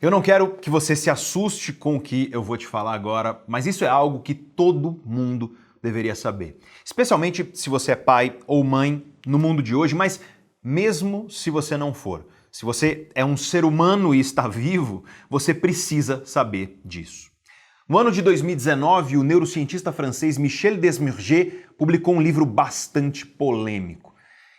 Eu não quero que você se assuste com o que eu vou te falar agora, mas isso é algo que todo mundo deveria saber. Especialmente se você é pai ou mãe no mundo de hoje, mas mesmo se você não for. Se você é um ser humano e está vivo, você precisa saber disso. No ano de 2019, o neurocientista francês Michel Desmurger publicou um livro bastante polêmico.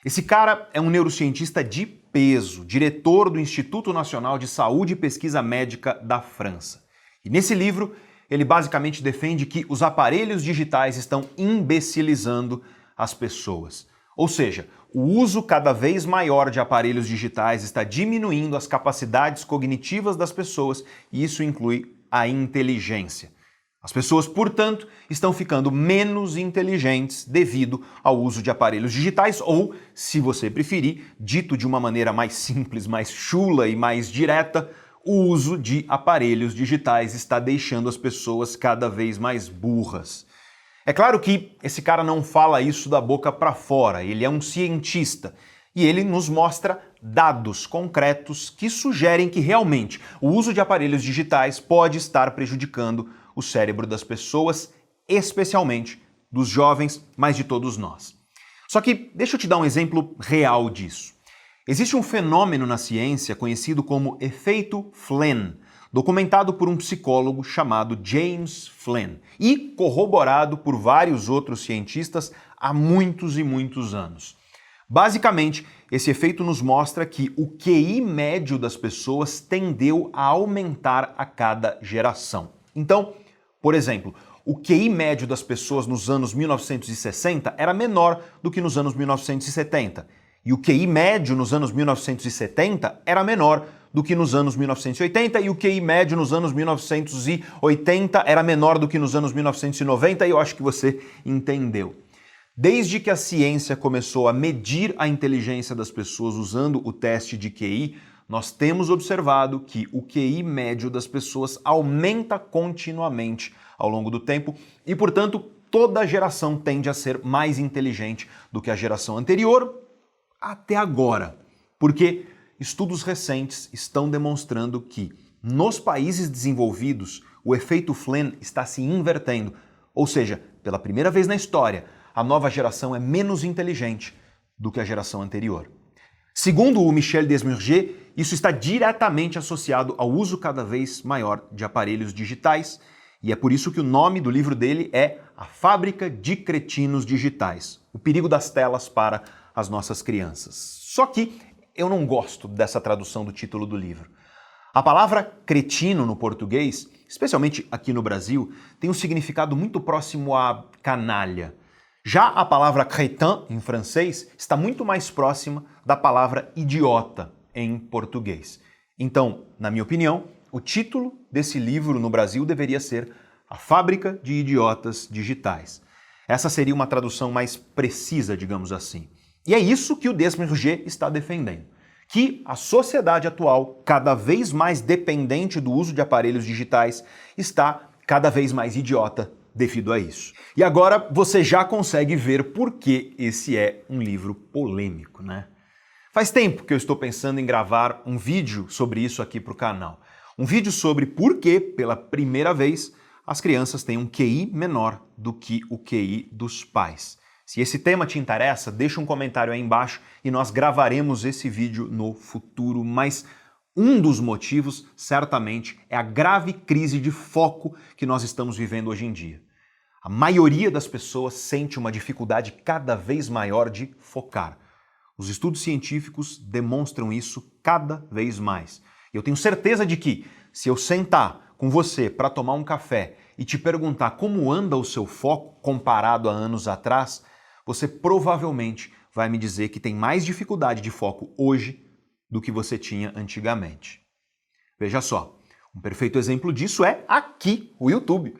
Esse cara é um neurocientista de peso, diretor do Instituto Nacional de Saúde e Pesquisa Médica da França. E nesse livro, ele basicamente defende que os aparelhos digitais estão imbecilizando as pessoas. Ou seja, o uso cada vez maior de aparelhos digitais está diminuindo as capacidades cognitivas das pessoas e isso inclui a inteligência. As pessoas, portanto, estão ficando menos inteligentes devido ao uso de aparelhos digitais, ou, se você preferir, dito de uma maneira mais simples, mais chula e mais direta, o uso de aparelhos digitais está deixando as pessoas cada vez mais burras. É claro que esse cara não fala isso da boca para fora, ele é um cientista e ele nos mostra dados concretos que sugerem que realmente o uso de aparelhos digitais pode estar prejudicando o cérebro das pessoas, especialmente dos jovens, mas de todos nós. Só que deixa eu te dar um exemplo real disso. Existe um fenômeno na ciência conhecido como efeito Flynn documentado por um psicólogo chamado James Flynn e corroborado por vários outros cientistas há muitos e muitos anos. Basicamente, esse efeito nos mostra que o QI médio das pessoas tendeu a aumentar a cada geração. Então, por exemplo, o QI médio das pessoas nos anos 1960 era menor do que nos anos 1970, e o QI médio nos anos 1970 era menor do que nos anos 1980 e o QI médio nos anos 1980 era menor do que nos anos 1990 e eu acho que você entendeu. Desde que a ciência começou a medir a inteligência das pessoas usando o teste de QI, nós temos observado que o QI médio das pessoas aumenta continuamente ao longo do tempo e, portanto, toda geração tende a ser mais inteligente do que a geração anterior até agora. Porque estudos recentes estão demonstrando que nos países desenvolvidos o efeito Flynn está se invertendo, ou seja, pela primeira vez na história, a nova geração é menos inteligente do que a geração anterior. Segundo o Michel Desmurger, isso está diretamente associado ao uso cada vez maior de aparelhos digitais, e é por isso que o nome do livro dele é A Fábrica de Cretinos Digitais: O perigo das telas para as nossas crianças. Só que eu não gosto dessa tradução do título do livro. A palavra cretino no português, especialmente aqui no Brasil, tem um significado muito próximo a canalha. Já a palavra crétin em francês está muito mais próxima da palavra idiota em português. Então, na minha opinião, o título desse livro no Brasil deveria ser A Fábrica de Idiotas Digitais. Essa seria uma tradução mais precisa, digamos assim. E é isso que o Desmerger está defendendo. Que a sociedade atual, cada vez mais dependente do uso de aparelhos digitais, está cada vez mais idiota devido a isso. E agora você já consegue ver por que esse é um livro polêmico, né? Faz tempo que eu estou pensando em gravar um vídeo sobre isso aqui para o canal. Um vídeo sobre por que, pela primeira vez, as crianças têm um QI menor do que o QI dos pais. Se esse tema te interessa, deixa um comentário aí embaixo e nós gravaremos esse vídeo no futuro, mas um dos motivos, certamente, é a grave crise de foco que nós estamos vivendo hoje em dia. A maioria das pessoas sente uma dificuldade cada vez maior de focar. Os estudos científicos demonstram isso cada vez mais. Eu tenho certeza de que, se eu sentar com você para tomar um café e te perguntar como anda o seu foco comparado a anos atrás, você provavelmente vai me dizer que tem mais dificuldade de foco hoje do que você tinha antigamente. Veja só, um perfeito exemplo disso é aqui, o YouTube.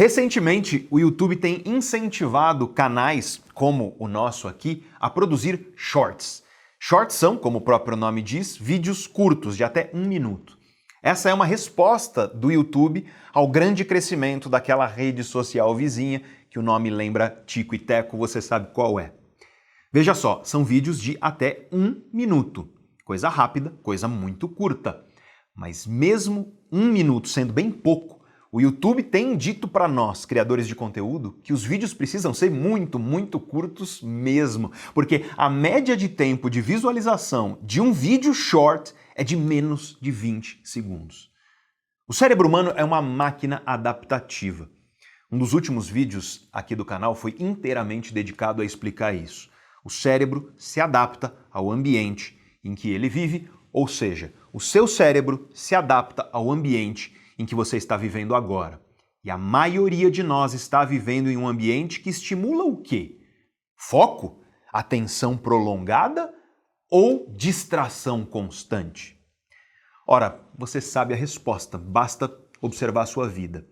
Recentemente, o YouTube tem incentivado canais como o nosso aqui a produzir shorts. Shorts são, como o próprio nome diz, vídeos curtos de até um minuto. Essa é uma resposta do YouTube ao grande crescimento daquela rede social vizinha que o nome lembra Tico e Teco, você sabe qual é. Veja só, são vídeos de até um minuto. Coisa rápida, coisa muito curta. Mas mesmo um minuto sendo bem pouco, o YouTube tem dito para nós, criadores de conteúdo, que os vídeos precisam ser muito, muito curtos mesmo, porque a média de tempo de visualização de um vídeo short é de menos de 20 segundos. O cérebro humano é uma máquina adaptativa. Um dos últimos vídeos aqui do canal foi inteiramente dedicado a explicar isso. O cérebro se adapta ao ambiente em que ele vive, ou seja, o seu cérebro se adapta ao ambiente em que você está vivendo agora. E a maioria de nós está vivendo em um ambiente que estimula o quê? Foco? Atenção prolongada ou distração constante? Ora, você sabe a resposta, basta observar a sua vida.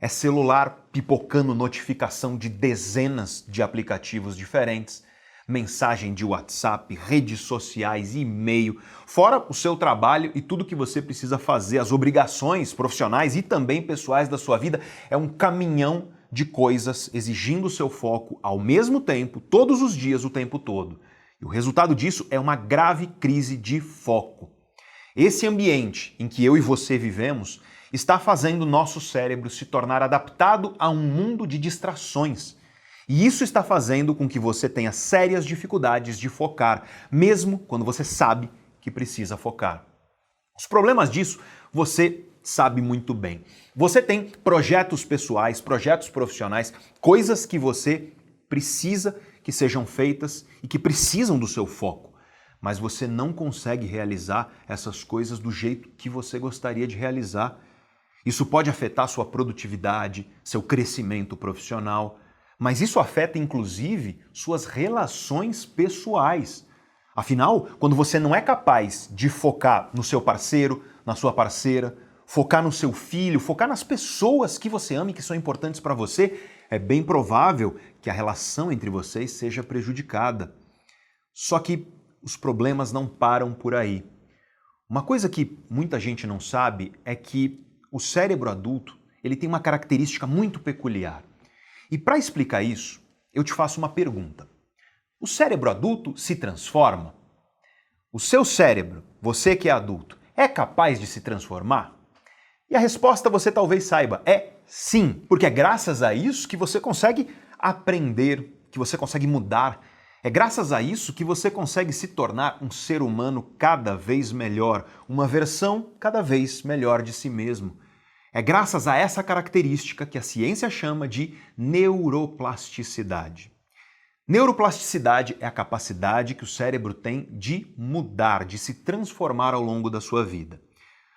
É celular pipocando notificação de dezenas de aplicativos diferentes, mensagem de WhatsApp, redes sociais, e-mail, fora o seu trabalho e tudo que você precisa fazer, as obrigações profissionais e também pessoais da sua vida, é um caminhão de coisas exigindo o seu foco ao mesmo tempo, todos os dias, o tempo todo. E o resultado disso é uma grave crise de foco. Esse ambiente em que eu e você vivemos está fazendo nosso cérebro se tornar adaptado a um mundo de distrações. E isso está fazendo com que você tenha sérias dificuldades de focar, mesmo quando você sabe que precisa focar. Os problemas disso você sabe muito bem. Você tem projetos pessoais, projetos profissionais, coisas que você precisa que sejam feitas e que precisam do seu foco mas você não consegue realizar essas coisas do jeito que você gostaria de realizar. Isso pode afetar sua produtividade, seu crescimento profissional, mas isso afeta inclusive suas relações pessoais. Afinal, quando você não é capaz de focar no seu parceiro, na sua parceira, focar no seu filho, focar nas pessoas que você ama e que são importantes para você, é bem provável que a relação entre vocês seja prejudicada. Só que os problemas não param por aí. Uma coisa que muita gente não sabe é que o cérebro adulto ele tem uma característica muito peculiar. E para explicar isso, eu te faço uma pergunta. O cérebro adulto se transforma? O seu cérebro, você que é adulto, é capaz de se transformar? E a resposta você talvez saiba, é sim, porque é graças a isso que você consegue aprender, que você consegue mudar, é graças a isso que você consegue se tornar um ser humano cada vez melhor, uma versão cada vez melhor de si mesmo. É graças a essa característica que a ciência chama de neuroplasticidade. Neuroplasticidade é a capacidade que o cérebro tem de mudar, de se transformar ao longo da sua vida.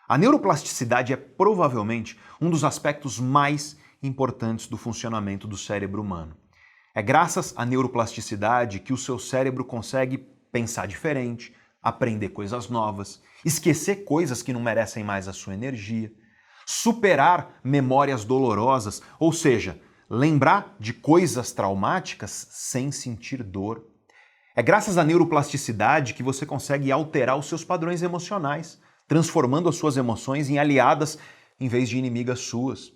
A neuroplasticidade é provavelmente um dos aspectos mais importantes do funcionamento do cérebro humano. É graças à neuroplasticidade que o seu cérebro consegue pensar diferente, aprender coisas novas, esquecer coisas que não merecem mais a sua energia, superar memórias dolorosas, ou seja, lembrar de coisas traumáticas sem sentir dor. É graças à neuroplasticidade que você consegue alterar os seus padrões emocionais, transformando as suas emoções em aliadas em vez de inimigas suas.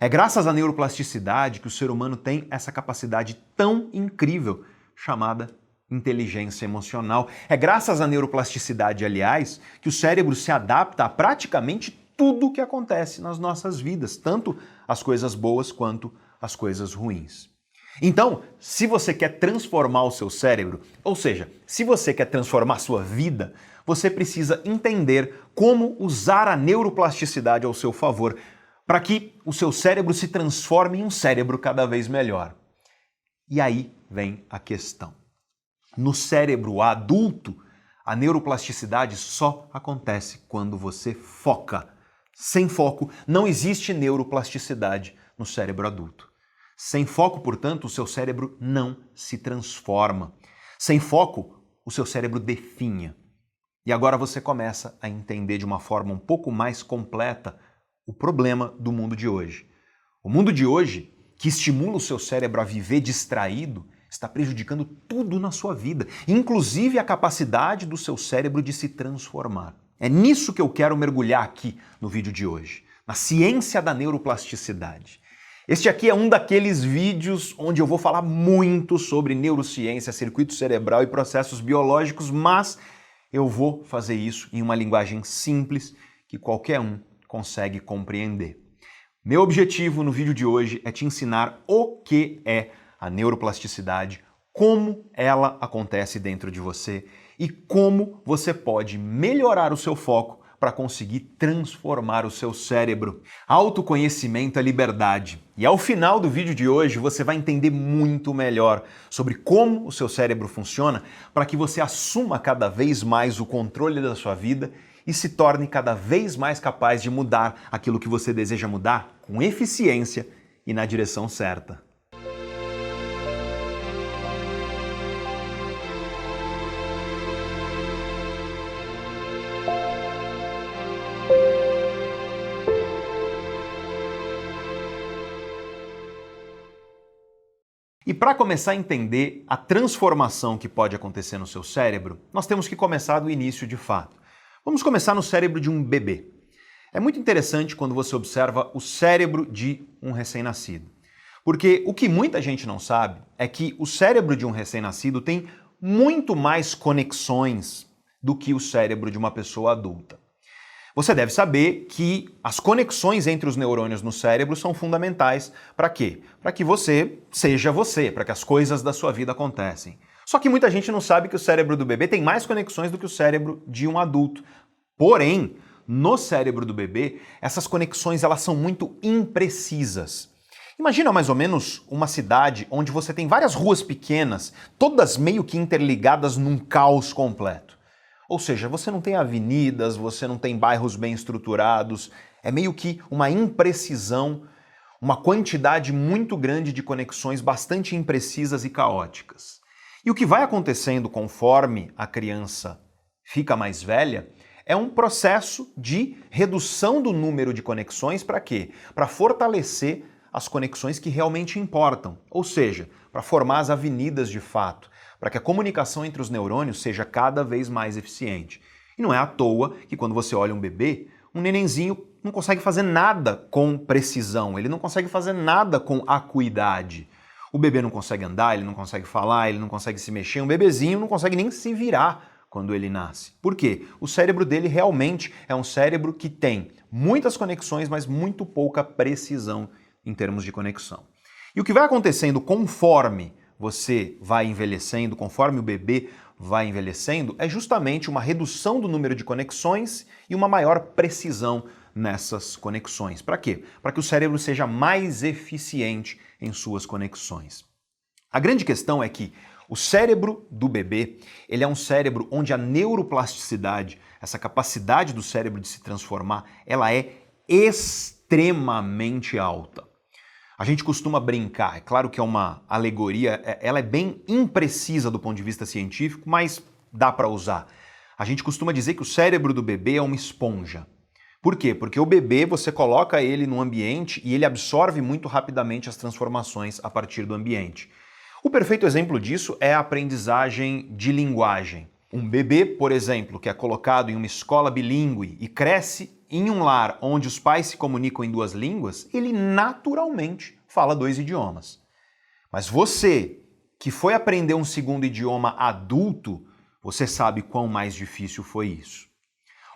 É graças à neuroplasticidade que o ser humano tem essa capacidade tão incrível chamada inteligência emocional. É graças à neuroplasticidade, aliás, que o cérebro se adapta a praticamente tudo o que acontece nas nossas vidas, tanto as coisas boas quanto as coisas ruins. Então, se você quer transformar o seu cérebro, ou seja, se você quer transformar sua vida, você precisa entender como usar a neuroplasticidade ao seu favor para que o seu cérebro se transforme em um cérebro cada vez melhor. E aí vem a questão. No cérebro adulto, a neuroplasticidade só acontece quando você foca. Sem foco, não existe neuroplasticidade no cérebro adulto. Sem foco, portanto, o seu cérebro não se transforma. Sem foco, o seu cérebro definha. E agora você começa a entender de uma forma um pouco mais completa o problema do mundo de hoje. O mundo de hoje, que estimula o seu cérebro a viver distraído, está prejudicando tudo na sua vida, inclusive a capacidade do seu cérebro de se transformar. É nisso que eu quero mergulhar aqui no vídeo de hoje, na ciência da neuroplasticidade. Este aqui é um daqueles vídeos onde eu vou falar muito sobre neurociência, circuito cerebral e processos biológicos, mas eu vou fazer isso em uma linguagem simples que qualquer um consegue compreender. Meu objetivo no vídeo de hoje é te ensinar o que é a neuroplasticidade, como ela acontece dentro de você e como você pode melhorar o seu foco para conseguir transformar o seu cérebro. Autoconhecimento é liberdade. E ao final do vídeo de hoje você vai entender muito melhor sobre como o seu cérebro funciona para que você assuma cada vez mais o controle da sua vida e se torne cada vez mais capaz de mudar aquilo que você deseja mudar com eficiência e na direção certa. E para começar a entender a transformação que pode acontecer no seu cérebro, nós temos que começar do início de fato. Vamos começar no cérebro de um bebê. É muito interessante quando você observa o cérebro de um recém-nascido. Porque o que muita gente não sabe é que o cérebro de um recém-nascido tem muito mais conexões do que o cérebro de uma pessoa adulta. Você deve saber que as conexões entre os neurônios no cérebro são fundamentais para quê? Para que você seja você, para que as coisas da sua vida acontecem. Só que muita gente não sabe que o cérebro do bebê tem mais conexões do que o cérebro de um adulto. Porém, no cérebro do bebê, essas conexões elas são muito imprecisas. Imagina mais ou menos uma cidade onde você tem várias ruas pequenas, todas meio que interligadas num caos completo. Ou seja, você não tem avenidas, você não tem bairros bem estruturados, é meio que uma imprecisão, uma quantidade muito grande de conexões bastante imprecisas e caóticas. E o que vai acontecendo conforme a criança fica mais velha é um processo de redução do número de conexões para quê? Para fortalecer as conexões que realmente importam, ou seja, para formar as avenidas de fato, para que a comunicação entre os neurônios seja cada vez mais eficiente. E não é à toa que quando você olha um bebê, um nenenzinho não consegue fazer nada com precisão, ele não consegue fazer nada com acuidade. O bebê não consegue andar, ele não consegue falar, ele não consegue se mexer. Um bebezinho não consegue nem se virar quando ele nasce. Por quê? O cérebro dele realmente é um cérebro que tem muitas conexões, mas muito pouca precisão em termos de conexão. E o que vai acontecendo conforme você vai envelhecendo, conforme o bebê vai envelhecendo, é justamente uma redução do número de conexões e uma maior precisão nessas conexões. Para quê? Para que o cérebro seja mais eficiente em suas conexões. A grande questão é que o cérebro do bebê, ele é um cérebro onde a neuroplasticidade, essa capacidade do cérebro de se transformar, ela é extremamente alta. A gente costuma brincar, é claro que é uma alegoria, é, ela é bem imprecisa do ponto de vista científico, mas dá para usar. A gente costuma dizer que o cérebro do bebê é uma esponja. Por quê? Porque o bebê você coloca ele no ambiente e ele absorve muito rapidamente as transformações a partir do ambiente. O perfeito exemplo disso é a aprendizagem de linguagem. Um bebê, por exemplo, que é colocado em uma escola bilíngue e cresce em um lar onde os pais se comunicam em duas línguas, ele naturalmente fala dois idiomas. Mas você, que foi aprender um segundo idioma adulto, você sabe quão mais difícil foi isso.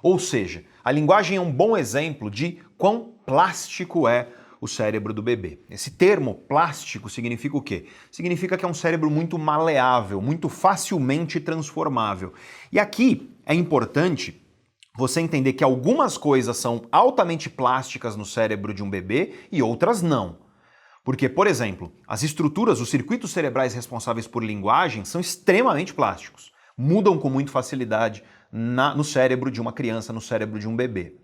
Ou seja, a linguagem é um bom exemplo de quão plástico é o cérebro do bebê. Esse termo plástico significa o quê? Significa que é um cérebro muito maleável, muito facilmente transformável. E aqui é importante você entender que algumas coisas são altamente plásticas no cérebro de um bebê e outras não. Porque, por exemplo, as estruturas, os circuitos cerebrais responsáveis por linguagem são extremamente plásticos. Mudam com muita facilidade na, no cérebro de uma criança, no cérebro de um bebê.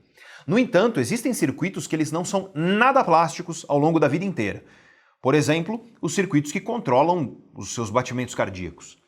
No entanto, existem circuitos que eles não são nada plásticos ao longo da vida inteira. Por exemplo, os circuitos que controlam os seus batimentos cardíacos.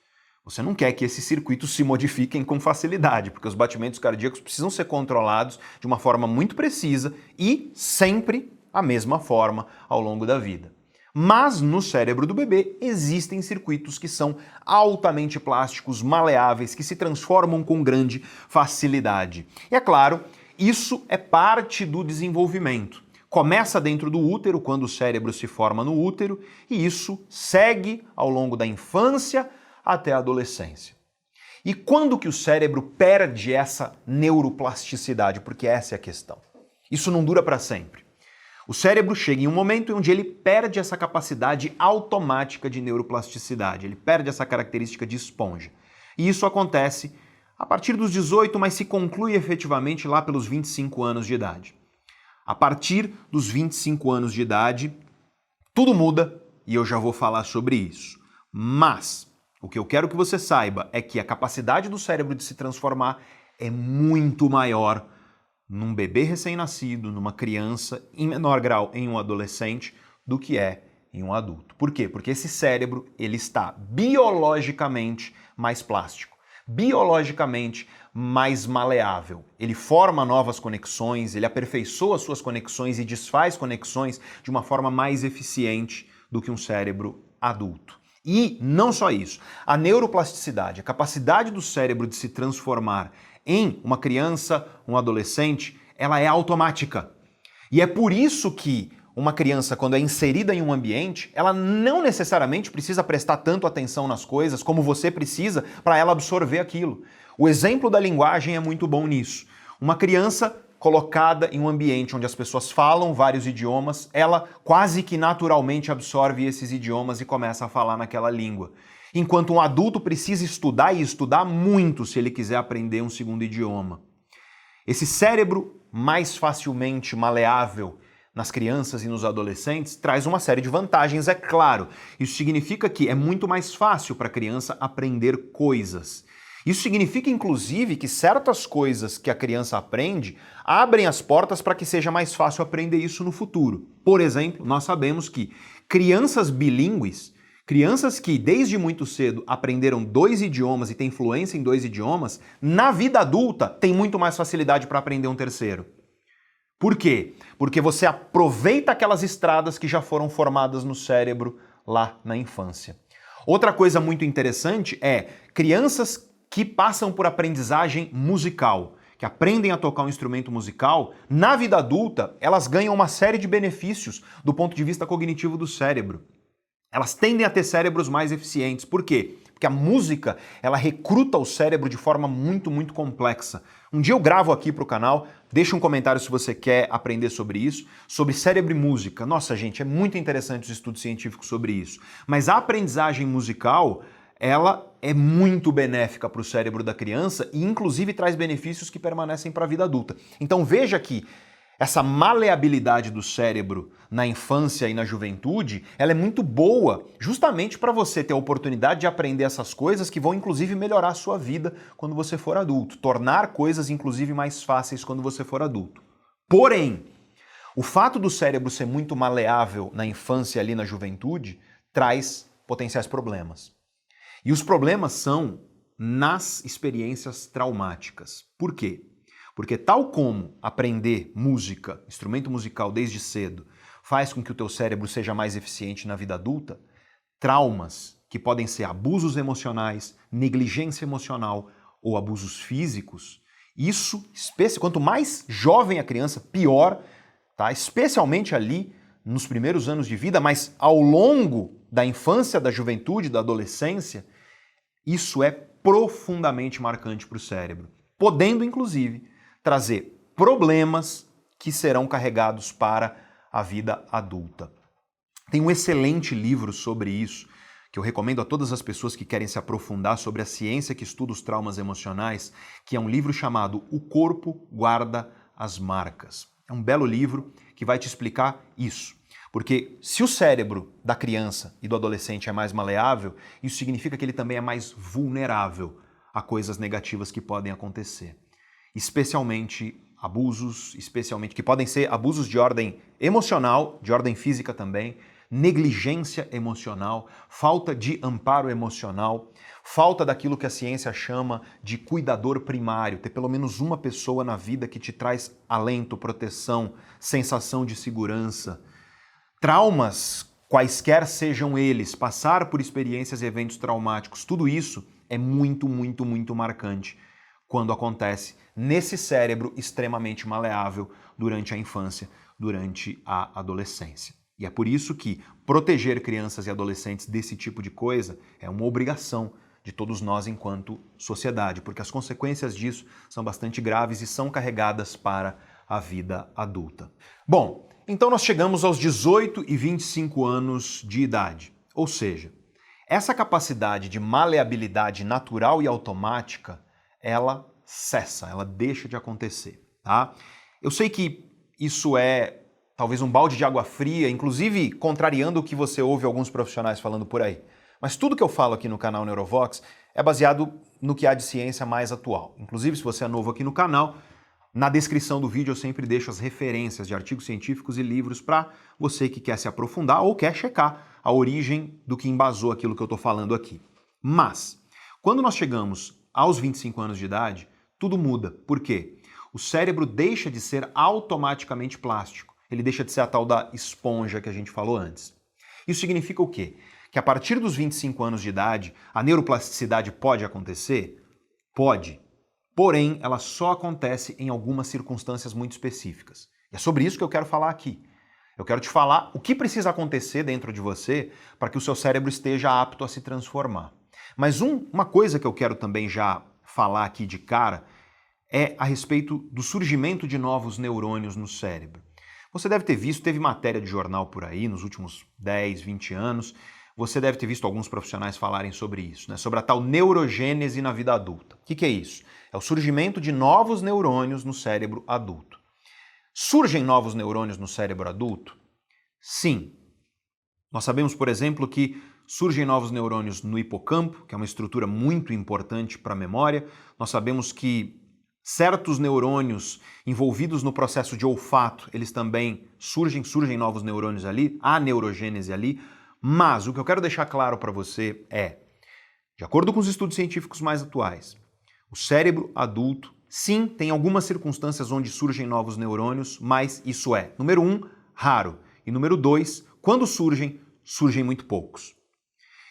Você não quer que esses circuitos se modifiquem com facilidade, porque os batimentos cardíacos precisam ser controlados de uma forma muito precisa e sempre a mesma forma ao longo da vida. Mas no cérebro do bebê existem circuitos que são altamente plásticos, maleáveis, que se transformam com grande facilidade. E é claro, isso é parte do desenvolvimento. Começa dentro do útero, quando o cérebro se forma no útero, e isso segue ao longo da infância até a adolescência. E quando que o cérebro perde essa neuroplasticidade? Porque essa é a questão. Isso não dura para sempre. O cérebro chega em um momento onde ele perde essa capacidade automática de neuroplasticidade, ele perde essa característica de esponja. E isso acontece a partir dos 18, mas se conclui efetivamente lá pelos 25 anos de idade. A partir dos 25 anos de idade, tudo muda e eu já vou falar sobre isso. Mas o que eu quero que você saiba é que a capacidade do cérebro de se transformar é muito maior num bebê recém-nascido, numa criança, em menor grau em um adolescente, do que é em um adulto. Por quê? Porque esse cérebro ele está biologicamente mais plástico, biologicamente mais maleável. Ele forma novas conexões, ele aperfeiçoa suas conexões e desfaz conexões de uma forma mais eficiente do que um cérebro adulto. E não só isso, a neuroplasticidade, a capacidade do cérebro de se transformar em uma criança, um adolescente, ela é automática. E é por isso que uma criança, quando é inserida em um ambiente, ela não necessariamente precisa prestar tanto atenção nas coisas como você precisa para ela absorver aquilo. O exemplo da linguagem é muito bom nisso. Uma criança colocada em um ambiente onde as pessoas falam vários idiomas, ela quase que naturalmente absorve esses idiomas e começa a falar naquela língua. Enquanto um adulto precisa estudar e estudar muito se ele quiser aprender um segundo idioma. Esse cérebro mais facilmente maleável nas crianças e nos adolescentes traz uma série de vantagens, é claro. Isso significa que é muito mais fácil para a criança aprender coisas. Isso significa, inclusive, que certas coisas que a criança aprende abrem as portas para que seja mais fácil aprender isso no futuro. Por exemplo, nós sabemos que crianças bilíngues, crianças que desde muito cedo aprenderam dois idiomas e têm fluência em dois idiomas, na vida adulta têm muito mais facilidade para aprender um terceiro. Por quê? Porque você aproveita aquelas estradas que já foram formadas no cérebro lá na infância. Outra coisa muito interessante é crianças que passam por aprendizagem musical, que aprendem a tocar um instrumento musical, na vida adulta, elas ganham uma série de benefícios do ponto de vista cognitivo do cérebro. Elas tendem a ter cérebros mais eficientes. Por quê? Porque a música, ela recruta o cérebro de forma muito, muito complexa. Um dia eu gravo aqui para o canal, deixa um comentário se você quer aprender sobre isso, sobre cérebro e música. Nossa, gente, é muito interessante os estudos científicos sobre isso. Mas a aprendizagem musical, ela é muito benéfica para o cérebro da criança e, inclusive, traz benefícios que permanecem para a vida adulta. Então, veja que essa maleabilidade do cérebro na infância e na juventude, ela é muito boa, justamente para você ter a oportunidade de aprender essas coisas que vão inclusive melhorar a sua vida quando você for adulto, tornar coisas inclusive mais fáceis quando você for adulto. Porém, o fato do cérebro ser muito maleável na infância e ali na juventude traz potenciais problemas. E os problemas são nas experiências traumáticas. Por quê? Porque tal como aprender música, instrumento musical desde cedo, faz com que o teu cérebro seja mais eficiente na vida adulta, traumas, que podem ser abusos emocionais, negligência emocional ou abusos físicos, isso, quanto mais jovem a criança, pior, tá? Especialmente ali nos primeiros anos de vida, mas ao longo da infância, da juventude, da adolescência, isso é profundamente marcante para o cérebro, podendo inclusive trazer problemas que serão carregados para a vida adulta. Tem um excelente livro sobre isso que eu recomendo a todas as pessoas que querem se aprofundar sobre a ciência que estuda os traumas emocionais, que é um livro chamado O Corpo Guarda as Marcas. É um belo livro que vai te explicar isso. Porque se o cérebro da criança e do adolescente é mais maleável, isso significa que ele também é mais vulnerável a coisas negativas que podem acontecer. Especialmente abusos, especialmente que podem ser abusos de ordem emocional, de ordem física também, negligência emocional, falta de amparo emocional, falta daquilo que a ciência chama de cuidador primário, ter pelo menos uma pessoa na vida que te traz alento, proteção, sensação de segurança Traumas, quaisquer sejam eles, passar por experiências e eventos traumáticos, tudo isso é muito, muito, muito marcante quando acontece nesse cérebro extremamente maleável durante a infância, durante a adolescência. E é por isso que proteger crianças e adolescentes desse tipo de coisa é uma obrigação de todos nós enquanto sociedade, porque as consequências disso são bastante graves e são carregadas para a vida adulta. Bom, então nós chegamos aos 18 e 25 anos de idade, ou seja, essa capacidade de maleabilidade natural e automática, ela cessa, ela deixa de acontecer, tá? Eu sei que isso é talvez um balde de água fria, inclusive contrariando o que você ouve alguns profissionais falando por aí. Mas tudo que eu falo aqui no canal Neurovox é baseado no que há de ciência mais atual. Inclusive, se você é novo aqui no canal, na descrição do vídeo eu sempre deixo as referências de artigos científicos e livros para você que quer se aprofundar ou quer checar a origem do que embasou aquilo que eu estou falando aqui. Mas, quando nós chegamos aos 25 anos de idade, tudo muda. Por quê? O cérebro deixa de ser automaticamente plástico. Ele deixa de ser a tal da esponja que a gente falou antes. Isso significa o quê? Que a partir dos 25 anos de idade, a neuroplasticidade pode acontecer? Pode. Porém, ela só acontece em algumas circunstâncias muito específicas. E é sobre isso que eu quero falar aqui. Eu quero te falar o que precisa acontecer dentro de você para que o seu cérebro esteja apto a se transformar. Mas um, uma coisa que eu quero também já falar aqui de cara é a respeito do surgimento de novos neurônios no cérebro. Você deve ter visto, teve matéria de jornal por aí nos últimos 10, 20 anos. Você deve ter visto alguns profissionais falarem sobre isso, né? sobre a tal neurogênese na vida adulta. O que, que é isso? É o surgimento de novos neurônios no cérebro adulto. Surgem novos neurônios no cérebro adulto? Sim. Nós sabemos, por exemplo, que surgem novos neurônios no hipocampo, que é uma estrutura muito importante para a memória. Nós sabemos que certos neurônios envolvidos no processo de olfato, eles também surgem, surgem novos neurônios ali, há neurogênese ali, mas o que eu quero deixar claro para você é, de acordo com os estudos científicos mais atuais, o cérebro adulto, sim, tem algumas circunstâncias onde surgem novos neurônios, mas isso é, número um, raro, e número dois, quando surgem, surgem muito poucos.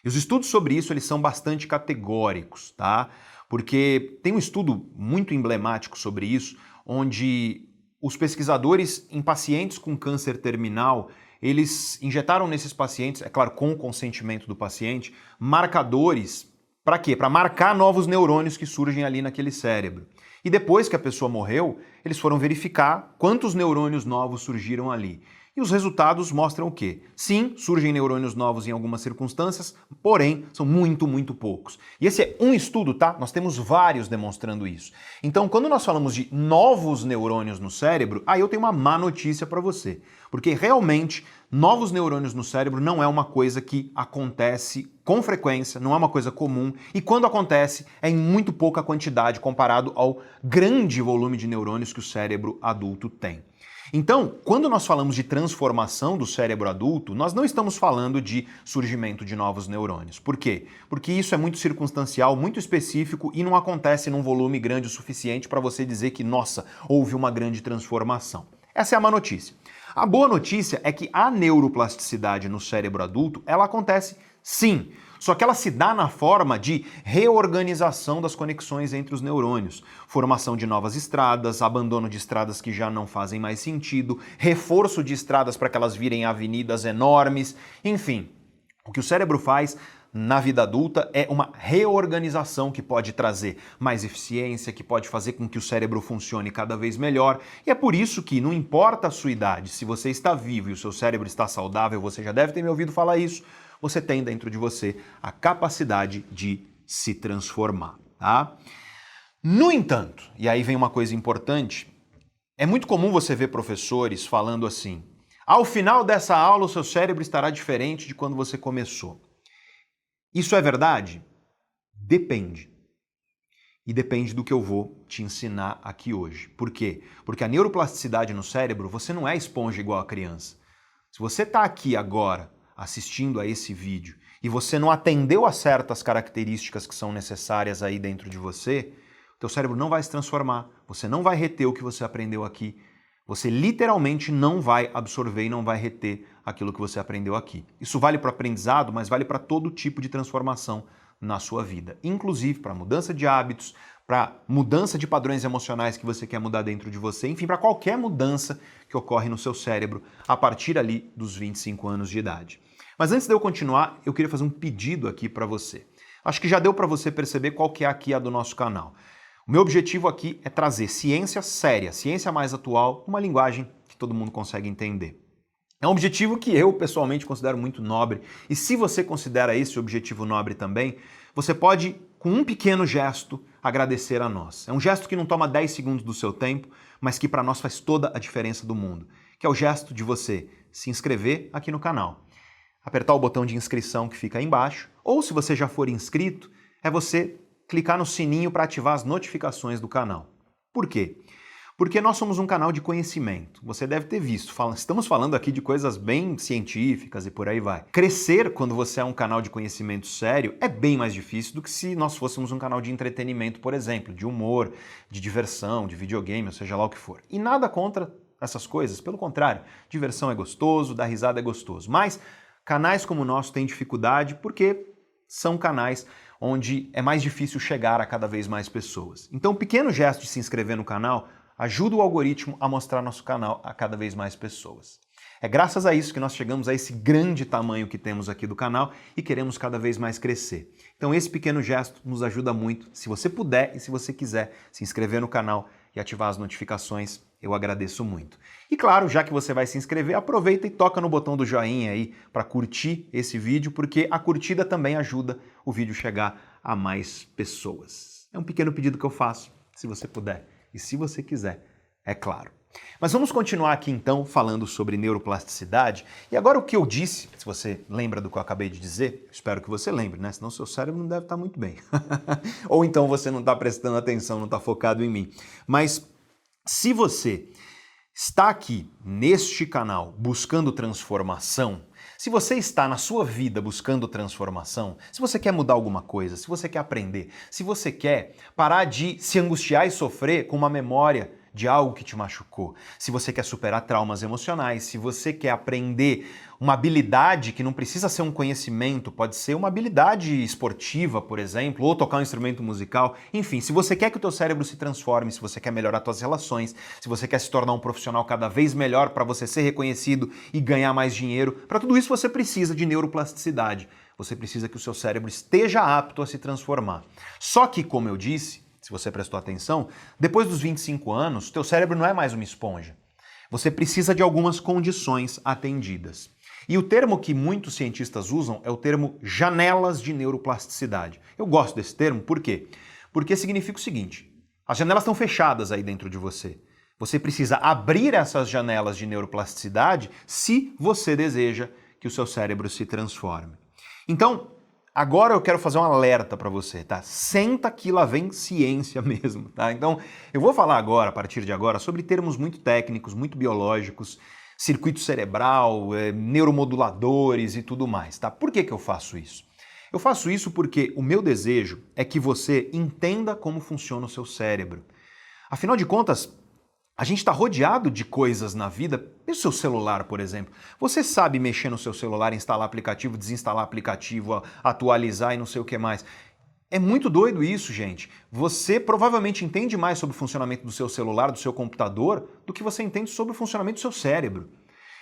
E os estudos sobre isso eles são bastante categóricos, tá? porque tem um estudo muito emblemático sobre isso, onde os pesquisadores em pacientes com câncer terminal, eles injetaram nesses pacientes, é claro, com o consentimento do paciente, marcadores para quê? Para marcar novos neurônios que surgem ali naquele cérebro. E depois que a pessoa morreu, eles foram verificar quantos neurônios novos surgiram ali. E os resultados mostram o quê? Sim, surgem neurônios novos em algumas circunstâncias, porém são muito, muito poucos. E esse é um estudo, tá? Nós temos vários demonstrando isso. Então, quando nós falamos de novos neurônios no cérebro, aí eu tenho uma má notícia para você. Porque realmente, novos neurônios no cérebro não é uma coisa que acontece com frequência, não é uma coisa comum, e quando acontece, é em muito pouca quantidade comparado ao grande volume de neurônios que o cérebro adulto tem. Então, quando nós falamos de transformação do cérebro adulto, nós não estamos falando de surgimento de novos neurônios. Por quê? Porque isso é muito circunstancial, muito específico e não acontece num volume grande o suficiente para você dizer que, nossa, houve uma grande transformação. Essa é a má notícia. A boa notícia é que a neuroplasticidade no cérebro adulto, ela acontece sim. Só que ela se dá na forma de reorganização das conexões entre os neurônios, formação de novas estradas, abandono de estradas que já não fazem mais sentido, reforço de estradas para que elas virem avenidas enormes, enfim. O que o cérebro faz na vida adulta é uma reorganização que pode trazer mais eficiência, que pode fazer com que o cérebro funcione cada vez melhor. E é por isso que, não importa a sua idade, se você está vivo e o seu cérebro está saudável, você já deve ter me ouvido falar isso, você tem dentro de você a capacidade de se transformar, tá? No entanto, e aí vem uma coisa importante, é muito comum você ver professores falando assim: ao final dessa aula, o seu cérebro estará diferente de quando você começou. Isso é verdade? Depende. E depende do que eu vou te ensinar aqui hoje. Por quê? Porque a neuroplasticidade no cérebro, você não é esponja igual a criança. Se você está aqui agora assistindo a esse vídeo e você não atendeu a certas características que são necessárias aí dentro de você, teu cérebro não vai se transformar, você não vai reter o que você aprendeu aqui, você literalmente não vai absorver e não vai reter aquilo que você aprendeu aqui. Isso vale para o aprendizado, mas vale para todo tipo de transformação na sua vida, inclusive para mudança de hábitos, para mudança de padrões emocionais que você quer mudar dentro de você, enfim, para qualquer mudança que ocorre no seu cérebro a partir ali dos 25 anos de idade. Mas antes de eu continuar, eu queria fazer um pedido aqui para você. Acho que já deu para você perceber qual que é aqui a do nosso canal. O meu objetivo aqui é trazer ciência séria, ciência mais atual, uma linguagem que todo mundo consegue entender. É um objetivo que eu pessoalmente considero muito nobre. E se você considera esse objetivo nobre também, você pode, com um pequeno gesto, agradecer a nós. É um gesto que não toma 10 segundos do seu tempo, mas que para nós faz toda a diferença do mundo. Que é o gesto de você se inscrever aqui no canal. Apertar o botão de inscrição que fica aí embaixo, ou se você já for inscrito, é você clicar no sininho para ativar as notificações do canal. Por quê? Porque nós somos um canal de conhecimento. Você deve ter visto. Estamos falando aqui de coisas bem científicas e por aí vai. Crescer quando você é um canal de conhecimento sério é bem mais difícil do que se nós fôssemos um canal de entretenimento, por exemplo, de humor, de diversão, de videogame, ou seja lá o que for. E nada contra essas coisas, pelo contrário, diversão é gostoso, dar risada é gostoso. Mas canais como o nosso têm dificuldade porque são canais onde é mais difícil chegar a cada vez mais pessoas. Então, um pequeno gesto de se inscrever no canal ajuda o algoritmo a mostrar nosso canal a cada vez mais pessoas. É graças a isso que nós chegamos a esse grande tamanho que temos aqui do canal e queremos cada vez mais crescer. Então esse pequeno gesto nos ajuda muito. Se você puder e se você quiser se inscrever no canal e ativar as notificações, eu agradeço muito. E claro, já que você vai se inscrever, aproveita e toca no botão do joinha aí para curtir esse vídeo, porque a curtida também ajuda o vídeo chegar a mais pessoas. É um pequeno pedido que eu faço, se você puder e se você quiser, é claro. Mas vamos continuar aqui então falando sobre neuroplasticidade. E agora o que eu disse, se você lembra do que eu acabei de dizer, espero que você lembre, né? Senão seu cérebro não deve estar muito bem. Ou então você não está prestando atenção, não está focado em mim. Mas se você está aqui neste canal buscando transformação, se você está na sua vida buscando transformação, se você quer mudar alguma coisa, se você quer aprender, se você quer parar de se angustiar e sofrer com uma memória de algo que te machucou, se você quer superar traumas emocionais, se você quer aprender uma habilidade que não precisa ser um conhecimento, pode ser uma habilidade esportiva, por exemplo, ou tocar um instrumento musical, enfim, se você quer que o teu cérebro se transforme, se você quer melhorar suas relações, se você quer se tornar um profissional cada vez melhor para você ser reconhecido e ganhar mais dinheiro, para tudo isso você precisa de neuroplasticidade. Você precisa que o seu cérebro esteja apto a se transformar. Só que, como eu disse, se você prestou atenção, depois dos 25 anos, teu cérebro não é mais uma esponja. Você precisa de algumas condições atendidas. E o termo que muitos cientistas usam é o termo janelas de neuroplasticidade. Eu gosto desse termo, por quê? Porque significa o seguinte: as janelas estão fechadas aí dentro de você. Você precisa abrir essas janelas de neuroplasticidade se você deseja que o seu cérebro se transforme. Então, Agora eu quero fazer um alerta para você, tá? Senta que lá vem ciência mesmo, tá? Então, eu vou falar agora, a partir de agora, sobre termos muito técnicos, muito biológicos, circuito cerebral, é, neuromoduladores e tudo mais, tá? Por que, que eu faço isso? Eu faço isso porque o meu desejo é que você entenda como funciona o seu cérebro. Afinal de contas, a gente está rodeado de coisas na vida. E o seu celular, por exemplo? Você sabe mexer no seu celular, instalar aplicativo, desinstalar aplicativo, atualizar e não sei o que mais. É muito doido isso, gente. Você provavelmente entende mais sobre o funcionamento do seu celular, do seu computador, do que você entende sobre o funcionamento do seu cérebro.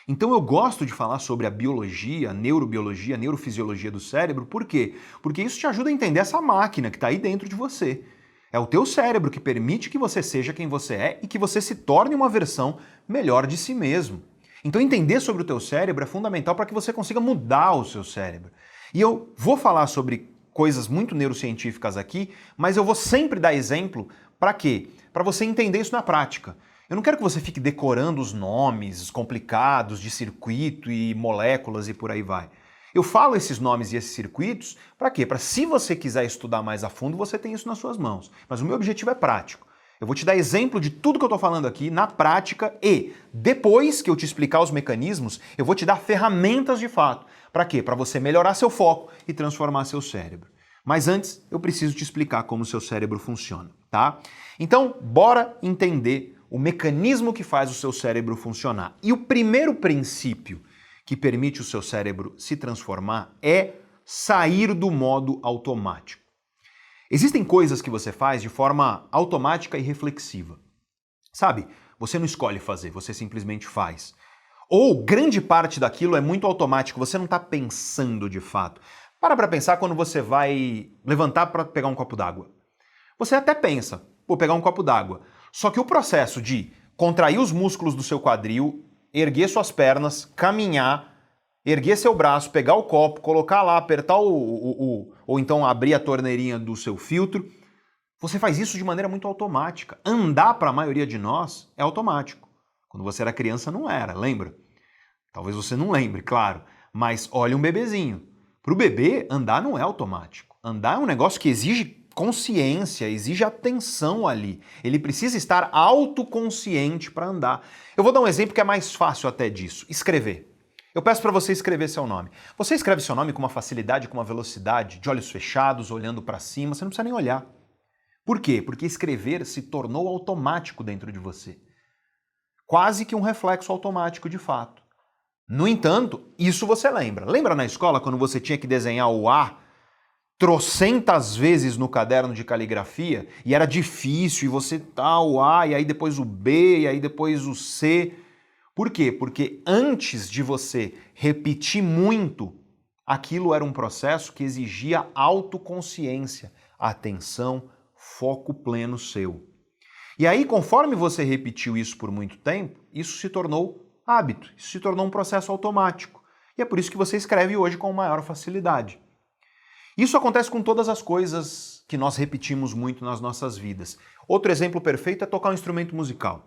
Então eu gosto de falar sobre a biologia, a neurobiologia, a neurofisiologia do cérebro, por quê? Porque isso te ajuda a entender essa máquina que está aí dentro de você. É o teu cérebro que permite que você seja quem você é e que você se torne uma versão melhor de si mesmo. Então entender sobre o teu cérebro é fundamental para que você consiga mudar o seu cérebro. E eu vou falar sobre coisas muito neurocientíficas aqui, mas eu vou sempre dar exemplo para quê? Para você entender isso na prática. Eu não quero que você fique decorando os nomes complicados de circuito e moléculas e por aí vai. Eu falo esses nomes e esses circuitos para quê? Para se você quiser estudar mais a fundo, você tem isso nas suas mãos. Mas o meu objetivo é prático. Eu vou te dar exemplo de tudo que eu estou falando aqui na prática e depois que eu te explicar os mecanismos, eu vou te dar ferramentas de fato. Para quê? Para você melhorar seu foco e transformar seu cérebro. Mas antes, eu preciso te explicar como seu cérebro funciona, tá? Então, bora entender o mecanismo que faz o seu cérebro funcionar. E o primeiro princípio que permite o seu cérebro se transformar é sair do modo automático. Existem coisas que você faz de forma automática e reflexiva. Sabe? Você não escolhe fazer, você simplesmente faz. Ou grande parte daquilo é muito automático, você não está pensando de fato. Para para pensar quando você vai levantar para pegar um copo d'água. Você até pensa, vou pegar um copo d'água. Só que o processo de contrair os músculos do seu quadril, erguer suas pernas, caminhar, erguer seu braço, pegar o copo, colocar lá, apertar o, o, o ou então abrir a torneirinha do seu filtro, você faz isso de maneira muito automática. Andar para a maioria de nós é automático. Quando você era criança não era, lembra? Talvez você não lembre, claro, mas olha um bebezinho. Para o bebê, andar não é automático. Andar é um negócio que exige consciência, exige atenção ali. Ele precisa estar autoconsciente para andar. Eu vou dar um exemplo que é mais fácil até disso: escrever. Eu peço para você escrever seu nome. Você escreve seu nome com uma facilidade, com uma velocidade, de olhos fechados, olhando para cima, você não precisa nem olhar. Por quê? Porque escrever se tornou automático dentro de você. Quase que um reflexo automático de fato. No entanto, isso você lembra. Lembra na escola quando você tinha que desenhar o A trocentas vezes no caderno de caligrafia e era difícil e você tá o A e aí depois o B e aí depois o C. Por quê? Porque antes de você repetir muito, aquilo era um processo que exigia autoconsciência, atenção, foco pleno seu. E aí, conforme você repetiu isso por muito tempo, isso se tornou hábito, isso se tornou um processo automático. E é por isso que você escreve hoje com maior facilidade. Isso acontece com todas as coisas que nós repetimos muito nas nossas vidas. Outro exemplo perfeito é tocar um instrumento musical.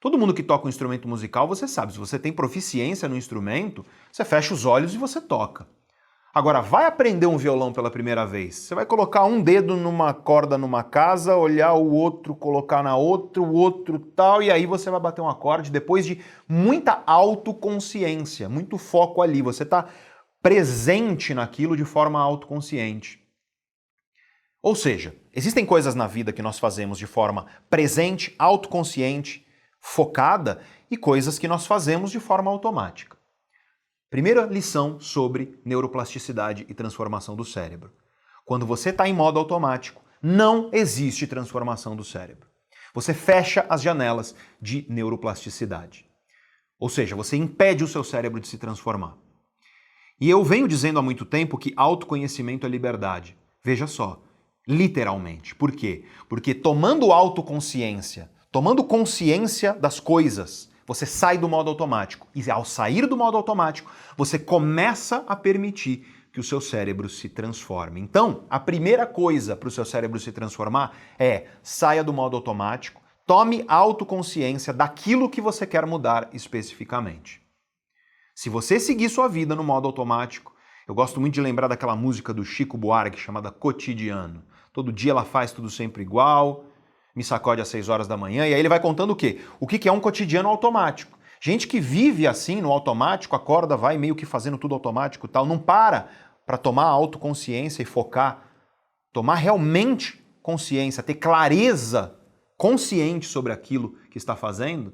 Todo mundo que toca um instrumento musical, você sabe, se você tem proficiência no instrumento, você fecha os olhos e você toca. Agora, vai aprender um violão pela primeira vez. Você vai colocar um dedo numa corda numa casa, olhar o outro, colocar na outra, o outro tal, e aí você vai bater um acorde depois de muita autoconsciência, muito foco ali. Você está presente naquilo de forma autoconsciente. Ou seja, existem coisas na vida que nós fazemos de forma presente, autoconsciente, focada, e coisas que nós fazemos de forma automática. Primeira lição sobre neuroplasticidade e transformação do cérebro. Quando você está em modo automático, não existe transformação do cérebro. Você fecha as janelas de neuroplasticidade. Ou seja, você impede o seu cérebro de se transformar. E eu venho dizendo há muito tempo que autoconhecimento é liberdade. Veja só, literalmente. Por quê? Porque tomando autoconsciência, tomando consciência das coisas, você sai do modo automático. E ao sair do modo automático, você começa a permitir que o seu cérebro se transforme. Então, a primeira coisa para o seu cérebro se transformar é saia do modo automático, tome autoconsciência daquilo que você quer mudar especificamente. Se você seguir sua vida no modo automático, eu gosto muito de lembrar daquela música do Chico Buarque chamada Cotidiano. Todo dia ela faz tudo sempre igual, me sacode às 6 horas da manhã, e aí ele vai contando o quê? O que é um cotidiano automático. Gente que vive assim no automático, acorda, vai meio que fazendo tudo automático tal, não para para tomar autoconsciência e focar, tomar realmente consciência, ter clareza consciente sobre aquilo que está fazendo.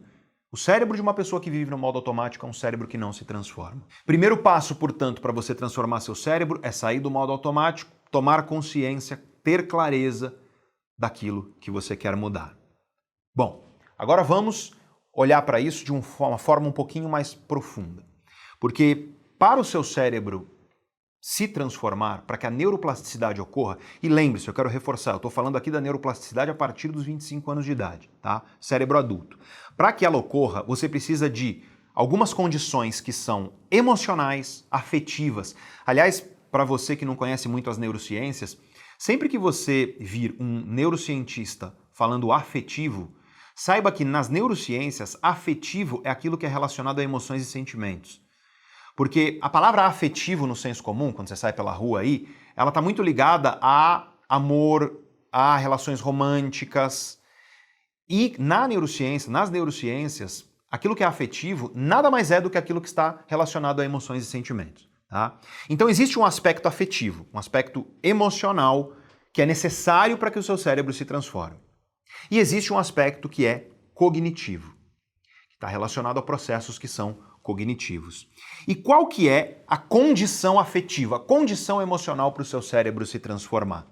O cérebro de uma pessoa que vive no modo automático é um cérebro que não se transforma. Primeiro passo, portanto, para você transformar seu cérebro é sair do modo automático, tomar consciência, ter clareza daquilo que você quer mudar. Bom, agora vamos olhar para isso de uma forma um pouquinho mais profunda. Porque para o seu cérebro se transformar, para que a neuroplasticidade ocorra, e lembre-se, eu quero reforçar, eu estou falando aqui da neuroplasticidade a partir dos 25 anos de idade, tá? Cérebro adulto. Para que ela ocorra, você precisa de algumas condições que são emocionais, afetivas. Aliás, para você que não conhece muito as neurociências, Sempre que você vir um neurocientista falando afetivo, saiba que nas neurociências, afetivo é aquilo que é relacionado a emoções e sentimentos. Porque a palavra afetivo no senso comum, quando você sai pela rua aí, ela está muito ligada a amor, a relações românticas. E na neurociência, nas neurociências, aquilo que é afetivo nada mais é do que aquilo que está relacionado a emoções e sentimentos. Tá? Então existe um aspecto afetivo, um aspecto emocional que é necessário para que o seu cérebro se transforme. E existe um aspecto que é cognitivo, que está relacionado a processos que são cognitivos. E qual que é a condição afetiva, a condição emocional para o seu cérebro se transformar?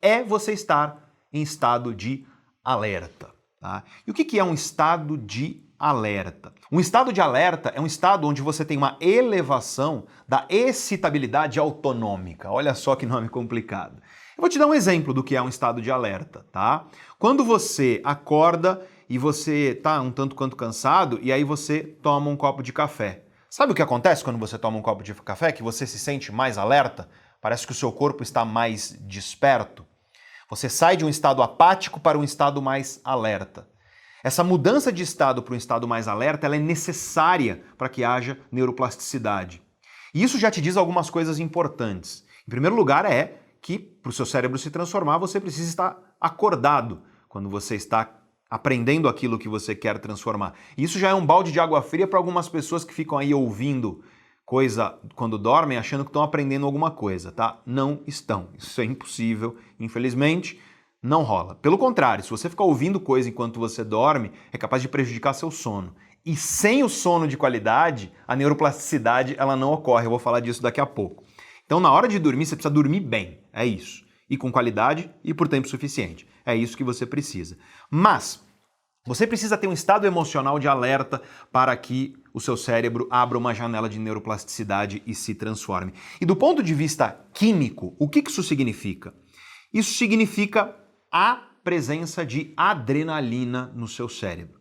É você estar em estado de alerta. Tá? E o que, é um estado de alerta. Um estado de alerta é um estado onde você tem uma elevação da excitabilidade autonômica. Olha só que nome complicado. Eu vou te dar um exemplo do que é um estado de alerta, tá? Quando você acorda e você tá um tanto quanto cansado e aí você toma um copo de café. Sabe o que acontece quando você toma um copo de café? Que você se sente mais alerta? Parece que o seu corpo está mais desperto. Você sai de um estado apático para um estado mais alerta. Essa mudança de estado para um estado mais alerta é necessária para que haja neuroplasticidade. E isso já te diz algumas coisas importantes. Em primeiro lugar, é que para o seu cérebro se transformar, você precisa estar acordado quando você está aprendendo aquilo que você quer transformar. E isso já é um balde de água fria para algumas pessoas que ficam aí ouvindo coisa quando dormem, achando que estão aprendendo alguma coisa, tá? Não estão. Isso é impossível, infelizmente, não rola. Pelo contrário, se você ficar ouvindo coisa enquanto você dorme, é capaz de prejudicar seu sono. E sem o sono de qualidade, a neuroplasticidade ela não ocorre. Eu vou falar disso daqui a pouco. Então, na hora de dormir, você precisa dormir bem. É isso. E com qualidade e por tempo suficiente. É isso que você precisa. Mas você precisa ter um estado emocional de alerta para que o seu cérebro abra uma janela de neuroplasticidade e se transforme. E do ponto de vista químico, o que isso significa? Isso significa a presença de adrenalina no seu cérebro.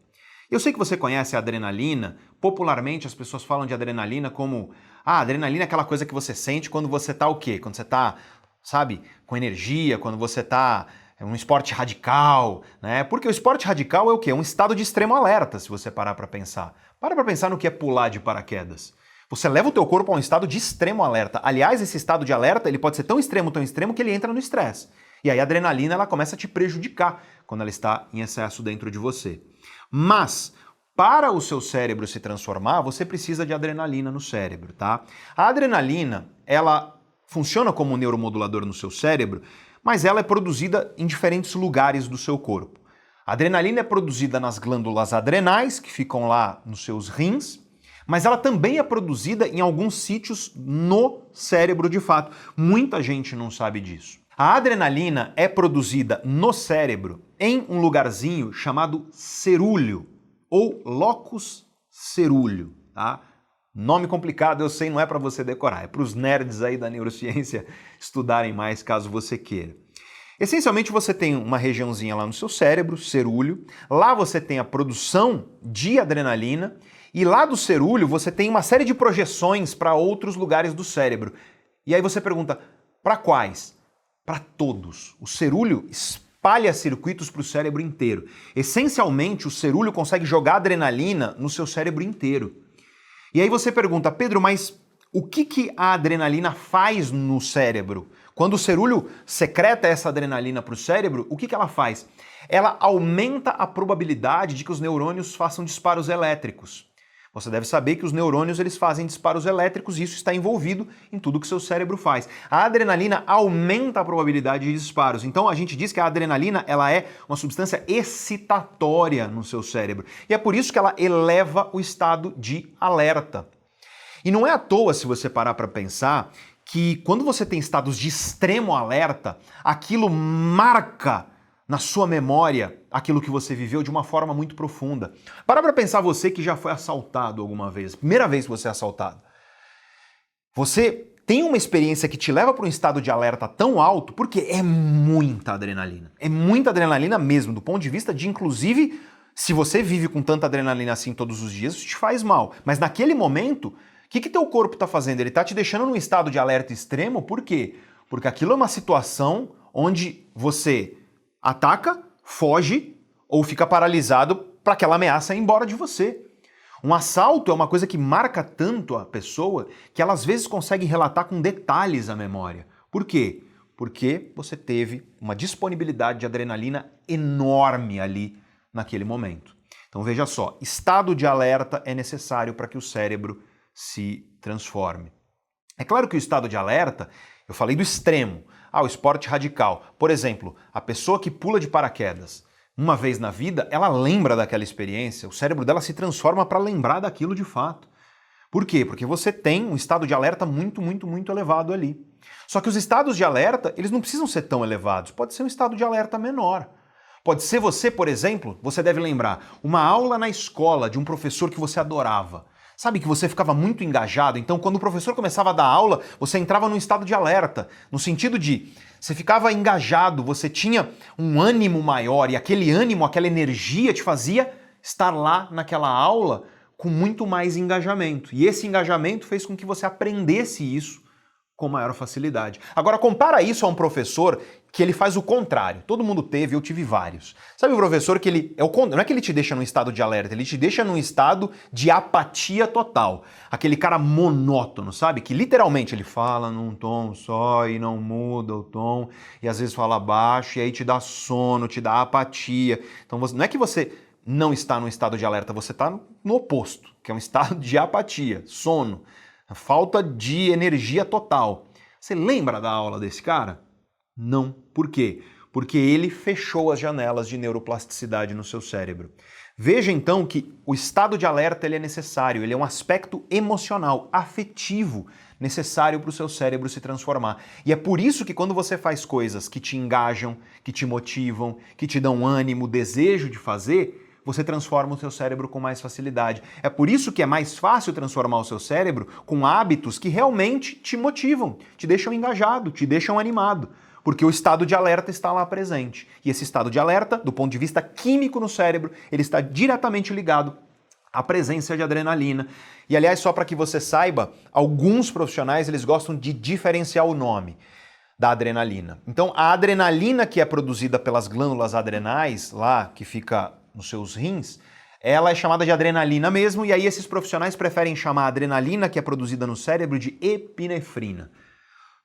Eu sei que você conhece a adrenalina, popularmente as pessoas falam de adrenalina como ah, adrenalina é aquela coisa que você sente quando você tá o quê? Quando você tá, sabe, com energia, quando você tá é um esporte radical, né? Porque o esporte radical é o quê? É um estado de extremo alerta, se você parar para pensar. Para para pensar no que é pular de paraquedas. Você leva o teu corpo a um estado de extremo alerta. Aliás, esse estado de alerta, ele pode ser tão extremo, tão extremo que ele entra no estresse. E aí a adrenalina ela começa a te prejudicar quando ela está em excesso dentro de você. Mas para o seu cérebro se transformar, você precisa de adrenalina no cérebro, tá? A adrenalina, ela funciona como um neuromodulador no seu cérebro mas ela é produzida em diferentes lugares do seu corpo. A adrenalina é produzida nas glândulas adrenais, que ficam lá nos seus rins, mas ela também é produzida em alguns sítios no cérebro de fato. Muita gente não sabe disso. A adrenalina é produzida no cérebro em um lugarzinho chamado cerúleo ou locus cerúleo, tá? Nome complicado, eu sei, não é para você decorar, é para os nerds aí da neurociência estudarem mais caso você queira. Essencialmente você tem uma regiãozinha lá no seu cérebro, cerúleo, lá você tem a produção de adrenalina e lá do cerúleo você tem uma série de projeções para outros lugares do cérebro. E aí você pergunta, para quais? Para todos. O cerúleo espalha circuitos para o cérebro inteiro. Essencialmente, o cerúleo consegue jogar adrenalina no seu cérebro inteiro. E aí você pergunta, Pedro, mas o que, que a adrenalina faz no cérebro? Quando o cerúleo secreta essa adrenalina para o cérebro, o que, que ela faz? Ela aumenta a probabilidade de que os neurônios façam disparos elétricos. Você deve saber que os neurônios eles fazem disparos elétricos e isso está envolvido em tudo que seu cérebro faz. A adrenalina aumenta a probabilidade de disparos. Então a gente diz que a adrenalina ela é uma substância excitatória no seu cérebro. E é por isso que ela eleva o estado de alerta. E não é à toa, se você parar para pensar, que quando você tem estados de extremo alerta, aquilo marca na sua memória aquilo que você viveu de uma forma muito profunda. Para para pensar você que já foi assaltado alguma vez, primeira vez que você é assaltado. Você tem uma experiência que te leva para um estado de alerta tão alto porque é muita adrenalina. É muita adrenalina mesmo, do ponto de vista de inclusive se você vive com tanta adrenalina assim todos os dias, isso te faz mal. Mas naquele momento, o que, que teu corpo está fazendo? Ele está te deixando num estado de alerta extremo, por quê? Porque aquilo é uma situação onde você ataca, foge ou fica paralisado para aquela ameaça ir embora de você. Um assalto é uma coisa que marca tanto a pessoa que ela às vezes consegue relatar com detalhes a memória. Por quê? Porque você teve uma disponibilidade de adrenalina enorme ali naquele momento. Então veja só, estado de alerta é necessário para que o cérebro se transforme. É claro que o estado de alerta, eu falei do extremo, ah, o esporte radical. Por exemplo, a pessoa que pula de paraquedas uma vez na vida, ela lembra daquela experiência, o cérebro dela se transforma para lembrar daquilo de fato. Por quê? Porque você tem um estado de alerta muito, muito, muito elevado ali. Só que os estados de alerta, eles não precisam ser tão elevados, pode ser um estado de alerta menor. Pode ser você, por exemplo, você deve lembrar, uma aula na escola de um professor que você adorava. Sabe que você ficava muito engajado, então quando o professor começava a dar aula, você entrava num estado de alerta, no sentido de você ficava engajado, você tinha um ânimo maior e aquele ânimo, aquela energia te fazia estar lá naquela aula com muito mais engajamento. E esse engajamento fez com que você aprendesse isso com maior facilidade. Agora compara isso a um professor que ele faz o contrário. Todo mundo teve, eu tive vários. Sabe o professor que ele é o não é que ele te deixa num estado de alerta, ele te deixa num estado de apatia total. Aquele cara monótono, sabe? Que literalmente ele fala num tom só e não muda o tom e às vezes fala baixo e aí te dá sono, te dá apatia. Então você, não é que você não está num estado de alerta, você está no oposto, que é um estado de apatia, sono falta de energia total. Você lembra da aula desse cara? Não. Por quê? Porque ele fechou as janelas de neuroplasticidade no seu cérebro. Veja então que o estado de alerta ele é necessário, ele é um aspecto emocional, afetivo, necessário para o seu cérebro se transformar. E é por isso que quando você faz coisas que te engajam, que te motivam, que te dão ânimo, desejo de fazer, você transforma o seu cérebro com mais facilidade. É por isso que é mais fácil transformar o seu cérebro com hábitos que realmente te motivam, te deixam engajado, te deixam animado. Porque o estado de alerta está lá presente. E esse estado de alerta, do ponto de vista químico no cérebro, ele está diretamente ligado à presença de adrenalina. E aliás, só para que você saiba, alguns profissionais eles gostam de diferenciar o nome da adrenalina. Então, a adrenalina que é produzida pelas glândulas adrenais, lá que fica nos seus rins, ela é chamada de adrenalina mesmo, e aí esses profissionais preferem chamar a adrenalina que é produzida no cérebro de epinefrina.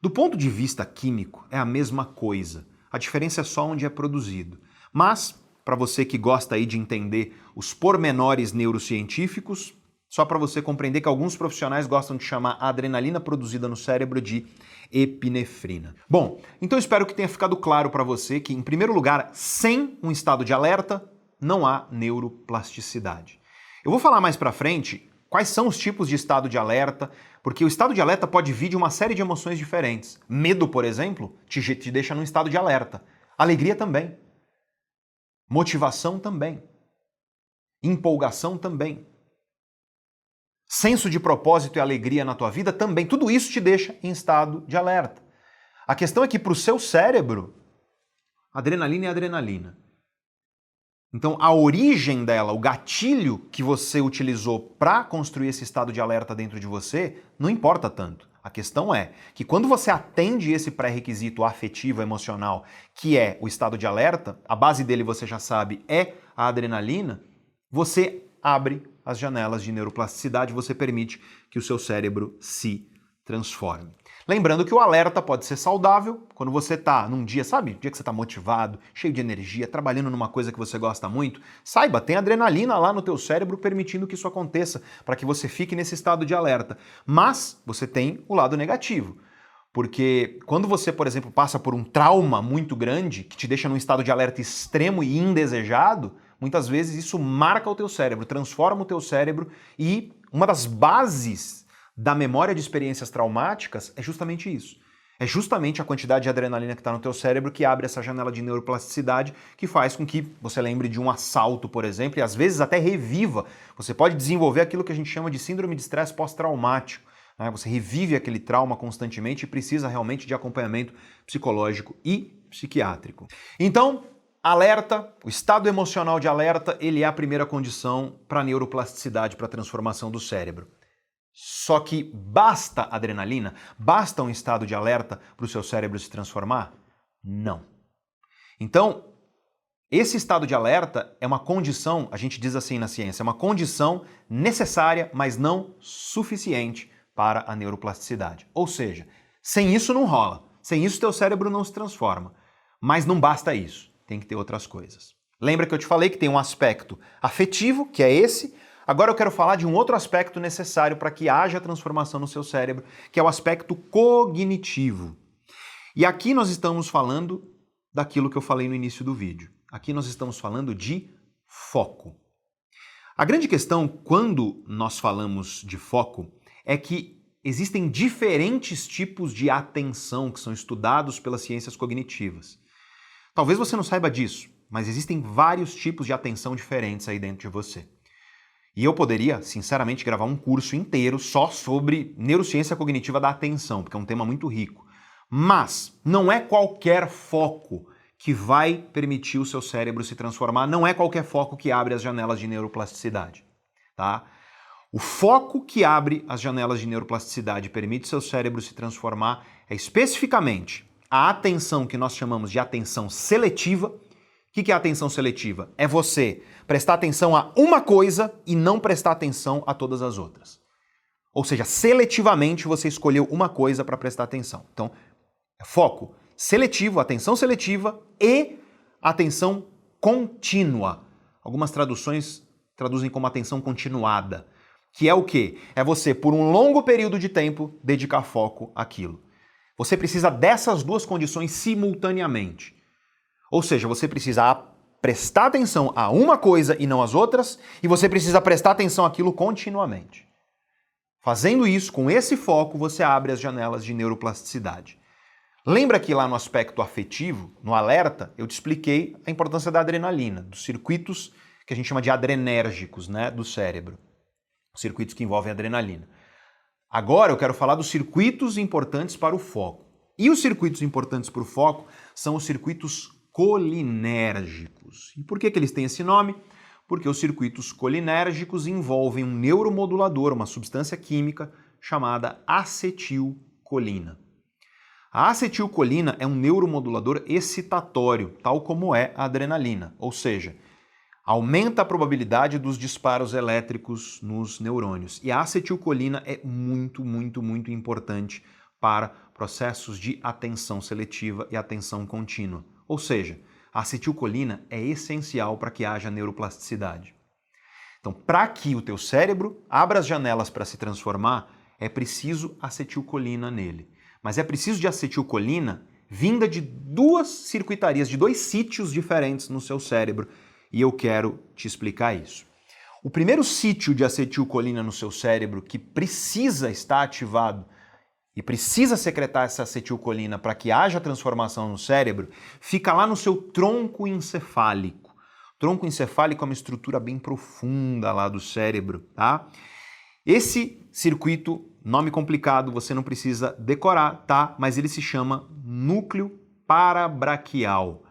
Do ponto de vista químico, é a mesma coisa. A diferença é só onde é produzido. Mas, para você que gosta aí de entender os pormenores neurocientíficos, só para você compreender que alguns profissionais gostam de chamar a adrenalina produzida no cérebro de epinefrina. Bom, então espero que tenha ficado claro para você que, em primeiro lugar, sem um estado de alerta, não há neuroplasticidade. Eu vou falar mais para frente quais são os tipos de estado de alerta, porque o estado de alerta pode vir de uma série de emoções diferentes. Medo, por exemplo, te, te deixa num estado de alerta. Alegria também. Motivação também. Empolgação também. Senso de propósito e alegria na tua vida também. Tudo isso te deixa em estado de alerta. A questão é que para o seu cérebro, adrenalina é adrenalina. Então, a origem dela, o gatilho que você utilizou para construir esse estado de alerta dentro de você, não importa tanto. A questão é que quando você atende esse pré-requisito afetivo, emocional, que é o estado de alerta, a base dele você já sabe é a adrenalina, você abre as janelas de neuroplasticidade, você permite que o seu cérebro se transforme. Lembrando que o alerta pode ser saudável quando você está num dia, sabe? Dia que você está motivado, cheio de energia, trabalhando numa coisa que você gosta muito. Saiba, tem adrenalina lá no teu cérebro permitindo que isso aconteça, para que você fique nesse estado de alerta. Mas você tem o lado negativo. Porque quando você, por exemplo, passa por um trauma muito grande, que te deixa num estado de alerta extremo e indesejado, muitas vezes isso marca o teu cérebro, transforma o teu cérebro e uma das bases da memória de experiências traumáticas é justamente isso. É justamente a quantidade de adrenalina que está no teu cérebro que abre essa janela de neuroplasticidade que faz com que você lembre de um assalto, por exemplo, e às vezes até reviva. Você pode desenvolver aquilo que a gente chama de síndrome de estresse pós-traumático. Né? Você revive aquele trauma constantemente e precisa realmente de acompanhamento psicológico e psiquiátrico. Então, alerta, o estado emocional de alerta, ele é a primeira condição para a neuroplasticidade, para a transformação do cérebro. Só que basta adrenalina? Basta um estado de alerta para o seu cérebro se transformar? Não. Então, esse estado de alerta é uma condição, a gente diz assim na ciência, é uma condição necessária, mas não suficiente para a neuroplasticidade. Ou seja, sem isso não rola. Sem isso teu cérebro não se transforma. Mas não basta isso, tem que ter outras coisas. Lembra que eu te falei que tem um aspecto afetivo, que é esse, Agora eu quero falar de um outro aspecto necessário para que haja transformação no seu cérebro, que é o aspecto cognitivo. E aqui nós estamos falando daquilo que eu falei no início do vídeo. Aqui nós estamos falando de foco. A grande questão quando nós falamos de foco é que existem diferentes tipos de atenção que são estudados pelas ciências cognitivas. Talvez você não saiba disso, mas existem vários tipos de atenção diferentes aí dentro de você. E eu poderia, sinceramente, gravar um curso inteiro só sobre neurociência cognitiva da atenção, porque é um tema muito rico. Mas não é qualquer foco que vai permitir o seu cérebro se transformar, não é qualquer foco que abre as janelas de neuroplasticidade, tá? O foco que abre as janelas de neuroplasticidade e permite seu cérebro se transformar é especificamente a atenção que nós chamamos de atenção seletiva. O que é atenção seletiva? É você prestar atenção a uma coisa e não prestar atenção a todas as outras. Ou seja, seletivamente você escolheu uma coisa para prestar atenção. Então, é foco seletivo, atenção seletiva e atenção contínua. Algumas traduções traduzem como atenção continuada, que é o quê? É você, por um longo período de tempo, dedicar foco àquilo. Você precisa dessas duas condições simultaneamente. Ou seja, você precisa prestar atenção a uma coisa e não às outras, e você precisa prestar atenção àquilo continuamente. Fazendo isso, com esse foco, você abre as janelas de neuroplasticidade. Lembra que lá no aspecto afetivo, no alerta, eu te expliquei a importância da adrenalina, dos circuitos que a gente chama de adrenérgicos, né, do cérebro. Circuitos que envolvem adrenalina. Agora eu quero falar dos circuitos importantes para o foco. E os circuitos importantes para o foco são os circuitos colinérgicos. E por que, que eles têm esse nome? Porque os circuitos colinérgicos envolvem um neuromodulador, uma substância química chamada acetilcolina. A acetilcolina é um neuromodulador excitatório, tal como é a adrenalina, ou seja, aumenta a probabilidade dos disparos elétricos nos neurônios. E a acetilcolina é muito, muito, muito importante para processos de atenção seletiva e atenção contínua. Ou seja, a acetilcolina é essencial para que haja neuroplasticidade. Então, para que o teu cérebro abra as janelas para se transformar, é preciso acetilcolina nele. Mas é preciso de acetilcolina vinda de duas circuitarias, de dois sítios diferentes no seu cérebro, e eu quero te explicar isso. O primeiro sítio de acetilcolina no seu cérebro que precisa estar ativado e precisa secretar essa acetilcolina para que haja transformação no cérebro, fica lá no seu tronco encefálico. Tronco encefálico é uma estrutura bem profunda lá do cérebro, tá? Esse circuito, nome complicado, você não precisa decorar, tá? Mas ele se chama núcleo parabraquial.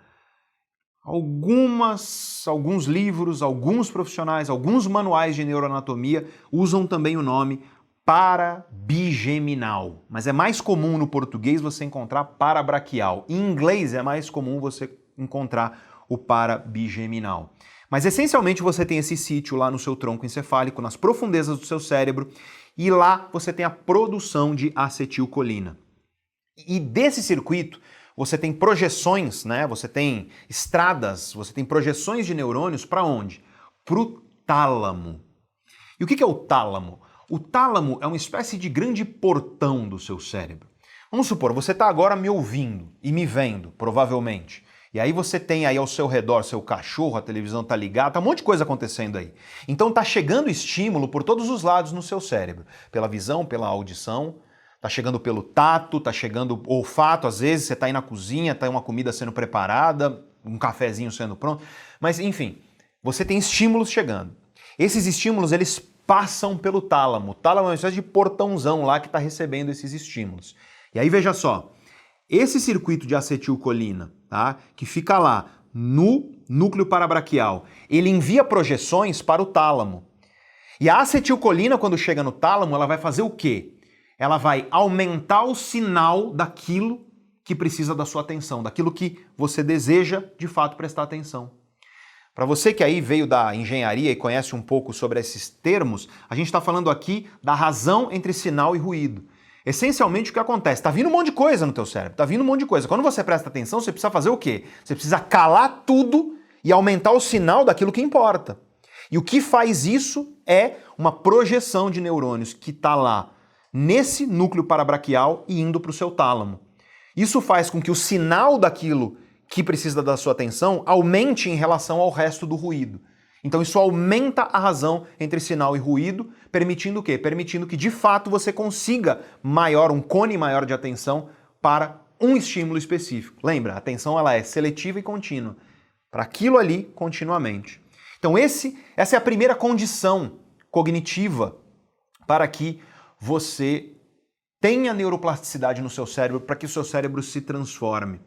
Algumas, alguns livros, alguns profissionais, alguns manuais de neuroanatomia usam também o nome parabigeminal, mas é mais comum no português você encontrar parabraquial. Em inglês é mais comum você encontrar o parabigeminal. Mas essencialmente você tem esse sítio lá no seu tronco encefálico, nas profundezas do seu cérebro, e lá você tem a produção de acetilcolina. E desse circuito você tem projeções, né? Você tem estradas, você tem projeções de neurônios para onde? Para o tálamo. E o que é o tálamo? O tálamo é uma espécie de grande portão do seu cérebro. Vamos supor, você está agora me ouvindo e me vendo, provavelmente. E aí você tem aí ao seu redor seu cachorro, a televisão tá ligada, tá um monte de coisa acontecendo aí. Então tá chegando estímulo por todos os lados no seu cérebro, pela visão, pela audição, Tá chegando pelo tato, tá chegando olfato, às vezes você tá aí na cozinha, tá uma comida sendo preparada, um cafezinho sendo pronto, mas enfim, você tem estímulos chegando. Esses estímulos, eles passam pelo tálamo. O tálamo é uma espécie de portãozão lá que está recebendo esses estímulos. E aí veja só, esse circuito de acetilcolina, tá, que fica lá no núcleo parabraquial, ele envia projeções para o tálamo. E a acetilcolina, quando chega no tálamo, ela vai fazer o quê? ela vai aumentar o sinal daquilo que precisa da sua atenção, daquilo que você deseja de fato prestar atenção. Para você que aí veio da engenharia e conhece um pouco sobre esses termos, a gente está falando aqui da razão entre sinal e ruído. Essencialmente o que acontece? Está vindo um monte de coisa no teu cérebro, está vindo um monte de coisa. Quando você presta atenção, você precisa fazer o quê? Você precisa calar tudo e aumentar o sinal daquilo que importa. E o que faz isso é uma projeção de neurônios que está lá nesse núcleo parabraquial e indo para o seu tálamo. Isso faz com que o sinal daquilo que precisa da sua atenção aumente em relação ao resto do ruído. Então isso aumenta a razão entre sinal e ruído, permitindo o quê? Permitindo que de fato você consiga maior, um cone maior de atenção para um estímulo específico. Lembra, a atenção ela é seletiva e contínua. para aquilo ali continuamente. Então esse, essa é a primeira condição cognitiva para que você tenha neuroplasticidade no seu cérebro, para que o seu cérebro se transforme.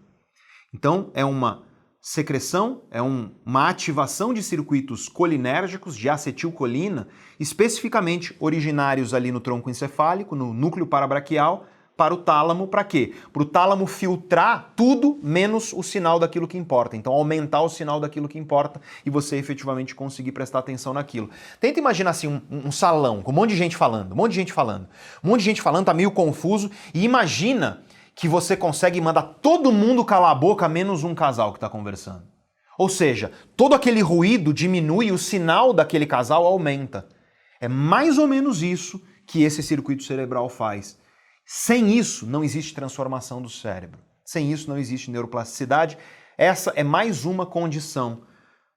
Então é uma secreção, é um, uma ativação de circuitos colinérgicos de acetilcolina, especificamente originários ali no tronco encefálico, no núcleo parabraquial, para o tálamo, para quê? Para o tálamo filtrar tudo menos o sinal daquilo que importa. Então, aumentar o sinal daquilo que importa e você efetivamente conseguir prestar atenção naquilo. Tenta imaginar assim um, um salão com um monte de gente falando, um monte de gente falando, um monte de gente falando, tá meio confuso, e imagina que você consegue mandar todo mundo calar a boca, menos um casal que está conversando. Ou seja, todo aquele ruído diminui e o sinal daquele casal aumenta. É mais ou menos isso que esse circuito cerebral faz. Sem isso, não existe transformação do cérebro. Sem isso, não existe neuroplasticidade. Essa é mais uma condição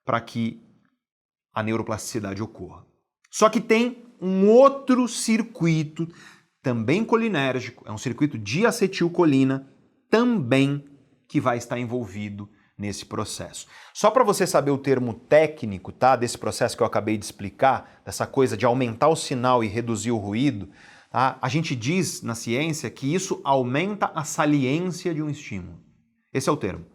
para que a neuroplasticidade ocorra. Só que tem um outro circuito, também colinérgico, é um circuito de acetilcolina, também que vai estar envolvido nesse processo. Só para você saber o termo técnico, tá, desse processo que eu acabei de explicar, dessa coisa de aumentar o sinal e reduzir o ruído, Tá? A gente diz na ciência que isso aumenta a saliência de um estímulo. Esse é o termo.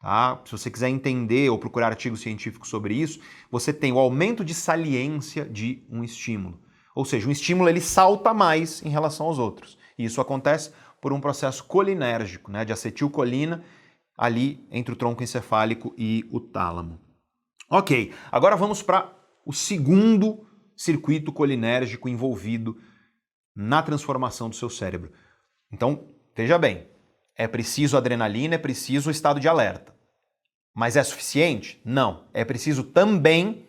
Tá? Se você quiser entender ou procurar artigos científicos sobre isso, você tem o aumento de saliência de um estímulo. Ou seja, um estímulo ele salta mais em relação aos outros. E isso acontece por um processo colinérgico, né, de acetilcolina ali entre o tronco encefálico e o tálamo. Ok, agora vamos para o segundo circuito colinérgico envolvido na transformação do seu cérebro. Então, veja bem, é preciso adrenalina, é preciso estado de alerta. Mas é suficiente? Não. É preciso também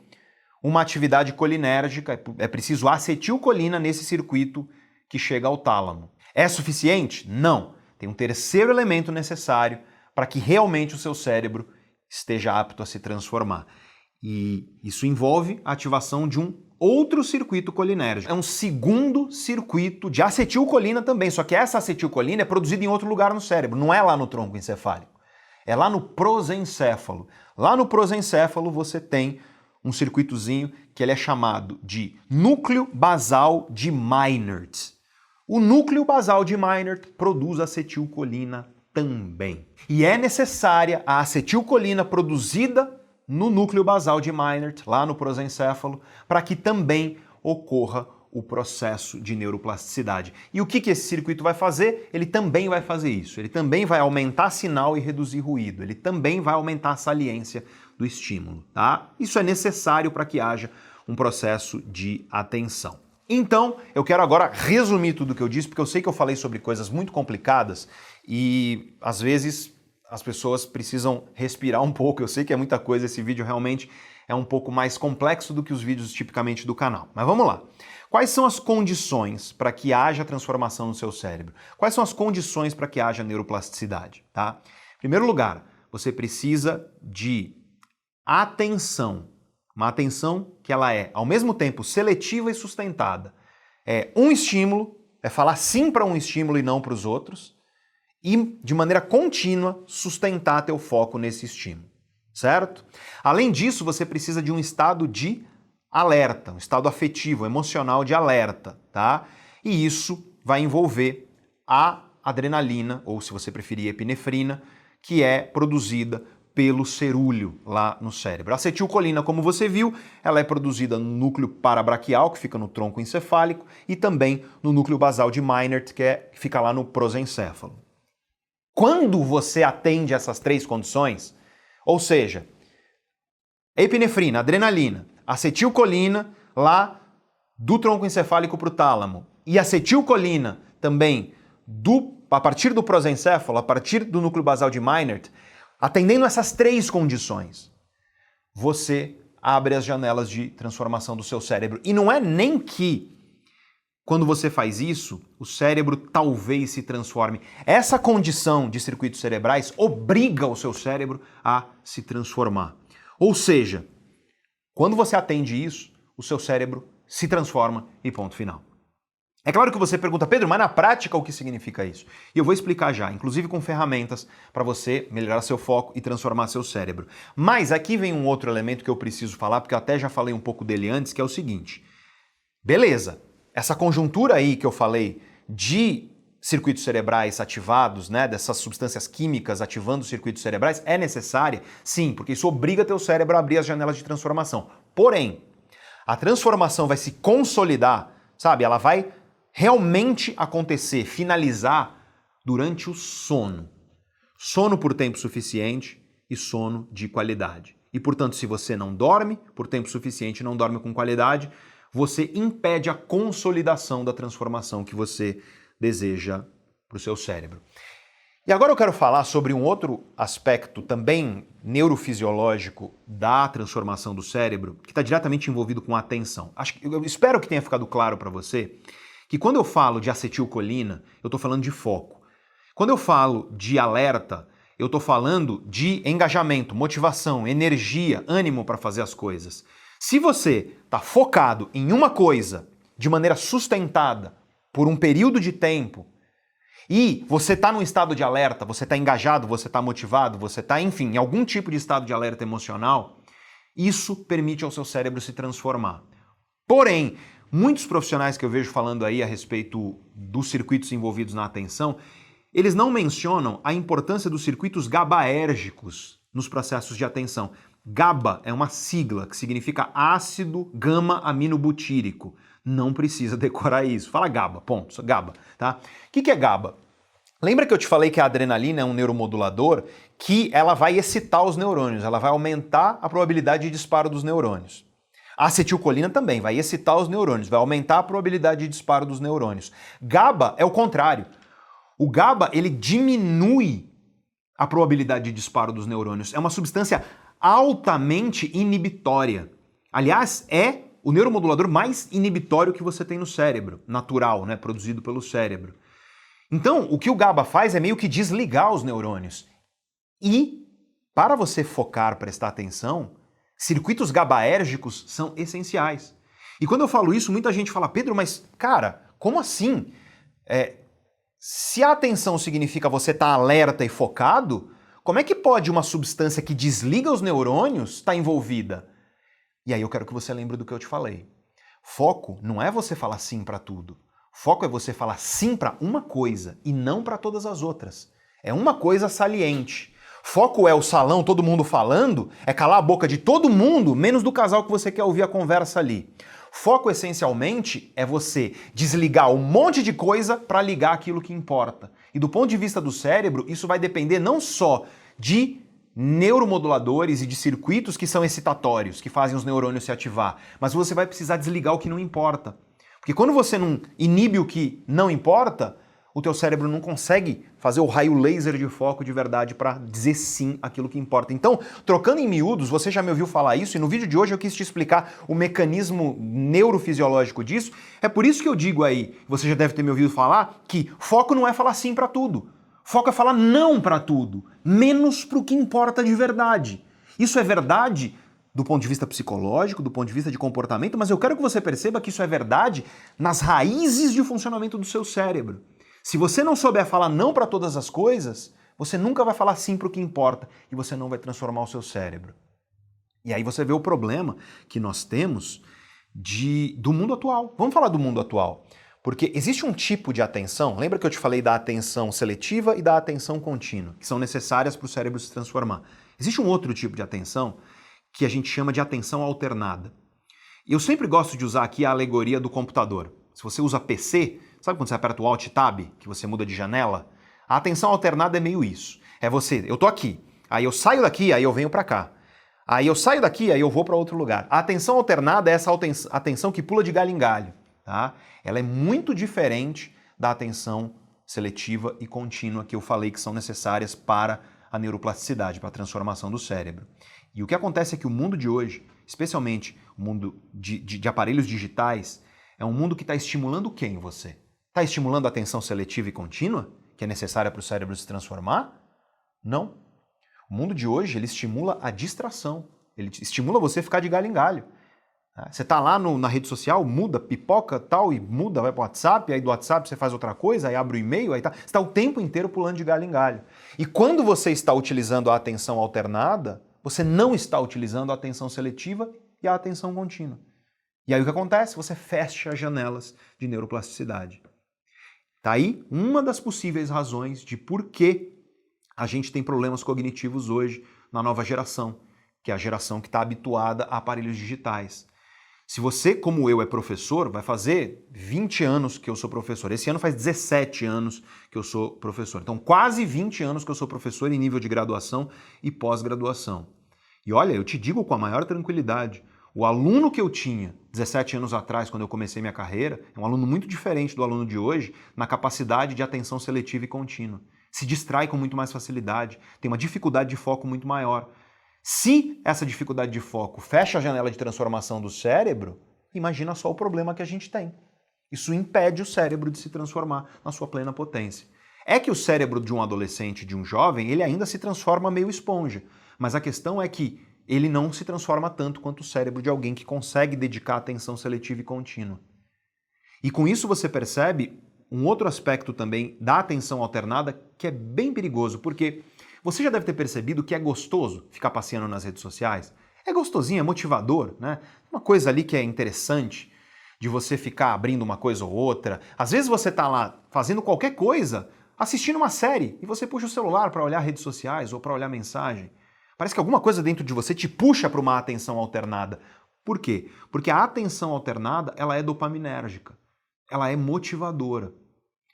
uma atividade colinérgica, é preciso acetilcolina nesse circuito que chega ao tálamo. É suficiente? Não. Tem um terceiro elemento necessário para que realmente o seu cérebro esteja apto a se transformar. E isso envolve a ativação de um outro circuito colinérgico. É um segundo circuito de acetilcolina também, só que essa acetilcolina é produzida em outro lugar no cérebro, não é lá no tronco encefálico. É lá no prosencéfalo. Lá no prosencéfalo você tem um circuitozinho que ele é chamado de núcleo basal de Meinert. O núcleo basal de Meinert produz acetilcolina também. E é necessária a acetilcolina produzida no núcleo basal de Meinert, lá no prosencéfalo, para que também ocorra o processo de neuroplasticidade. E o que, que esse circuito vai fazer? Ele também vai fazer isso. Ele também vai aumentar sinal e reduzir ruído. Ele também vai aumentar a saliência do estímulo. Tá? Isso é necessário para que haja um processo de atenção. Então, eu quero agora resumir tudo o que eu disse, porque eu sei que eu falei sobre coisas muito complicadas e às vezes as pessoas precisam respirar um pouco. Eu sei que é muita coisa, esse vídeo realmente é um pouco mais complexo do que os vídeos tipicamente do canal. Mas vamos lá. Quais são as condições para que haja transformação no seu cérebro? Quais são as condições para que haja neuroplasticidade, tá? Em primeiro lugar, você precisa de atenção. Uma atenção que ela é, ao mesmo tempo, seletiva e sustentada. É um estímulo, é falar sim para um estímulo e não para os outros e, de maneira contínua, sustentar teu foco nesse estímulo, certo? Além disso, você precisa de um estado de alerta, um estado afetivo, emocional de alerta, tá? E isso vai envolver a adrenalina, ou se você preferir, epinefrina, que é produzida pelo cerúleo lá no cérebro. A acetilcolina, como você viu, ela é produzida no núcleo parabraquial, que fica no tronco encefálico, e também no núcleo basal de Meinert, que, é, que fica lá no prosencéfalo. Quando você atende essas três condições, ou seja, epinefrina, adrenalina, acetilcolina lá do tronco encefálico para o tálamo e acetilcolina também do, a partir do prosencéfalo, a partir do núcleo basal de Meinert, atendendo essas três condições, você abre as janelas de transformação do seu cérebro. E não é nem que quando você faz isso, o cérebro talvez se transforme. Essa condição de circuitos cerebrais obriga o seu cérebro a se transformar. Ou seja, quando você atende isso, o seu cérebro se transforma e ponto final. É claro que você pergunta, Pedro, mas na prática o que significa isso? E eu vou explicar já, inclusive com ferramentas para você melhorar seu foco e transformar seu cérebro. Mas aqui vem um outro elemento que eu preciso falar, porque eu até já falei um pouco dele antes, que é o seguinte. Beleza, essa conjuntura aí que eu falei de circuitos cerebrais ativados, né, dessas substâncias químicas ativando os circuitos cerebrais, é necessária? Sim, porque isso obriga teu cérebro a abrir as janelas de transformação. Porém, a transformação vai se consolidar, sabe? Ela vai realmente acontecer, finalizar durante o sono. Sono por tempo suficiente e sono de qualidade. E portanto, se você não dorme por tempo suficiente, não dorme com qualidade, você impede a consolidação da transformação que você deseja para o seu cérebro. E agora eu quero falar sobre um outro aspecto também neurofisiológico da transformação do cérebro, que está diretamente envolvido com a atenção. Acho, eu espero que tenha ficado claro para você que quando eu falo de acetilcolina, eu estou falando de foco. Quando eu falo de alerta, eu estou falando de engajamento, motivação, energia, ânimo para fazer as coisas. Se você está focado em uma coisa de maneira sustentada por um período de tempo e você está num estado de alerta, você está engajado, você está motivado, você está, enfim, em algum tipo de estado de alerta emocional, isso permite ao seu cérebro se transformar. Porém, muitos profissionais que eu vejo falando aí a respeito dos circuitos envolvidos na atenção, eles não mencionam a importância dos circuitos GABAérgicos nos processos de atenção. GABA é uma sigla que significa ácido gama-aminobutírico. Não precisa decorar isso. Fala GABA, ponto. GABA, tá? O que, que é GABA? Lembra que eu te falei que a adrenalina é um neuromodulador que ela vai excitar os neurônios, ela vai aumentar a probabilidade de disparo dos neurônios. A acetilcolina também vai excitar os neurônios, vai aumentar a probabilidade de disparo dos neurônios. GABA é o contrário. O GABA ele diminui a probabilidade de disparo dos neurônios. É uma substância altamente inibitória. Aliás, é o neuromodulador mais inibitório que você tem no cérebro, natural, né, produzido pelo cérebro. Então, o que o GABA faz é meio que desligar os neurônios. E, para você focar, prestar atenção, circuitos GABAérgicos são essenciais. E quando eu falo isso, muita gente fala, Pedro, mas cara, como assim? É, se a atenção significa você estar tá alerta e focado, como é que pode uma substância que desliga os neurônios estar tá envolvida? E aí eu quero que você lembre do que eu te falei. Foco não é você falar sim para tudo. Foco é você falar sim para uma coisa e não para todas as outras. É uma coisa saliente. Foco é o salão, todo mundo falando, é calar a boca de todo mundo, menos do casal que você quer ouvir a conversa ali. Foco essencialmente é você desligar um monte de coisa para ligar aquilo que importa. E do ponto de vista do cérebro, isso vai depender não só de neuromoduladores e de circuitos que são excitatórios, que fazem os neurônios se ativar, mas você vai precisar desligar o que não importa. Porque quando você não inibe o que não importa, o teu cérebro não consegue fazer o raio laser de foco de verdade para dizer sim aquilo que importa. Então, trocando em miúdos, você já me ouviu falar isso e no vídeo de hoje eu quis te explicar o mecanismo neurofisiológico disso. É por isso que eu digo aí, você já deve ter me ouvido falar, que foco não é falar sim para tudo. Foco é falar não para tudo, menos para o que importa de verdade. Isso é verdade do ponto de vista psicológico, do ponto de vista de comportamento, mas eu quero que você perceba que isso é verdade nas raízes de funcionamento do seu cérebro. Se você não souber falar não para todas as coisas, você nunca vai falar sim para o que importa e você não vai transformar o seu cérebro. E aí você vê o problema que nós temos de, do mundo atual. Vamos falar do mundo atual. Porque existe um tipo de atenção, lembra que eu te falei da atenção seletiva e da atenção contínua, que são necessárias para o cérebro se transformar. Existe um outro tipo de atenção que a gente chama de atenção alternada. Eu sempre gosto de usar aqui a alegoria do computador. Se você usa PC, Sabe quando você aperta o Alt Tab, que você muda de janela? A atenção alternada é meio isso. É você, eu tô aqui, aí eu saio daqui, aí eu venho para cá. Aí eu saio daqui, aí eu vou para outro lugar. A atenção alternada é essa atenção que pula de galho em galho, tá? Ela é muito diferente da atenção seletiva e contínua que eu falei que são necessárias para a neuroplasticidade, para a transformação do cérebro. E o que acontece é que o mundo de hoje, especialmente o mundo de, de, de aparelhos digitais, é um mundo que está estimulando quem você? Está estimulando a atenção seletiva e contínua, que é necessária para o cérebro se transformar? Não. O mundo de hoje ele estimula a distração. Ele estimula você a ficar de galho em galho. Né? Você está lá no, na rede social, muda, pipoca tal, e muda, vai para o WhatsApp, aí do WhatsApp você faz outra coisa, aí abre o e-mail, aí tá. Você está o tempo inteiro pulando de galho em galho. E quando você está utilizando a atenção alternada, você não está utilizando a atenção seletiva e a atenção contínua. E aí o que acontece? Você fecha as janelas de neuroplasticidade. Tá aí uma das possíveis razões de por que a gente tem problemas cognitivos hoje na nova geração, que é a geração que está habituada a aparelhos digitais. Se você, como eu, é professor, vai fazer 20 anos que eu sou professor. Esse ano faz 17 anos que eu sou professor. Então, quase 20 anos que eu sou professor em nível de graduação e pós-graduação. E olha, eu te digo com a maior tranquilidade, o aluno que eu tinha 17 anos atrás, quando eu comecei minha carreira, é um aluno muito diferente do aluno de hoje na capacidade de atenção seletiva e contínua. Se distrai com muito mais facilidade, tem uma dificuldade de foco muito maior. Se essa dificuldade de foco fecha a janela de transformação do cérebro, imagina só o problema que a gente tem. Isso impede o cérebro de se transformar na sua plena potência. É que o cérebro de um adolescente, de um jovem, ele ainda se transforma meio esponja. Mas a questão é que ele não se transforma tanto quanto o cérebro de alguém que consegue dedicar atenção seletiva e contínua. E com isso você percebe um outro aspecto também da atenção alternada que é bem perigoso, porque você já deve ter percebido que é gostoso ficar passeando nas redes sociais. É gostosinho, é motivador, né? Uma coisa ali que é interessante de você ficar abrindo uma coisa ou outra. Às vezes você está lá fazendo qualquer coisa, assistindo uma série, e você puxa o celular para olhar redes sociais ou para olhar mensagem. Parece que alguma coisa dentro de você te puxa para uma atenção alternada. Por quê? Porque a atenção alternada, ela é dopaminérgica. Ela é motivadora.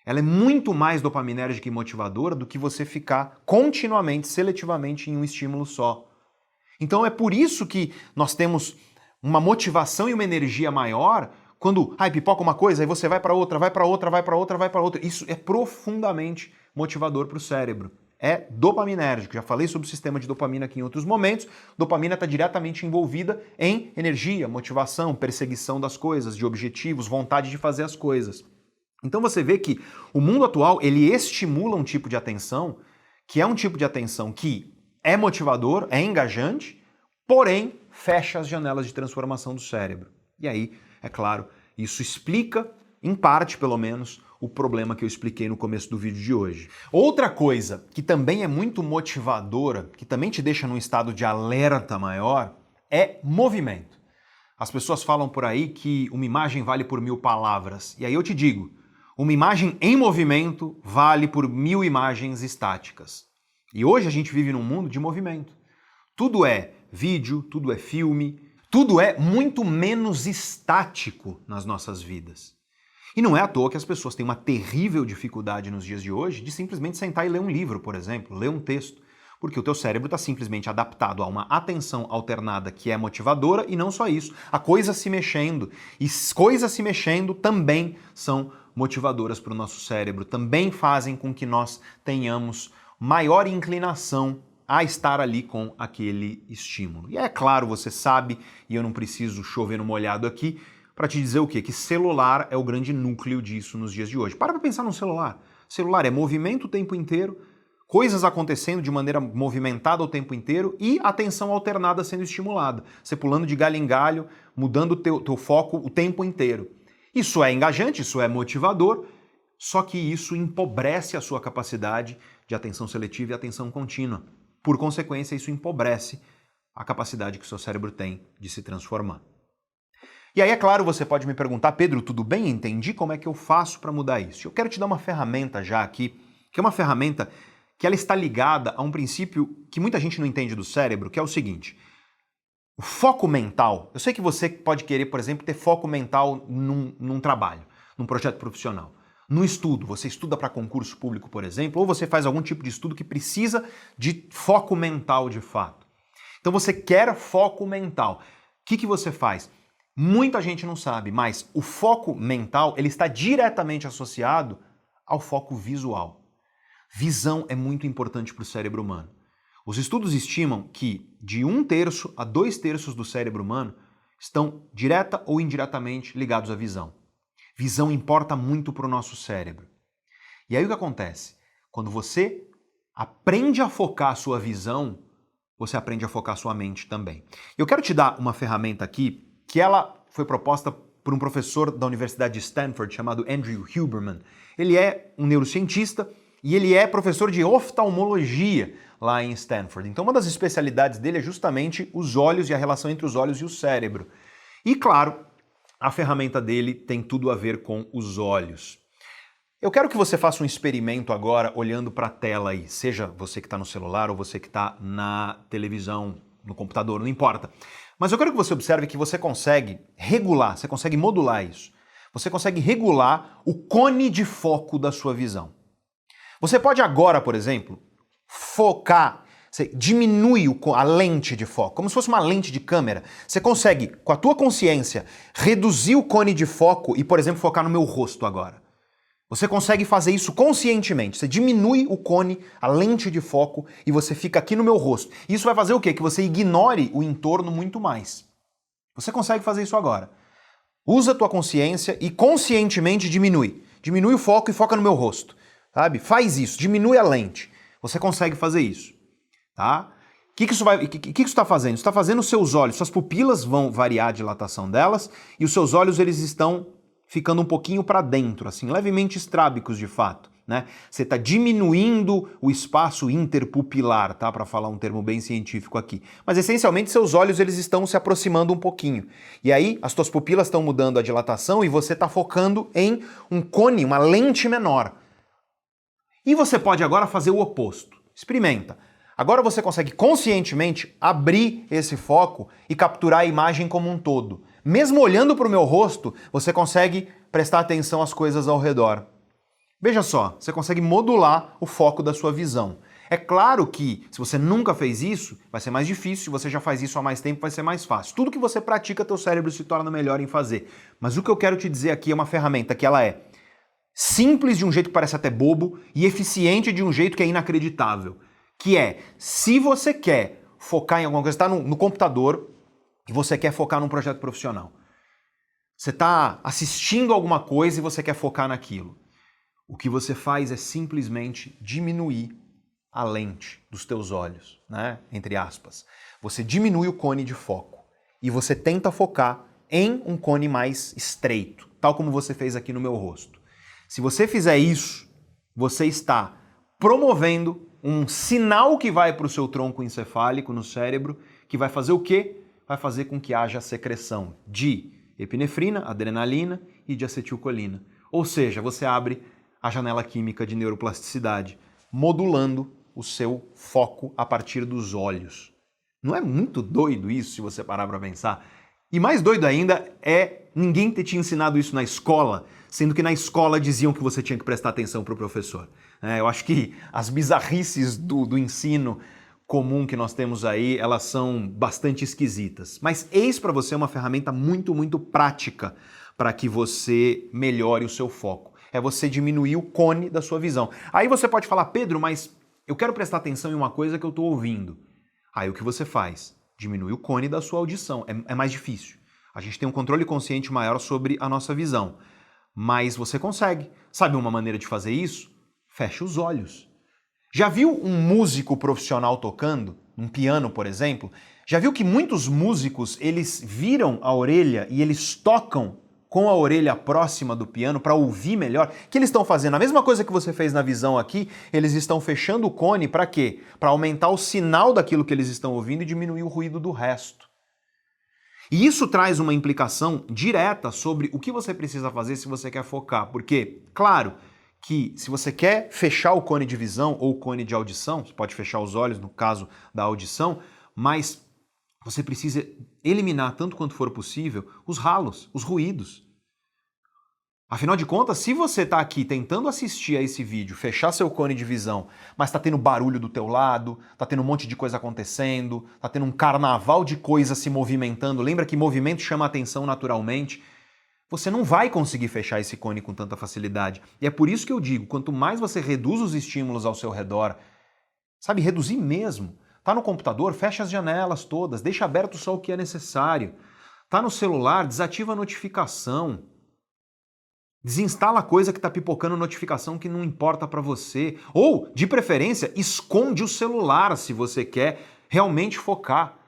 Ela é muito mais dopaminérgica e motivadora do que você ficar continuamente, seletivamente em um estímulo só. Então é por isso que nós temos uma motivação e uma energia maior quando, ai, pipoca uma coisa, aí você vai para outra, vai para outra, vai para outra, vai para outra. Isso é profundamente motivador para o cérebro. É dopaminérgico. Já falei sobre o sistema de dopamina aqui em outros momentos. Dopamina está diretamente envolvida em energia, motivação, perseguição das coisas, de objetivos, vontade de fazer as coisas. Então você vê que o mundo atual ele estimula um tipo de atenção que é um tipo de atenção que é motivador, é engajante, porém fecha as janelas de transformação do cérebro. E aí, é claro, isso explica, em parte pelo menos, o problema que eu expliquei no começo do vídeo de hoje. Outra coisa que também é muito motivadora, que também te deixa num estado de alerta maior, é movimento. As pessoas falam por aí que uma imagem vale por mil palavras. E aí eu te digo, uma imagem em movimento vale por mil imagens estáticas. E hoje a gente vive num mundo de movimento. Tudo é vídeo, tudo é filme, tudo é muito menos estático nas nossas vidas. E não é à toa que as pessoas têm uma terrível dificuldade nos dias de hoje de simplesmente sentar e ler um livro, por exemplo, ler um texto. Porque o teu cérebro está simplesmente adaptado a uma atenção alternada que é motivadora e não só isso, a coisa se mexendo. E coisas se mexendo também são motivadoras para o nosso cérebro, também fazem com que nós tenhamos maior inclinação a estar ali com aquele estímulo. E é claro, você sabe, e eu não preciso chover no molhado aqui, para te dizer o quê? Que celular é o grande núcleo disso nos dias de hoje. Para para pensar no celular. Celular é movimento o tempo inteiro, coisas acontecendo de maneira movimentada o tempo inteiro e atenção alternada sendo estimulada. Você pulando de galho em galho, mudando o teu, teu foco o tempo inteiro. Isso é engajante, isso é motivador, só que isso empobrece a sua capacidade de atenção seletiva e atenção contínua. Por consequência, isso empobrece a capacidade que o seu cérebro tem de se transformar. E aí, é claro, você pode me perguntar, Pedro, tudo bem? Entendi como é que eu faço para mudar isso. Eu quero te dar uma ferramenta já aqui, que é uma ferramenta que ela está ligada a um princípio que muita gente não entende do cérebro, que é o seguinte: o foco mental, eu sei que você pode querer, por exemplo, ter foco mental num, num trabalho, num projeto profissional. No estudo, você estuda para concurso público, por exemplo, ou você faz algum tipo de estudo que precisa de foco mental de fato. Então você quer foco mental. O que, que você faz? Muita gente não sabe, mas o foco mental ele está diretamente associado ao foco visual. Visão é muito importante para o cérebro humano. Os estudos estimam que de um terço a dois terços do cérebro humano estão direta ou indiretamente ligados à visão. Visão importa muito para o nosso cérebro. E aí o que acontece? Quando você aprende a focar a sua visão, você aprende a focar a sua mente também. Eu quero te dar uma ferramenta aqui que ela foi proposta por um professor da Universidade de Stanford chamado Andrew Huberman. Ele é um neurocientista e ele é professor de oftalmologia lá em Stanford. Então, uma das especialidades dele é justamente os olhos e a relação entre os olhos e o cérebro. E, claro, a ferramenta dele tem tudo a ver com os olhos. Eu quero que você faça um experimento agora olhando para a tela aí, seja você que está no celular ou você que está na televisão, no computador, não importa. Mas eu quero que você observe que você consegue regular, você consegue modular isso. Você consegue regular o cone de foco da sua visão. Você pode agora, por exemplo, focar, você diminui a lente de foco, como se fosse uma lente de câmera. Você consegue, com a tua consciência, reduzir o cone de foco e, por exemplo, focar no meu rosto agora. Você consegue fazer isso conscientemente. Você diminui o cone, a lente de foco e você fica aqui no meu rosto. Isso vai fazer o quê? Que você ignore o entorno muito mais. Você consegue fazer isso agora. Usa a tua consciência e conscientemente diminui. Diminui o foco e foca no meu rosto. Sabe? Faz isso, diminui a lente. Você consegue fazer isso, tá? O que, que isso vai, que, que, que isso está fazendo? Está fazendo os seus olhos, suas pupilas vão variar a dilatação delas e os seus olhos eles estão ficando um pouquinho para dentro, assim, levemente estrábicos de fato. Né? Você está diminuindo o espaço interpupilar, tá? Para falar um termo bem científico aqui. Mas essencialmente seus olhos eles estão se aproximando um pouquinho. E aí as tuas pupilas estão mudando a dilatação e você está focando em um cone, uma lente menor. E você pode agora fazer o oposto. Experimenta. Agora você consegue conscientemente abrir esse foco e capturar a imagem como um todo. Mesmo olhando para o meu rosto, você consegue prestar atenção às coisas ao redor. Veja só, você consegue modular o foco da sua visão. É claro que, se você nunca fez isso, vai ser mais difícil. Se você já faz isso há mais tempo, vai ser mais fácil. Tudo que você pratica, teu cérebro se torna melhor em fazer. Mas o que eu quero te dizer aqui é uma ferramenta que ela é simples de um jeito que parece até bobo e eficiente de um jeito que é inacreditável. Que é, se você quer focar em alguma coisa, está no, no computador, e você quer focar num projeto profissional. Você está assistindo alguma coisa e você quer focar naquilo. O que você faz é simplesmente diminuir a lente dos teus olhos, né? Entre aspas. Você diminui o cone de foco e você tenta focar em um cone mais estreito, tal como você fez aqui no meu rosto. Se você fizer isso, você está promovendo um sinal que vai para o seu tronco encefálico no cérebro, que vai fazer o quê? Vai fazer com que haja secreção de epinefrina, adrenalina e de acetilcolina. Ou seja, você abre a janela química de neuroplasticidade, modulando o seu foco a partir dos olhos. Não é muito doido isso se você parar para pensar? E mais doido ainda é ninguém ter te ensinado isso na escola, sendo que na escola diziam que você tinha que prestar atenção para o professor. É, eu acho que as bizarrices do, do ensino comum que nós temos aí, elas são bastante esquisitas. Mas eis para você uma ferramenta muito, muito prática para que você melhore o seu foco. É você diminuir o cone da sua visão. Aí você pode falar, Pedro, mas eu quero prestar atenção em uma coisa que eu estou ouvindo. Aí o que você faz? Diminui o cone da sua audição. É, é mais difícil. A gente tem um controle consciente maior sobre a nossa visão. Mas você consegue. Sabe uma maneira de fazer isso? Feche os olhos. Já viu um músico profissional tocando, um piano, por exemplo? Já viu que muitos músicos, eles viram a orelha e eles tocam com a orelha próxima do piano para ouvir melhor? O que eles estão fazendo? A mesma coisa que você fez na visão aqui, eles estão fechando o cone para quê? Para aumentar o sinal daquilo que eles estão ouvindo e diminuir o ruído do resto. E isso traz uma implicação direta sobre o que você precisa fazer se você quer focar, porque, claro, que se você quer fechar o cone de visão ou o cone de audição, você pode fechar os olhos no caso da audição, mas você precisa eliminar tanto quanto for possível os ralos, os ruídos. Afinal de contas, se você está aqui tentando assistir a esse vídeo, fechar seu cone de visão, mas está tendo barulho do teu lado, está tendo um monte de coisa acontecendo, está tendo um carnaval de coisas se movimentando, lembra que movimento chama atenção naturalmente, você não vai conseguir fechar esse cone com tanta facilidade. E é por isso que eu digo, quanto mais você reduz os estímulos ao seu redor, sabe, reduzir mesmo. Tá no computador, fecha as janelas todas, deixa aberto só o que é necessário. Tá no celular, desativa a notificação. Desinstala a coisa que está pipocando notificação que não importa para você. Ou, de preferência, esconde o celular se você quer realmente focar.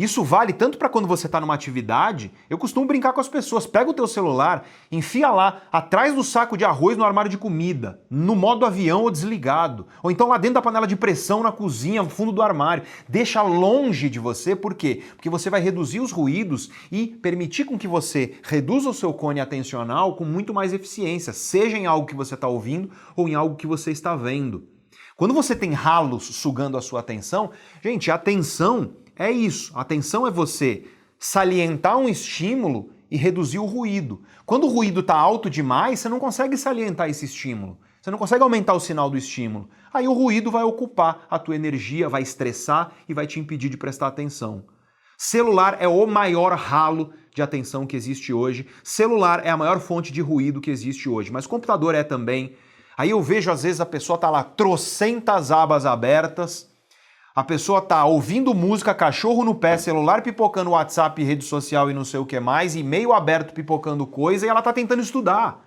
Isso vale tanto para quando você está numa atividade. Eu costumo brincar com as pessoas. Pega o teu celular, enfia lá atrás do saco de arroz no armário de comida, no modo avião ou desligado, ou então lá dentro da panela de pressão na cozinha, no fundo do armário. Deixa longe de você, por quê? Porque você vai reduzir os ruídos e permitir com que você reduza o seu cone atencional com muito mais eficiência, seja em algo que você está ouvindo ou em algo que você está vendo. Quando você tem ralos sugando a sua atenção, gente, a atenção é isso. Atenção é você salientar um estímulo e reduzir o ruído. Quando o ruído está alto demais, você não consegue salientar esse estímulo. Você não consegue aumentar o sinal do estímulo. Aí o ruído vai ocupar a tua energia, vai estressar e vai te impedir de prestar atenção. Celular é o maior ralo de atenção que existe hoje. Celular é a maior fonte de ruído que existe hoje, mas computador é também. Aí eu vejo às vezes a pessoa tá lá trocentas abas abertas, a pessoa tá ouvindo música, cachorro no pé, celular pipocando WhatsApp, rede social e não sei o que mais, e-mail aberto pipocando coisa, e ela tá tentando estudar.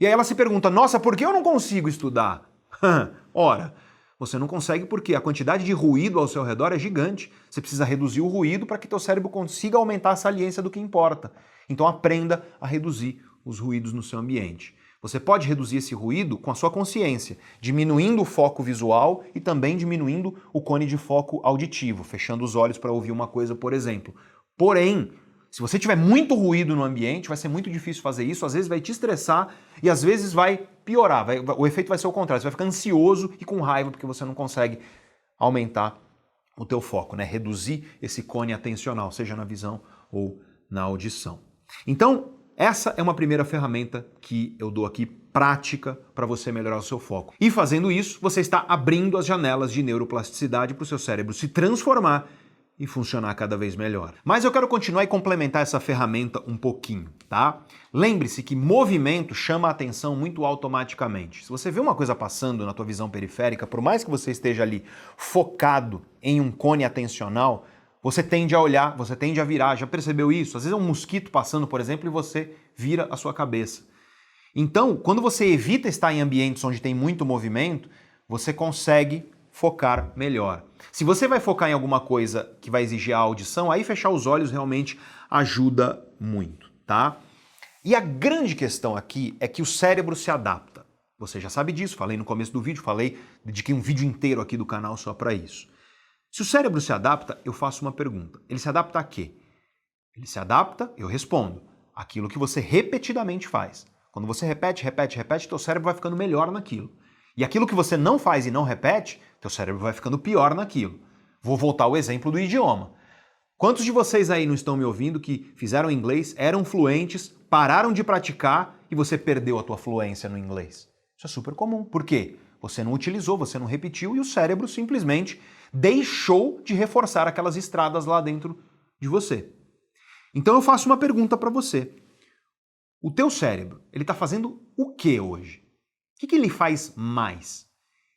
E aí ela se pergunta: "Nossa, por que eu não consigo estudar?" Ora, você não consegue porque a quantidade de ruído ao seu redor é gigante. Você precisa reduzir o ruído para que teu cérebro consiga aumentar a saliência do que importa. Então aprenda a reduzir os ruídos no seu ambiente. Você pode reduzir esse ruído com a sua consciência, diminuindo o foco visual e também diminuindo o cone de foco auditivo, fechando os olhos para ouvir uma coisa, por exemplo. Porém, se você tiver muito ruído no ambiente, vai ser muito difícil fazer isso, às vezes vai te estressar e às vezes vai piorar. Vai, o efeito vai ser o contrário, você vai ficar ansioso e com raiva porque você não consegue aumentar o teu foco, né? Reduzir esse cone atencional, seja na visão ou na audição. Então, essa é uma primeira ferramenta que eu dou aqui prática para você melhorar o seu foco. E fazendo isso, você está abrindo as janelas de neuroplasticidade para o seu cérebro se transformar e funcionar cada vez melhor. Mas eu quero continuar e complementar essa ferramenta um pouquinho, tá? Lembre-se que movimento chama a atenção muito automaticamente. Se você vê uma coisa passando na tua visão periférica, por mais que você esteja ali focado em um cone atencional, você tende a olhar, você tende a virar. Já percebeu isso? Às vezes é um mosquito passando, por exemplo, e você vira a sua cabeça. Então, quando você evita estar em ambientes onde tem muito movimento, você consegue focar melhor. Se você vai focar em alguma coisa que vai exigir a audição, aí fechar os olhos realmente ajuda muito, tá? E a grande questão aqui é que o cérebro se adapta. Você já sabe disso, falei no começo do vídeo, falei, dediquei um vídeo inteiro aqui do canal só para isso. Se o cérebro se adapta, eu faço uma pergunta. Ele se adapta a quê? Ele se adapta, eu respondo, aquilo que você repetidamente faz. Quando você repete, repete, repete, teu cérebro vai ficando melhor naquilo. E aquilo que você não faz e não repete, teu cérebro vai ficando pior naquilo. Vou voltar ao exemplo do idioma. Quantos de vocês aí não estão me ouvindo que fizeram inglês, eram fluentes, pararam de praticar e você perdeu a tua fluência no inglês? Isso é super comum. Por quê? Você não utilizou, você não repetiu e o cérebro simplesmente deixou de reforçar aquelas estradas lá dentro de você. Então eu faço uma pergunta para você. O teu cérebro, ele está fazendo o que hoje? O que, que ele faz mais?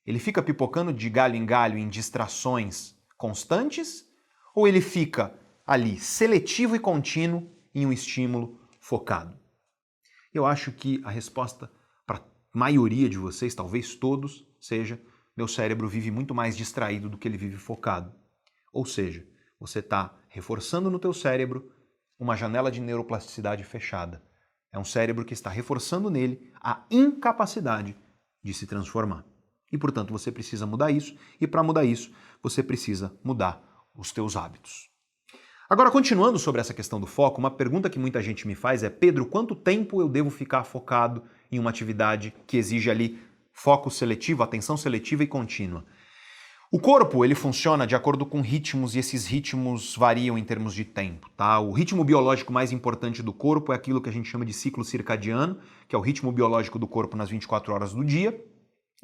Ele fica pipocando de galho em galho em distrações constantes? Ou ele fica ali seletivo e contínuo em um estímulo focado? Eu acho que a resposta para a maioria de vocês, talvez todos, seja meu cérebro vive muito mais distraído do que ele vive focado. Ou seja, você está reforçando no teu cérebro uma janela de neuroplasticidade fechada. É um cérebro que está reforçando nele a incapacidade de se transformar. E, portanto, você precisa mudar isso, e para mudar isso, você precisa mudar os teus hábitos. Agora, continuando sobre essa questão do foco, uma pergunta que muita gente me faz é: Pedro, quanto tempo eu devo ficar focado em uma atividade que exige ali foco seletivo, atenção seletiva e contínua. O corpo ele funciona de acordo com ritmos e esses ritmos variam em termos de tempo, tá? O ritmo biológico mais importante do corpo é aquilo que a gente chama de ciclo circadiano, que é o ritmo biológico do corpo nas 24 horas do dia.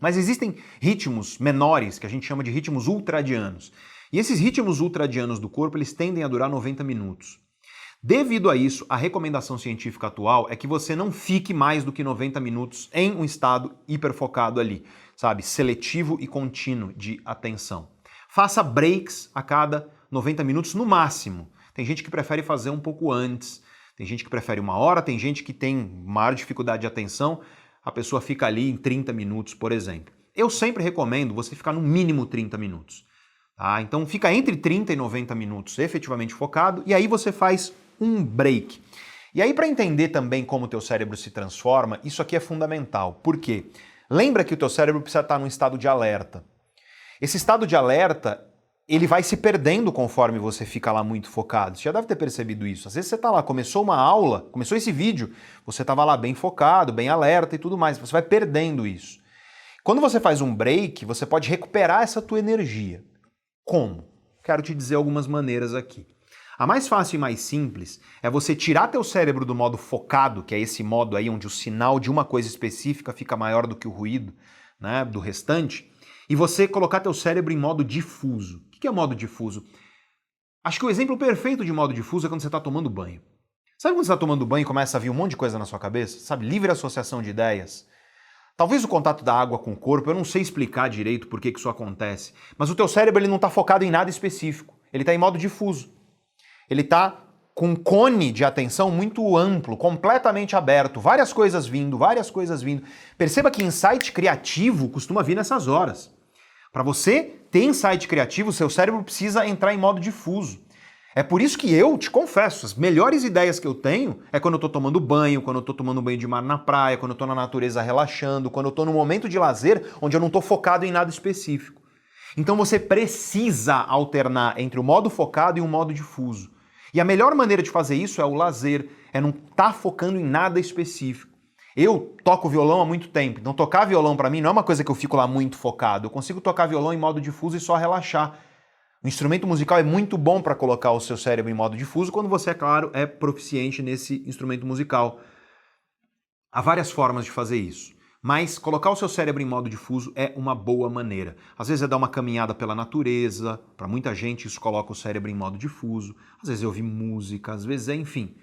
Mas existem ritmos menores que a gente chama de ritmos ultradianos. E esses ritmos ultradianos do corpo, eles tendem a durar 90 minutos. Devido a isso, a recomendação científica atual é que você não fique mais do que 90 minutos em um estado hiperfocado ali, sabe? Seletivo e contínuo de atenção. Faça breaks a cada 90 minutos no máximo. Tem gente que prefere fazer um pouco antes, tem gente que prefere uma hora, tem gente que tem maior dificuldade de atenção, a pessoa fica ali em 30 minutos, por exemplo. Eu sempre recomendo você ficar no mínimo 30 minutos. Tá? Então fica entre 30 e 90 minutos efetivamente focado e aí você faz um break. E aí para entender também como o teu cérebro se transforma, isso aqui é fundamental. Por quê? Lembra que o teu cérebro precisa estar num estado de alerta. Esse estado de alerta, ele vai se perdendo conforme você fica lá muito focado. Você já deve ter percebido isso. Às vezes você está lá, começou uma aula, começou esse vídeo, você estava lá bem focado, bem alerta e tudo mais. Você vai perdendo isso. Quando você faz um break, você pode recuperar essa tua energia. Como? Quero te dizer algumas maneiras aqui. A mais fácil e mais simples é você tirar teu cérebro do modo focado, que é esse modo aí onde o sinal de uma coisa específica fica maior do que o ruído né, do restante, e você colocar teu cérebro em modo difuso. O que é modo difuso? Acho que o exemplo perfeito de modo difuso é quando você está tomando banho. Sabe quando você está tomando banho e começa a vir um monte de coisa na sua cabeça? Sabe, livre associação de ideias. Talvez o contato da água com o corpo, eu não sei explicar direito por que, que isso acontece, mas o teu cérebro ele não está focado em nada específico. Ele está em modo difuso. Ele está com um cone de atenção muito amplo, completamente aberto, várias coisas vindo, várias coisas vindo. Perceba que insight criativo costuma vir nessas horas. Para você ter insight criativo, seu cérebro precisa entrar em modo difuso. É por isso que eu te confesso, as melhores ideias que eu tenho é quando eu tô tomando banho, quando eu tô tomando banho de mar na praia, quando eu tô na natureza relaxando, quando eu tô no momento de lazer onde eu não tô focado em nada específico. Então você precisa alternar entre o modo focado e o modo difuso. E a melhor maneira de fazer isso é o lazer, é não estar tá focando em nada específico. Eu toco violão há muito tempo, então tocar violão para mim não é uma coisa que eu fico lá muito focado. Eu consigo tocar violão em modo difuso e só relaxar. O instrumento musical é muito bom para colocar o seu cérebro em modo difuso quando você, é claro, é proficiente nesse instrumento musical. Há várias formas de fazer isso. Mas colocar o seu cérebro em modo difuso é uma boa maneira. Às vezes é dar uma caminhada pela natureza, para muita gente isso coloca o cérebro em modo difuso. Às vezes é ouvir música, às vezes é, enfim,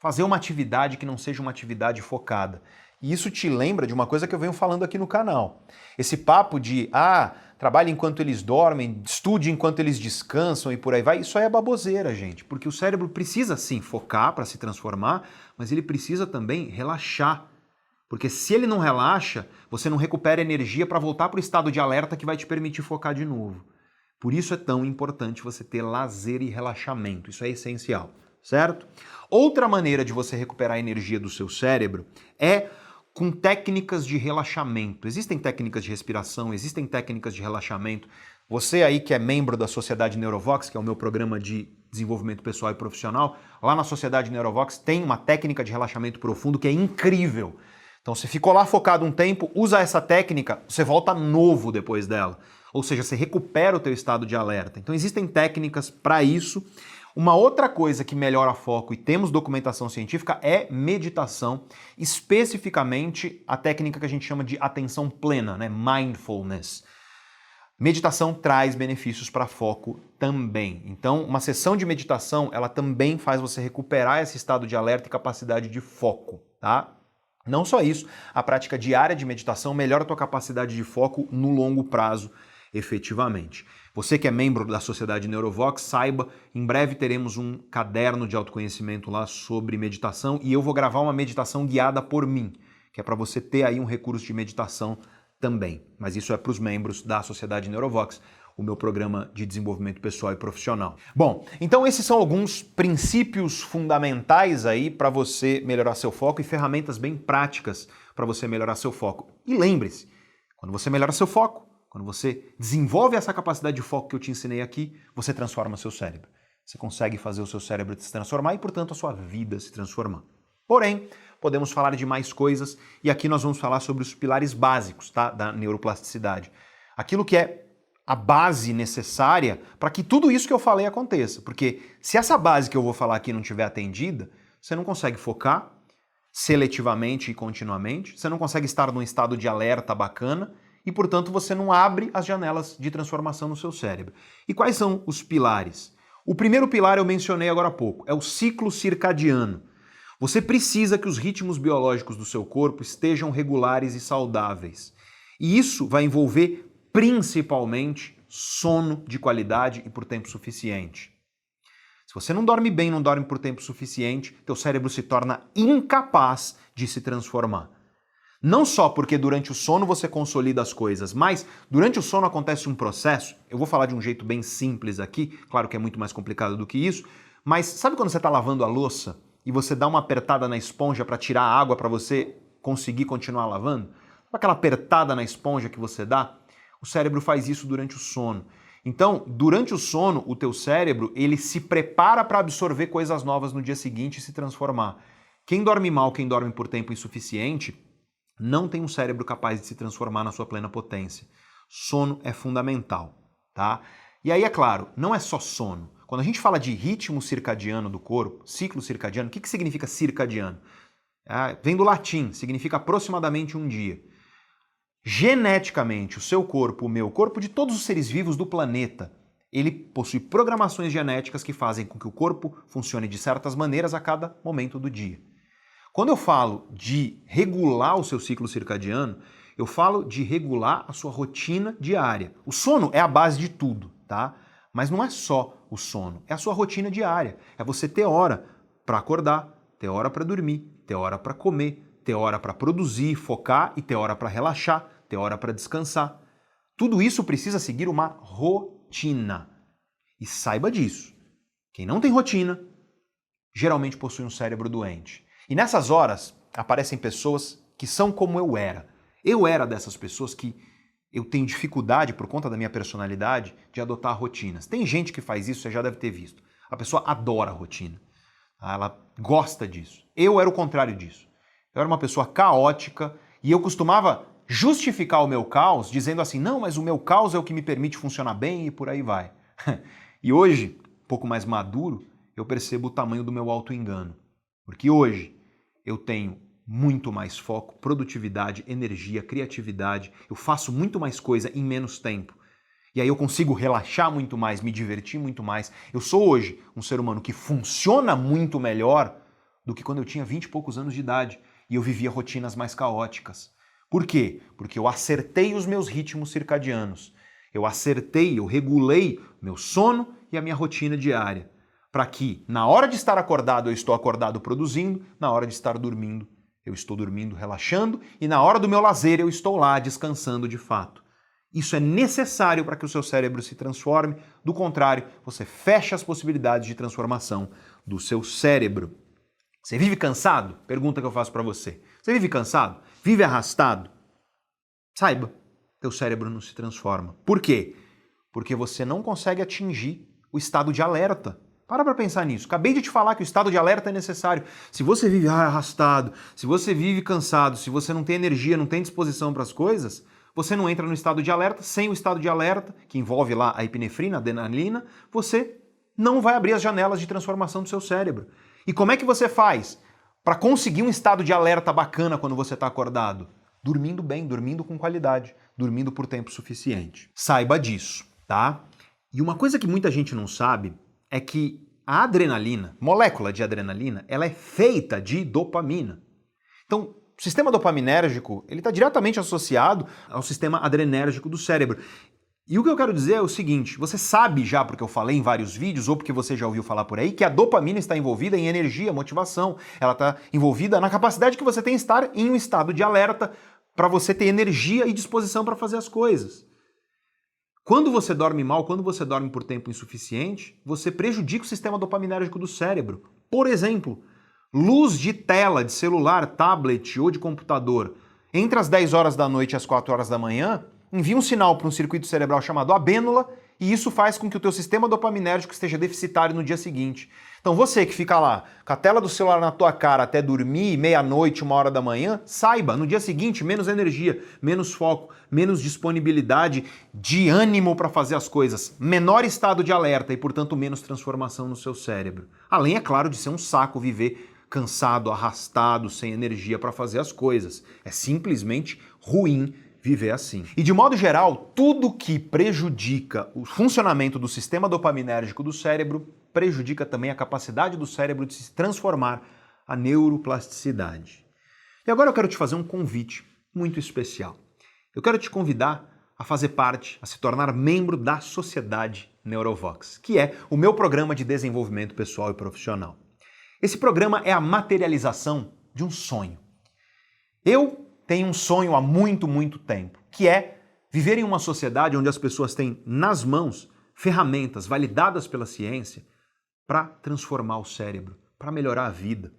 fazer uma atividade que não seja uma atividade focada. E isso te lembra de uma coisa que eu venho falando aqui no canal. Esse papo de, ah, trabalhe enquanto eles dormem, estude enquanto eles descansam e por aí vai, isso aí é baboseira, gente. Porque o cérebro precisa sim focar para se transformar, mas ele precisa também relaxar. Porque se ele não relaxa, você não recupera energia para voltar para o estado de alerta que vai te permitir focar de novo. Por isso é tão importante você ter lazer e relaxamento. Isso é essencial, certo? Outra maneira de você recuperar a energia do seu cérebro é com técnicas de relaxamento. Existem técnicas de respiração, existem técnicas de relaxamento. Você aí que é membro da Sociedade Neurovox, que é o meu programa de desenvolvimento pessoal e profissional, lá na Sociedade Neurovox tem uma técnica de relaxamento profundo que é incrível. Então, você ficou lá focado um tempo, usa essa técnica, você volta novo depois dela. Ou seja, você recupera o teu estado de alerta. Então, existem técnicas para isso. Uma outra coisa que melhora foco e temos documentação científica é meditação, especificamente a técnica que a gente chama de atenção plena, né? mindfulness. Meditação traz benefícios para foco também. Então, uma sessão de meditação, ela também faz você recuperar esse estado de alerta e capacidade de foco, tá? Não só isso, a prática diária de meditação melhora a tua capacidade de foco no longo prazo, efetivamente. Você que é membro da Sociedade Neurovox, saiba, em breve teremos um caderno de autoconhecimento lá sobre meditação e eu vou gravar uma meditação guiada por mim, que é para você ter aí um recurso de meditação também. Mas isso é para os membros da Sociedade Neurovox, o meu programa de desenvolvimento pessoal e profissional. Bom, então esses são alguns princípios fundamentais aí para você melhorar seu foco e ferramentas bem práticas para você melhorar seu foco. E lembre-se, quando você melhora seu foco, quando você desenvolve essa capacidade de foco que eu te ensinei aqui, você transforma seu cérebro. Você consegue fazer o seu cérebro se transformar e, portanto, a sua vida se transformar. Porém, podemos falar de mais coisas e aqui nós vamos falar sobre os pilares básicos tá, da neuroplasticidade. Aquilo que é a base necessária para que tudo isso que eu falei aconteça. Porque se essa base que eu vou falar aqui não estiver atendida, você não consegue focar seletivamente e continuamente, você não consegue estar num estado de alerta bacana e, portanto, você não abre as janelas de transformação no seu cérebro. E quais são os pilares? O primeiro pilar eu mencionei agora há pouco, é o ciclo circadiano. Você precisa que os ritmos biológicos do seu corpo estejam regulares e saudáveis. E isso vai envolver principalmente sono de qualidade e por tempo suficiente. Se você não dorme bem, não dorme por tempo suficiente, teu cérebro se torna incapaz de se transformar. Não só porque durante o sono você consolida as coisas, mas durante o sono acontece um processo. Eu vou falar de um jeito bem simples aqui, claro que é muito mais complicado do que isso, mas sabe quando você está lavando a louça e você dá uma apertada na esponja para tirar a água para você conseguir continuar lavando? Aquela apertada na esponja que você dá? O cérebro faz isso durante o sono. Então, durante o sono, o teu cérebro, ele se prepara para absorver coisas novas no dia seguinte e se transformar. Quem dorme mal, quem dorme por tempo insuficiente, não tem um cérebro capaz de se transformar na sua plena potência. Sono é fundamental, tá? E aí, é claro, não é só sono. Quando a gente fala de ritmo circadiano do corpo, ciclo circadiano, o que, que significa circadiano? Ah, vem do latim, significa aproximadamente um dia. Geneticamente, o seu corpo, o meu corpo, de todos os seres vivos do planeta, ele possui programações genéticas que fazem com que o corpo funcione de certas maneiras a cada momento do dia. Quando eu falo de regular o seu ciclo circadiano, eu falo de regular a sua rotina diária. O sono é a base de tudo, tá? Mas não é só o sono, é a sua rotina diária. É você ter hora para acordar, ter hora para dormir, ter hora para comer, ter hora para produzir, focar e ter hora para relaxar, ter hora para descansar. Tudo isso precisa seguir uma rotina. E saiba disso. Quem não tem rotina geralmente possui um cérebro doente. E nessas horas aparecem pessoas que são como eu era. Eu era dessas pessoas que eu tenho dificuldade, por conta da minha personalidade, de adotar rotinas. Tem gente que faz isso, você já deve ter visto. A pessoa adora a rotina. Tá? Ela gosta disso. Eu era o contrário disso. Eu era uma pessoa caótica e eu costumava justificar o meu caos dizendo assim: não, mas o meu caos é o que me permite funcionar bem e por aí vai. e hoje, um pouco mais maduro, eu percebo o tamanho do meu auto-engano. Porque hoje eu tenho muito mais foco, produtividade, energia, criatividade, eu faço muito mais coisa em menos tempo. E aí eu consigo relaxar muito mais, me divertir muito mais. Eu sou hoje um ser humano que funciona muito melhor do que quando eu tinha 20 e poucos anos de idade e eu vivia rotinas mais caóticas. Por quê? Porque eu acertei os meus ritmos circadianos. Eu acertei, eu regulei meu sono e a minha rotina diária para que na hora de estar acordado eu estou acordado produzindo, na hora de estar dormindo eu estou dormindo relaxando e na hora do meu lazer eu estou lá descansando de fato. Isso é necessário para que o seu cérebro se transforme, do contrário, você fecha as possibilidades de transformação do seu cérebro. Você vive cansado? Pergunta que eu faço para você. Você vive cansado? Vive arrastado? Saiba, teu cérebro não se transforma. Por quê? Porque você não consegue atingir o estado de alerta para para pensar nisso. Acabei de te falar que o estado de alerta é necessário. Se você vive arrastado, se você vive cansado, se você não tem energia, não tem disposição para as coisas, você não entra no estado de alerta. Sem o estado de alerta, que envolve lá a epinefrina, a adrenalina, você não vai abrir as janelas de transformação do seu cérebro. E como é que você faz para conseguir um estado de alerta bacana quando você está acordado? Dormindo bem, dormindo com qualidade, dormindo por tempo suficiente. Saiba disso, tá? E uma coisa que muita gente não sabe é que a adrenalina, molécula de adrenalina, ela é feita de dopamina. Então, o sistema dopaminérgico ele está diretamente associado ao sistema adrenérgico do cérebro. E o que eu quero dizer é o seguinte: você sabe já, porque eu falei em vários vídeos, ou porque você já ouviu falar por aí, que a dopamina está envolvida em energia, motivação. Ela está envolvida na capacidade que você tem de estar em um estado de alerta para você ter energia e disposição para fazer as coisas. Quando você dorme mal, quando você dorme por tempo insuficiente, você prejudica o sistema dopaminérgico do cérebro. Por exemplo, luz de tela de celular, tablet ou de computador entre as 10 horas da noite e as 4 horas da manhã envia um sinal para um circuito cerebral chamado abênula e isso faz com que o teu sistema dopaminérgico esteja deficitário no dia seguinte. Então você que fica lá com a tela do celular na tua cara até dormir, meia-noite, uma hora da manhã, saiba, no dia seguinte, menos energia, menos foco, menos disponibilidade de ânimo para fazer as coisas, menor estado de alerta e, portanto, menos transformação no seu cérebro. Além, é claro, de ser um saco viver cansado, arrastado, sem energia para fazer as coisas. É simplesmente ruim viver assim. E de modo geral, tudo que prejudica o funcionamento do sistema dopaminérgico do cérebro prejudica também a capacidade do cérebro de se transformar, a neuroplasticidade. E agora eu quero te fazer um convite muito especial. Eu quero te convidar a fazer parte, a se tornar membro da Sociedade Neurovox, que é o meu programa de desenvolvimento pessoal e profissional. Esse programa é a materialização de um sonho. Eu tem um sonho há muito, muito tempo, que é viver em uma sociedade onde as pessoas têm nas mãos ferramentas validadas pela ciência para transformar o cérebro, para melhorar a vida.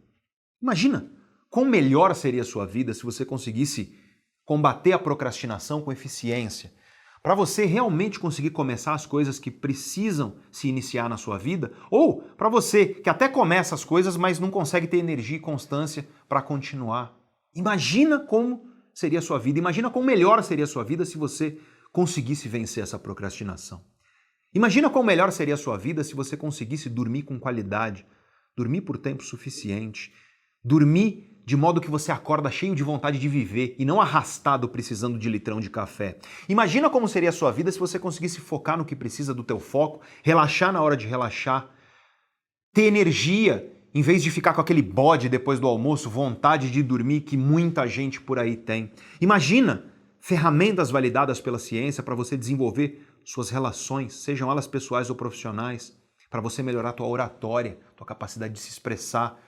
Imagina quão melhor seria a sua vida se você conseguisse combater a procrastinação com eficiência, para você realmente conseguir começar as coisas que precisam se iniciar na sua vida, ou para você que até começa as coisas, mas não consegue ter energia e constância para continuar. Imagina como seria a sua vida, imagina quão melhor seria a sua vida se você conseguisse vencer essa procrastinação. Imagina quão melhor seria a sua vida se você conseguisse dormir com qualidade, dormir por tempo suficiente, dormir de modo que você acorda cheio de vontade de viver e não arrastado precisando de litrão de café. Imagina como seria a sua vida se você conseguisse focar no que precisa do teu foco, relaxar na hora de relaxar, ter energia em vez de ficar com aquele bode depois do almoço, vontade de dormir que muita gente por aí tem. Imagina ferramentas validadas pela ciência para você desenvolver suas relações, sejam elas pessoais ou profissionais, para você melhorar tua oratória, tua capacidade de se expressar,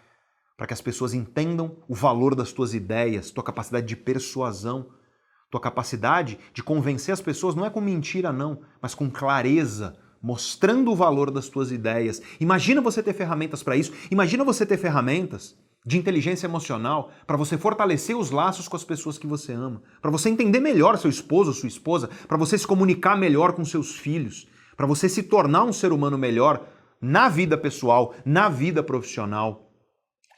para que as pessoas entendam o valor das tuas ideias, tua capacidade de persuasão, tua capacidade de convencer as pessoas não é com mentira não, mas com clareza, mostrando o valor das tuas ideias. Imagina você ter ferramentas para isso. Imagina você ter ferramentas de inteligência emocional para você fortalecer os laços com as pessoas que você ama, para você entender melhor seu esposo ou sua esposa, para você se comunicar melhor com seus filhos, para você se tornar um ser humano melhor na vida pessoal, na vida profissional.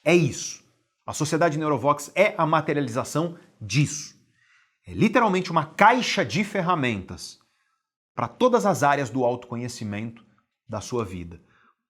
É isso. A sociedade Neurovox é a materialização disso. É literalmente uma caixa de ferramentas para todas as áreas do autoconhecimento da sua vida.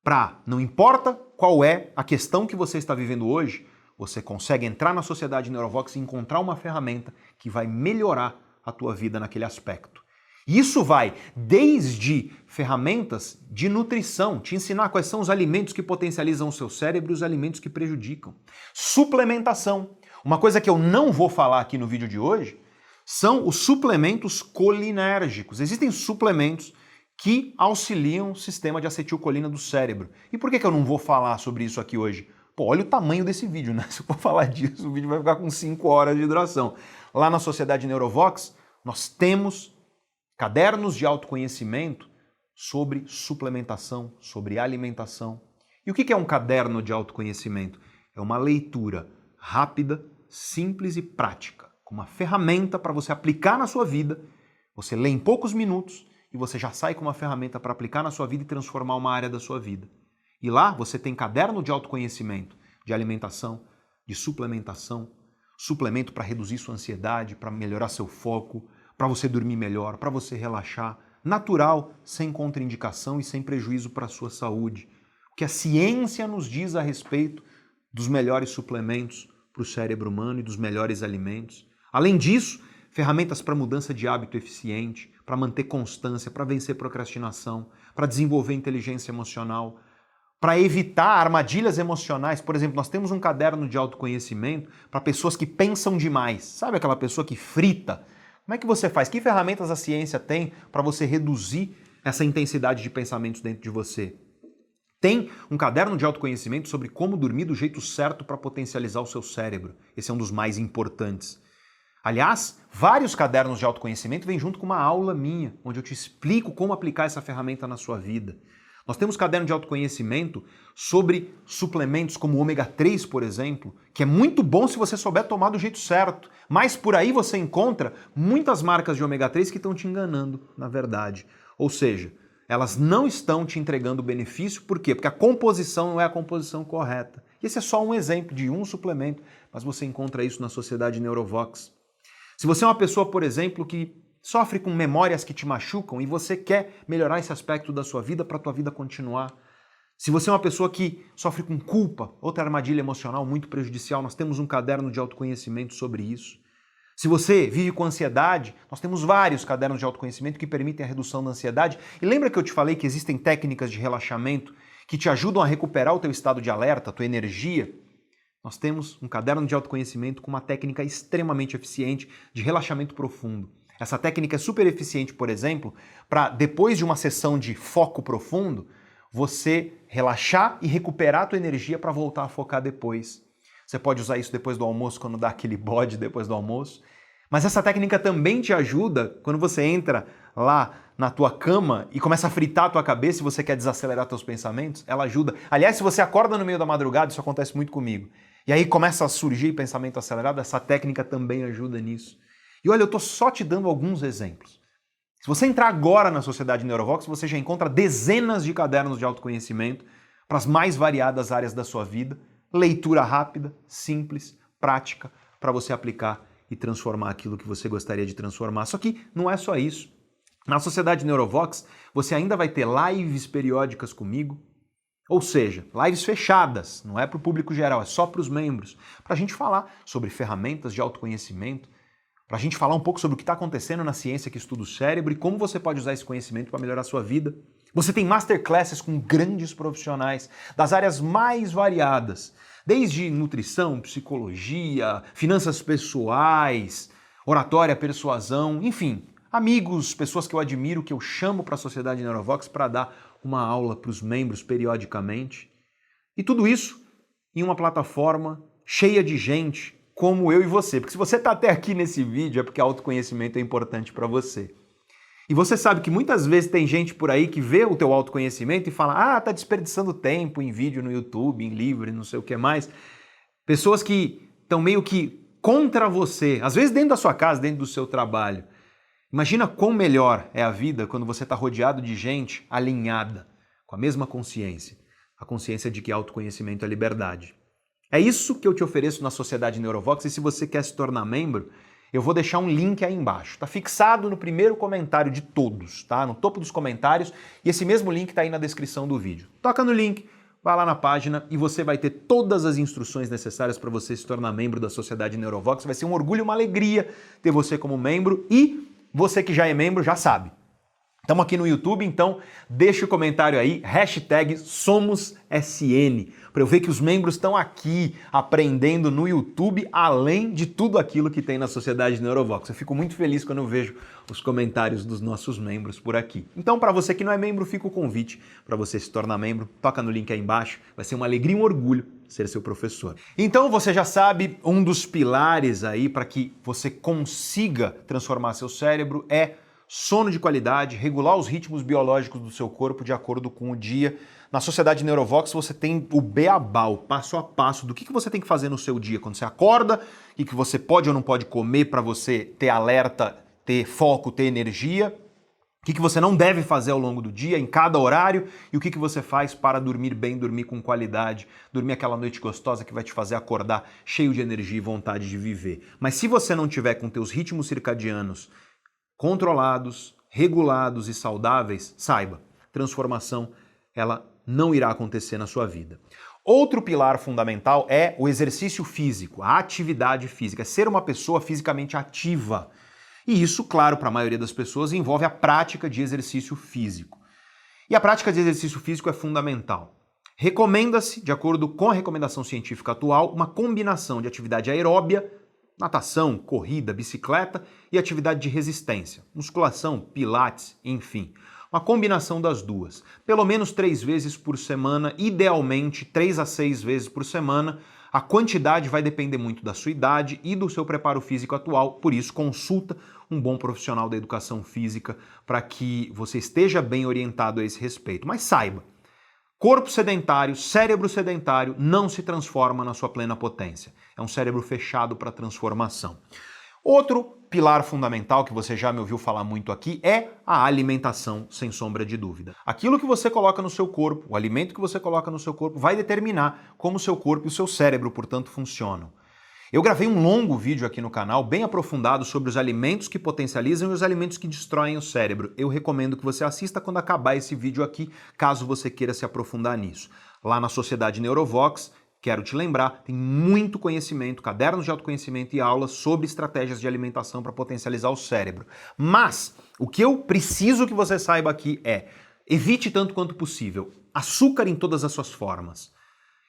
Para, não importa qual é a questão que você está vivendo hoje, você consegue entrar na sociedade Neurovox e encontrar uma ferramenta que vai melhorar a tua vida naquele aspecto. Isso vai desde ferramentas de nutrição, te ensinar quais são os alimentos que potencializam o seu cérebro e os alimentos que prejudicam. Suplementação. Uma coisa que eu não vou falar aqui no vídeo de hoje são os suplementos colinérgicos. Existem suplementos que auxiliam o sistema de acetilcolina do cérebro. E por que, eu não vou falar sobre isso aqui hoje? Pô, olha o tamanho desse vídeo, né? Se eu for falar disso, o vídeo vai ficar com 5 horas de duração. Lá na Sociedade Neurovox, nós temos cadernos de autoconhecimento sobre suplementação, sobre alimentação. E o que é um caderno de autoconhecimento? É uma leitura rápida, simples e prática, uma ferramenta para você aplicar na sua vida. Você lê em poucos minutos e você já sai com uma ferramenta para aplicar na sua vida e transformar uma área da sua vida. E lá você tem caderno de autoconhecimento, de alimentação, de suplementação, suplemento para reduzir sua ansiedade, para melhorar seu foco, para você dormir melhor, para você relaxar, natural, sem contraindicação e sem prejuízo para a sua saúde. O que a ciência nos diz a respeito dos melhores suplementos para o cérebro humano e dos melhores alimentos. Além disso, ferramentas para mudança de hábito eficiente, para manter constância, para vencer procrastinação, para desenvolver inteligência emocional, para evitar armadilhas emocionais. Por exemplo, nós temos um caderno de autoconhecimento para pessoas que pensam demais. Sabe aquela pessoa que frita, como é que você faz? Que ferramentas a ciência tem para você reduzir essa intensidade de pensamentos dentro de você? Tem um caderno de autoconhecimento sobre como dormir do jeito certo para potencializar o seu cérebro. Esse é um dos mais importantes. Aliás, vários cadernos de autoconhecimento vêm junto com uma aula minha, onde eu te explico como aplicar essa ferramenta na sua vida. Nós temos caderno de autoconhecimento sobre suplementos como o ômega 3, por exemplo, que é muito bom se você souber tomar do jeito certo. Mas por aí você encontra muitas marcas de ômega 3 que estão te enganando, na verdade. Ou seja, elas não estão te entregando benefício, por quê? Porque a composição não é a composição correta. E esse é só um exemplo de um suplemento, mas você encontra isso na sociedade Neurovox. Se você é uma pessoa, por exemplo, que sofre com memórias que te machucam e você quer melhorar esse aspecto da sua vida para a tua vida continuar. Se você é uma pessoa que sofre com culpa, outra armadilha emocional muito prejudicial, nós temos um caderno de autoconhecimento sobre isso. Se você vive com ansiedade, nós temos vários cadernos de autoconhecimento que permitem a redução da ansiedade. E lembra que eu te falei que existem técnicas de relaxamento que te ajudam a recuperar o teu estado de alerta, a tua energia? Nós temos um caderno de autoconhecimento com uma técnica extremamente eficiente de relaxamento profundo. Essa técnica é super eficiente, por exemplo, para depois de uma sessão de foco profundo, você relaxar e recuperar a tua energia para voltar a focar depois. Você pode usar isso depois do almoço, quando dá aquele bode depois do almoço. Mas essa técnica também te ajuda quando você entra lá na tua cama e começa a fritar a tua cabeça e você quer desacelerar teus pensamentos, ela ajuda. Aliás, se você acorda no meio da madrugada, isso acontece muito comigo. E aí começa a surgir pensamento acelerado, essa técnica também ajuda nisso. E olha, eu estou só te dando alguns exemplos. Se você entrar agora na Sociedade Neurovox, você já encontra dezenas de cadernos de autoconhecimento para as mais variadas áreas da sua vida. Leitura rápida, simples, prática, para você aplicar e transformar aquilo que você gostaria de transformar. Só que não é só isso. Na Sociedade Neurovox, você ainda vai ter lives periódicas comigo, ou seja, lives fechadas, não é para o público geral, é só para os membros, para a gente falar sobre ferramentas de autoconhecimento, para a gente falar um pouco sobre o que está acontecendo na ciência que estuda o cérebro e como você pode usar esse conhecimento para melhorar a sua vida. Você tem masterclasses com grandes profissionais das áreas mais variadas, desde nutrição, psicologia, finanças pessoais, oratória, persuasão, enfim, amigos, pessoas que eu admiro, que eu chamo para a Sociedade Neurovox para dar uma aula para os membros periodicamente. E tudo isso em uma plataforma cheia de gente como eu e você. Porque se você está até aqui nesse vídeo é porque autoconhecimento é importante para você. E você sabe que muitas vezes tem gente por aí que vê o teu autoconhecimento e fala: "Ah, tá desperdiçando tempo em vídeo no YouTube, em livro, não sei o que mais". Pessoas que estão meio que contra você, às vezes dentro da sua casa, dentro do seu trabalho. Imagina quão melhor é a vida quando você está rodeado de gente alinhada, com a mesma consciência, a consciência de que autoconhecimento é liberdade. É isso que eu te ofereço na Sociedade Neurovox e se você quer se tornar membro, eu vou deixar um link aí embaixo. Está fixado no primeiro comentário de todos, tá? No topo dos comentários. E esse mesmo link está aí na descrição do vídeo. Toca no link, vai lá na página e você vai ter todas as instruções necessárias para você se tornar membro da Sociedade Neurovox. Vai ser um orgulho, uma alegria ter você como membro e você que já é membro já sabe. Estamos aqui no YouTube, então deixa o comentário aí, hashtag SomosSN, para eu ver que os membros estão aqui aprendendo no YouTube, além de tudo aquilo que tem na Sociedade Neurovox. Eu fico muito feliz quando eu vejo os comentários dos nossos membros por aqui. Então, para você que não é membro, fica o convite para você se tornar membro. Toca no link aí embaixo, vai ser uma alegria e um orgulho ser seu professor. Então, você já sabe, um dos pilares aí para que você consiga transformar seu cérebro é sono de qualidade, regular os ritmos biológicos do seu corpo de acordo com o dia. Na Sociedade Neurovox você tem o beabá, o passo a passo do que, que você tem que fazer no seu dia quando você acorda, o que, que você pode ou não pode comer para você ter alerta, ter foco, ter energia, o que, que você não deve fazer ao longo do dia, em cada horário, e o que, que você faz para dormir bem, dormir com qualidade, dormir aquela noite gostosa que vai te fazer acordar cheio de energia e vontade de viver. Mas se você não tiver com teus ritmos circadianos controlados, regulados e saudáveis, saiba, transformação ela não irá acontecer na sua vida. Outro pilar fundamental é o exercício físico, a atividade física, ser uma pessoa fisicamente ativa. E isso, claro, para a maioria das pessoas envolve a prática de exercício físico. E a prática de exercício físico é fundamental. Recomenda-se, de acordo com a recomendação científica atual, uma combinação de atividade aeróbia natação, corrida, bicicleta e atividade de resistência, musculação, pilates, enfim. Uma combinação das duas. Pelo menos três vezes por semana, idealmente três a seis vezes por semana. A quantidade vai depender muito da sua idade e do seu preparo físico atual, por isso, consulta um bom profissional da educação física para que você esteja bem orientado a esse respeito. Mas saiba, Corpo sedentário, cérebro sedentário não se transforma na sua plena potência. É um cérebro fechado para transformação. Outro pilar fundamental que você já me ouviu falar muito aqui é a alimentação, sem sombra de dúvida. Aquilo que você coloca no seu corpo, o alimento que você coloca no seu corpo, vai determinar como o seu corpo e o seu cérebro, portanto, funcionam. Eu gravei um longo vídeo aqui no canal, bem aprofundado, sobre os alimentos que potencializam e os alimentos que destroem o cérebro. Eu recomendo que você assista quando acabar esse vídeo aqui, caso você queira se aprofundar nisso. Lá na Sociedade Neurovox, quero te lembrar, tem muito conhecimento, cadernos de autoconhecimento e aulas sobre estratégias de alimentação para potencializar o cérebro. Mas o que eu preciso que você saiba aqui é: evite tanto quanto possível açúcar em todas as suas formas.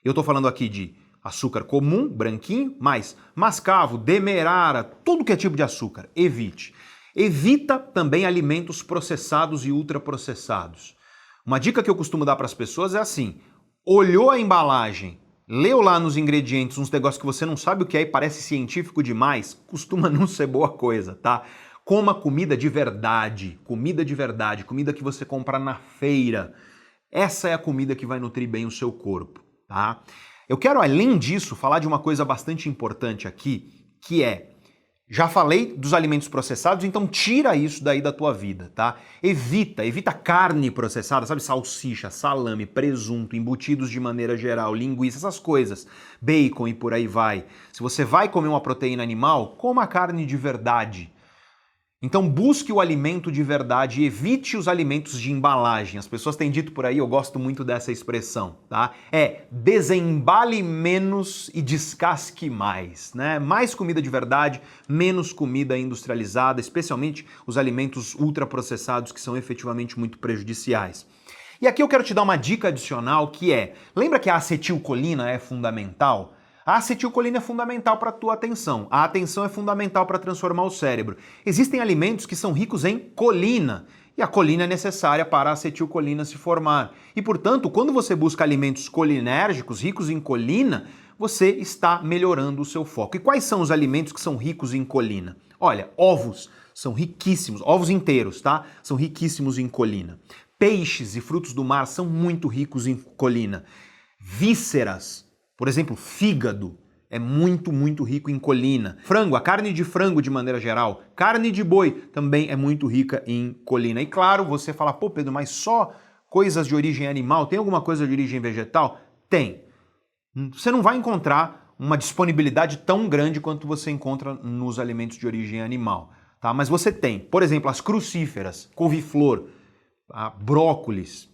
Eu estou falando aqui de açúcar comum, branquinho, mais mascavo, demerara, tudo que é tipo de açúcar, evite. Evita também alimentos processados e ultraprocessados. Uma dica que eu costumo dar para as pessoas é assim: olhou a embalagem, leu lá nos ingredientes uns negócios que você não sabe o que é e parece científico demais, costuma não ser boa coisa, tá? Coma comida de verdade, comida de verdade, comida que você compra na feira. Essa é a comida que vai nutrir bem o seu corpo, tá? Eu quero, além disso, falar de uma coisa bastante importante aqui, que é já falei dos alimentos processados, então tira isso daí da tua vida, tá? Evita, evita carne processada, sabe? Salsicha, salame, presunto, embutidos de maneira geral, linguiça, essas coisas, bacon e por aí vai. Se você vai comer uma proteína animal, coma carne de verdade. Então busque o alimento de verdade evite os alimentos de embalagem. As pessoas têm dito por aí, eu gosto muito dessa expressão, tá? É desembale menos e descasque mais, né? Mais comida de verdade, menos comida industrializada, especialmente os alimentos ultraprocessados que são efetivamente muito prejudiciais. E aqui eu quero te dar uma dica adicional que é, lembra que a acetilcolina é fundamental? A acetilcolina é fundamental para a tua atenção. A atenção é fundamental para transformar o cérebro. Existem alimentos que são ricos em colina. E a colina é necessária para a acetilcolina se formar. E, portanto, quando você busca alimentos colinérgicos ricos em colina, você está melhorando o seu foco. E quais são os alimentos que são ricos em colina? Olha, ovos são riquíssimos, ovos inteiros, tá? São riquíssimos em colina. Peixes e frutos do mar são muito ricos em colina. Vísceras por exemplo, fígado é muito, muito rico em colina. Frango, a carne de frango de maneira geral, carne de boi também é muito rica em colina. E claro, você fala, pô, Pedro, mas só coisas de origem animal? Tem alguma coisa de origem vegetal? Tem. Você não vai encontrar uma disponibilidade tão grande quanto você encontra nos alimentos de origem animal, tá? Mas você tem, por exemplo, as crucíferas, couve-flor, tá? brócolis,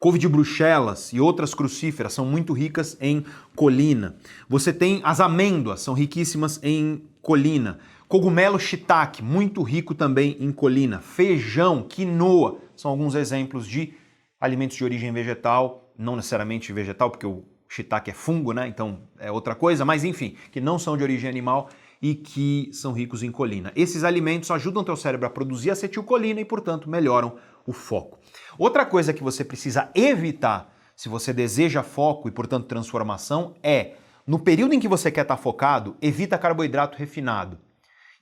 Couve de Bruxelas e outras crucíferas são muito ricas em colina. Você tem as amêndoas, são riquíssimas em colina. Cogumelo shiitake, muito rico também em colina. Feijão, quinoa, são alguns exemplos de alimentos de origem vegetal, não necessariamente vegetal, porque o shiitake é fungo, né? Então é outra coisa, mas enfim, que não são de origem animal e que são ricos em colina. Esses alimentos ajudam teu cérebro a produzir acetilcolina e, portanto, melhoram o foco. Outra coisa que você precisa evitar se você deseja foco e, portanto, transformação é, no período em que você quer estar focado, evita carboidrato refinado.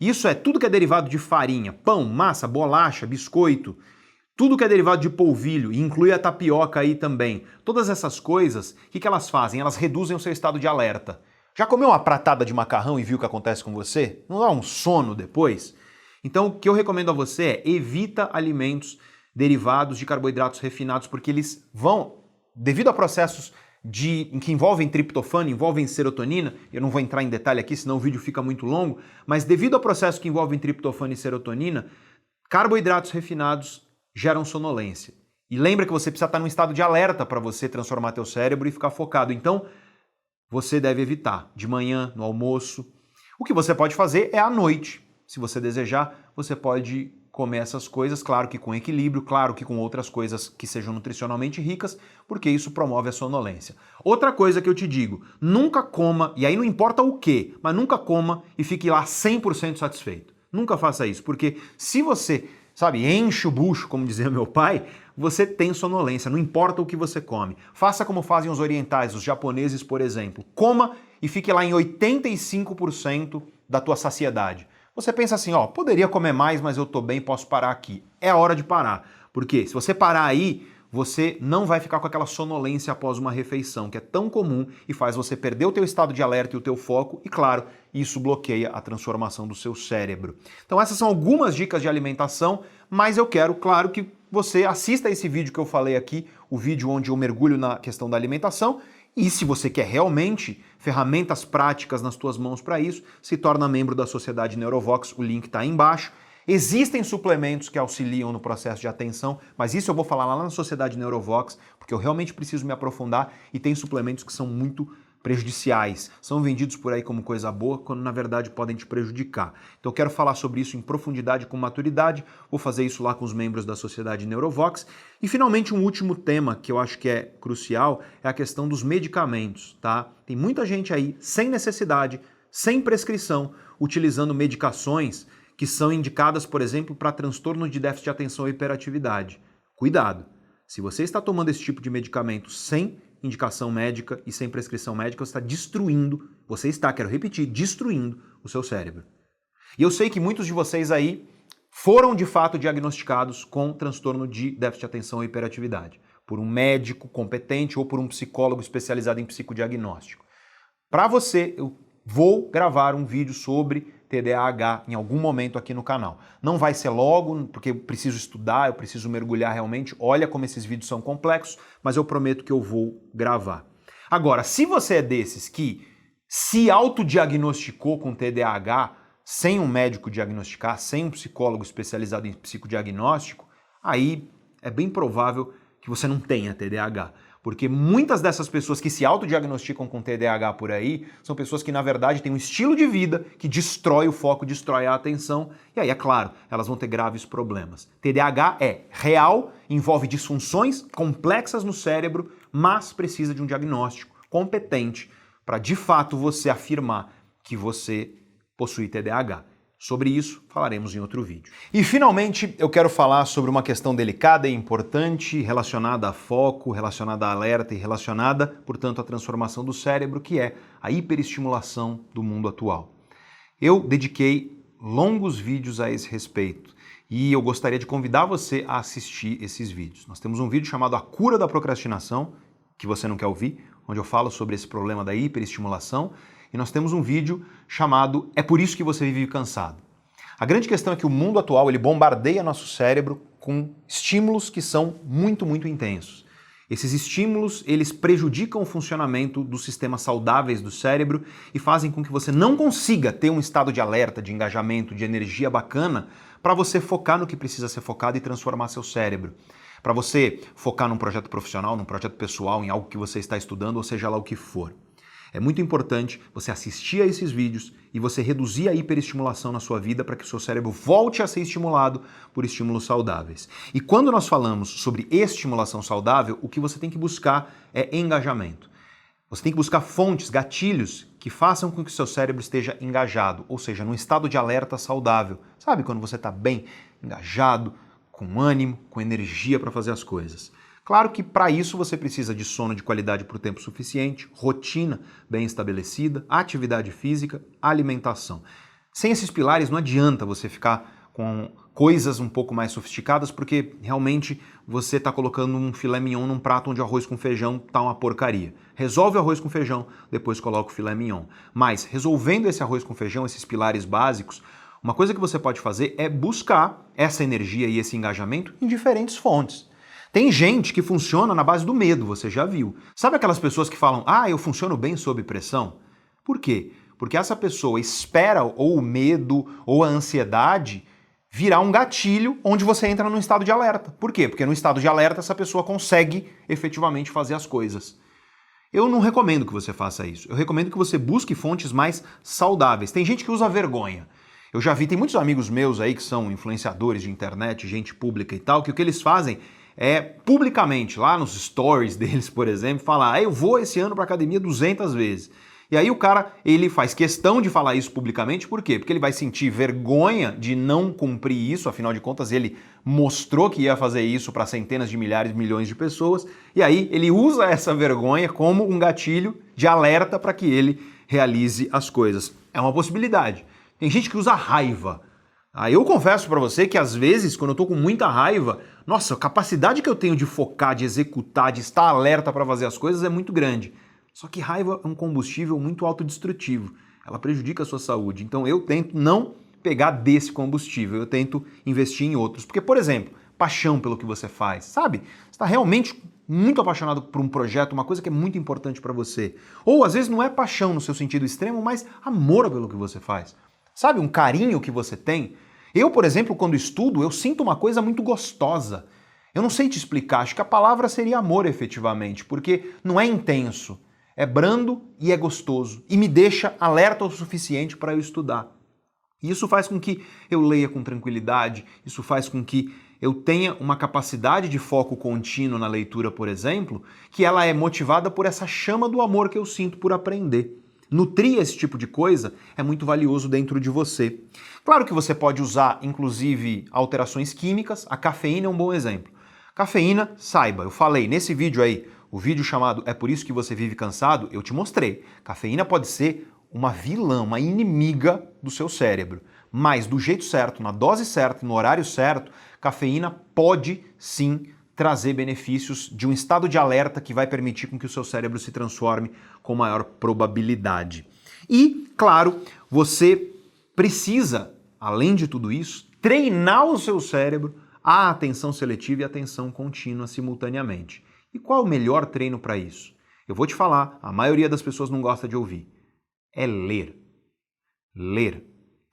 Isso é tudo que é derivado de farinha, pão, massa, bolacha, biscoito, tudo que é derivado de polvilho, e inclui a tapioca aí também. Todas essas coisas, o que, que elas fazem? Elas reduzem o seu estado de alerta. Já comeu uma pratada de macarrão e viu o que acontece com você? Não dá um sono depois? Então, o que eu recomendo a você é evita alimentos derivados de carboidratos refinados, porque eles vão, devido a processos de, que envolvem triptofano, envolvem serotonina, eu não vou entrar em detalhe aqui, senão o vídeo fica muito longo, mas devido a processos que envolvem triptofano e serotonina, carboidratos refinados geram sonolência. E lembra que você precisa estar num estado de alerta para você transformar teu cérebro e ficar focado. Então, você deve evitar de manhã, no almoço. O que você pode fazer é à noite. Se você desejar, você pode comer essas coisas, claro que com equilíbrio, claro que com outras coisas que sejam nutricionalmente ricas, porque isso promove a sonolência. Outra coisa que eu te digo, nunca coma, e aí não importa o que, mas nunca coma e fique lá 100% satisfeito. Nunca faça isso, porque se você, sabe, enche o bucho, como dizia meu pai, você tem sonolência, não importa o que você come. Faça como fazem os orientais, os japoneses, por exemplo. Coma e fique lá em 85% da tua saciedade. Você pensa assim, ó, poderia comer mais, mas eu tô bem, posso parar aqui. É a hora de parar. Porque se você parar aí, você não vai ficar com aquela sonolência após uma refeição, que é tão comum e faz você perder o teu estado de alerta e o teu foco, e claro, isso bloqueia a transformação do seu cérebro. Então essas são algumas dicas de alimentação, mas eu quero, claro, que você assista esse vídeo que eu falei aqui, o vídeo onde eu mergulho na questão da alimentação, e se você quer realmente ferramentas práticas nas tuas mãos para isso, se torna membro da Sociedade Neurovox, o link está aí embaixo. Existem suplementos que auxiliam no processo de atenção, mas isso eu vou falar lá na Sociedade Neurovox, porque eu realmente preciso me aprofundar e tem suplementos que são muito prejudiciais. São vendidos por aí como coisa boa, quando na verdade podem te prejudicar. Então eu quero falar sobre isso em profundidade com maturidade, vou fazer isso lá com os membros da Sociedade Neurovox. E finalmente um último tema que eu acho que é crucial é a questão dos medicamentos, tá? Tem muita gente aí sem necessidade, sem prescrição, utilizando medicações que são indicadas, por exemplo, para transtorno de déficit de atenção e hiperatividade. Cuidado! Se você está tomando esse tipo de medicamento sem indicação médica e sem prescrição médica, você está destruindo, você está, quero repetir, destruindo o seu cérebro. E eu sei que muitos de vocês aí foram de fato diagnosticados com transtorno de déficit de atenção e hiperatividade, por um médico competente ou por um psicólogo especializado em psicodiagnóstico. Para você, eu vou gravar um vídeo sobre TDAH em algum momento aqui no canal. Não vai ser logo, porque eu preciso estudar, eu preciso mergulhar realmente. Olha como esses vídeos são complexos, mas eu prometo que eu vou gravar. Agora, se você é desses que se autodiagnosticou com TDAH sem um médico diagnosticar, sem um psicólogo especializado em psicodiagnóstico, aí é bem provável que você não tenha TDAH. Porque muitas dessas pessoas que se autodiagnosticam com TDAH por aí são pessoas que, na verdade, têm um estilo de vida que destrói o foco, destrói a atenção, e aí, é claro, elas vão ter graves problemas. TDAH é real, envolve disfunções complexas no cérebro, mas precisa de um diagnóstico competente para de fato você afirmar que você possui TDAH. Sobre isso falaremos em outro vídeo. E finalmente eu quero falar sobre uma questão delicada e importante relacionada a foco, relacionada a alerta e relacionada, portanto, à transformação do cérebro, que é a hiperestimulação do mundo atual. Eu dediquei longos vídeos a esse respeito e eu gostaria de convidar você a assistir esses vídeos. Nós temos um vídeo chamado A Cura da Procrastinação, que você não quer ouvir, onde eu falo sobre esse problema da hiperestimulação e nós temos um vídeo chamado É por isso que você vive cansado. A grande questão é que o mundo atual ele bombardeia nosso cérebro com estímulos que são muito, muito intensos. Esses estímulos, eles prejudicam o funcionamento dos sistemas saudáveis do cérebro e fazem com que você não consiga ter um estado de alerta, de engajamento, de energia bacana para você focar no que precisa ser focado e transformar seu cérebro. Para você focar num projeto profissional, num projeto pessoal, em algo que você está estudando, ou seja lá o que for. É muito importante você assistir a esses vídeos e você reduzir a hiperestimulação na sua vida para que o seu cérebro volte a ser estimulado por estímulos saudáveis. E quando nós falamos sobre estimulação saudável, o que você tem que buscar é engajamento. Você tem que buscar fontes, gatilhos que façam com que o seu cérebro esteja engajado, ou seja, num estado de alerta saudável. Sabe quando você está bem, engajado, com ânimo, com energia para fazer as coisas. Claro que para isso você precisa de sono de qualidade por tempo suficiente, rotina bem estabelecida, atividade física, alimentação. Sem esses pilares não adianta você ficar com coisas um pouco mais sofisticadas, porque realmente você está colocando um filé mignon num prato onde arroz com feijão está uma porcaria. Resolve o arroz com feijão, depois coloca o filé mignon. Mas resolvendo esse arroz com feijão, esses pilares básicos, uma coisa que você pode fazer é buscar essa energia e esse engajamento em diferentes fontes. Tem gente que funciona na base do medo, você já viu. Sabe aquelas pessoas que falam, ah, eu funciono bem sob pressão? Por quê? Porque essa pessoa espera ou o medo ou a ansiedade virar um gatilho onde você entra num estado de alerta. Por quê? Porque no estado de alerta essa pessoa consegue efetivamente fazer as coisas. Eu não recomendo que você faça isso. Eu recomendo que você busque fontes mais saudáveis. Tem gente que usa vergonha. Eu já vi, tem muitos amigos meus aí que são influenciadores de internet, gente pública e tal, que o que eles fazem é publicamente, lá nos stories deles, por exemplo, falar: ah, eu vou esse ano para academia 200 vezes. E aí o cara, ele faz questão de falar isso publicamente, por quê? Porque ele vai sentir vergonha de não cumprir isso, afinal de contas ele mostrou que ia fazer isso para centenas de milhares, milhões de pessoas, e aí ele usa essa vergonha como um gatilho de alerta para que ele realize as coisas. É uma possibilidade. Tem gente que usa raiva Aí eu confesso para você que às vezes, quando eu tô com muita raiva, nossa, a capacidade que eu tenho de focar, de executar, de estar alerta para fazer as coisas é muito grande. Só que raiva é um combustível muito autodestrutivo. Ela prejudica a sua saúde. Então eu tento não pegar desse combustível, eu tento investir em outros. Porque, por exemplo, paixão pelo que você faz, sabe? Você está realmente muito apaixonado por um projeto, uma coisa que é muito importante para você. Ou às vezes não é paixão no seu sentido extremo, mas amor pelo que você faz. Sabe, um carinho que você tem eu, por exemplo, quando estudo, eu sinto uma coisa muito gostosa. Eu não sei te explicar, acho que a palavra seria amor efetivamente, porque não é intenso, é brando e é gostoso e me deixa alerta o suficiente para eu estudar. E isso faz com que eu leia com tranquilidade, isso faz com que eu tenha uma capacidade de foco contínuo na leitura, por exemplo, que ela é motivada por essa chama do amor que eu sinto por aprender. Nutrir esse tipo de coisa é muito valioso dentro de você. Claro que você pode usar, inclusive, alterações químicas. A cafeína é um bom exemplo. Cafeína, saiba, eu falei nesse vídeo aí, o vídeo chamado É por isso que você vive cansado, eu te mostrei. Cafeína pode ser uma vilã, uma inimiga do seu cérebro. Mas do jeito certo, na dose certa, no horário certo, cafeína pode sim trazer benefícios de um estado de alerta que vai permitir com que o seu cérebro se transforme com maior probabilidade. E, claro, você precisa, além de tudo isso, treinar o seu cérebro à atenção seletiva e atenção contínua simultaneamente. E qual o melhor treino para isso? Eu vou te falar, a maioria das pessoas não gosta de ouvir. É ler. Ler.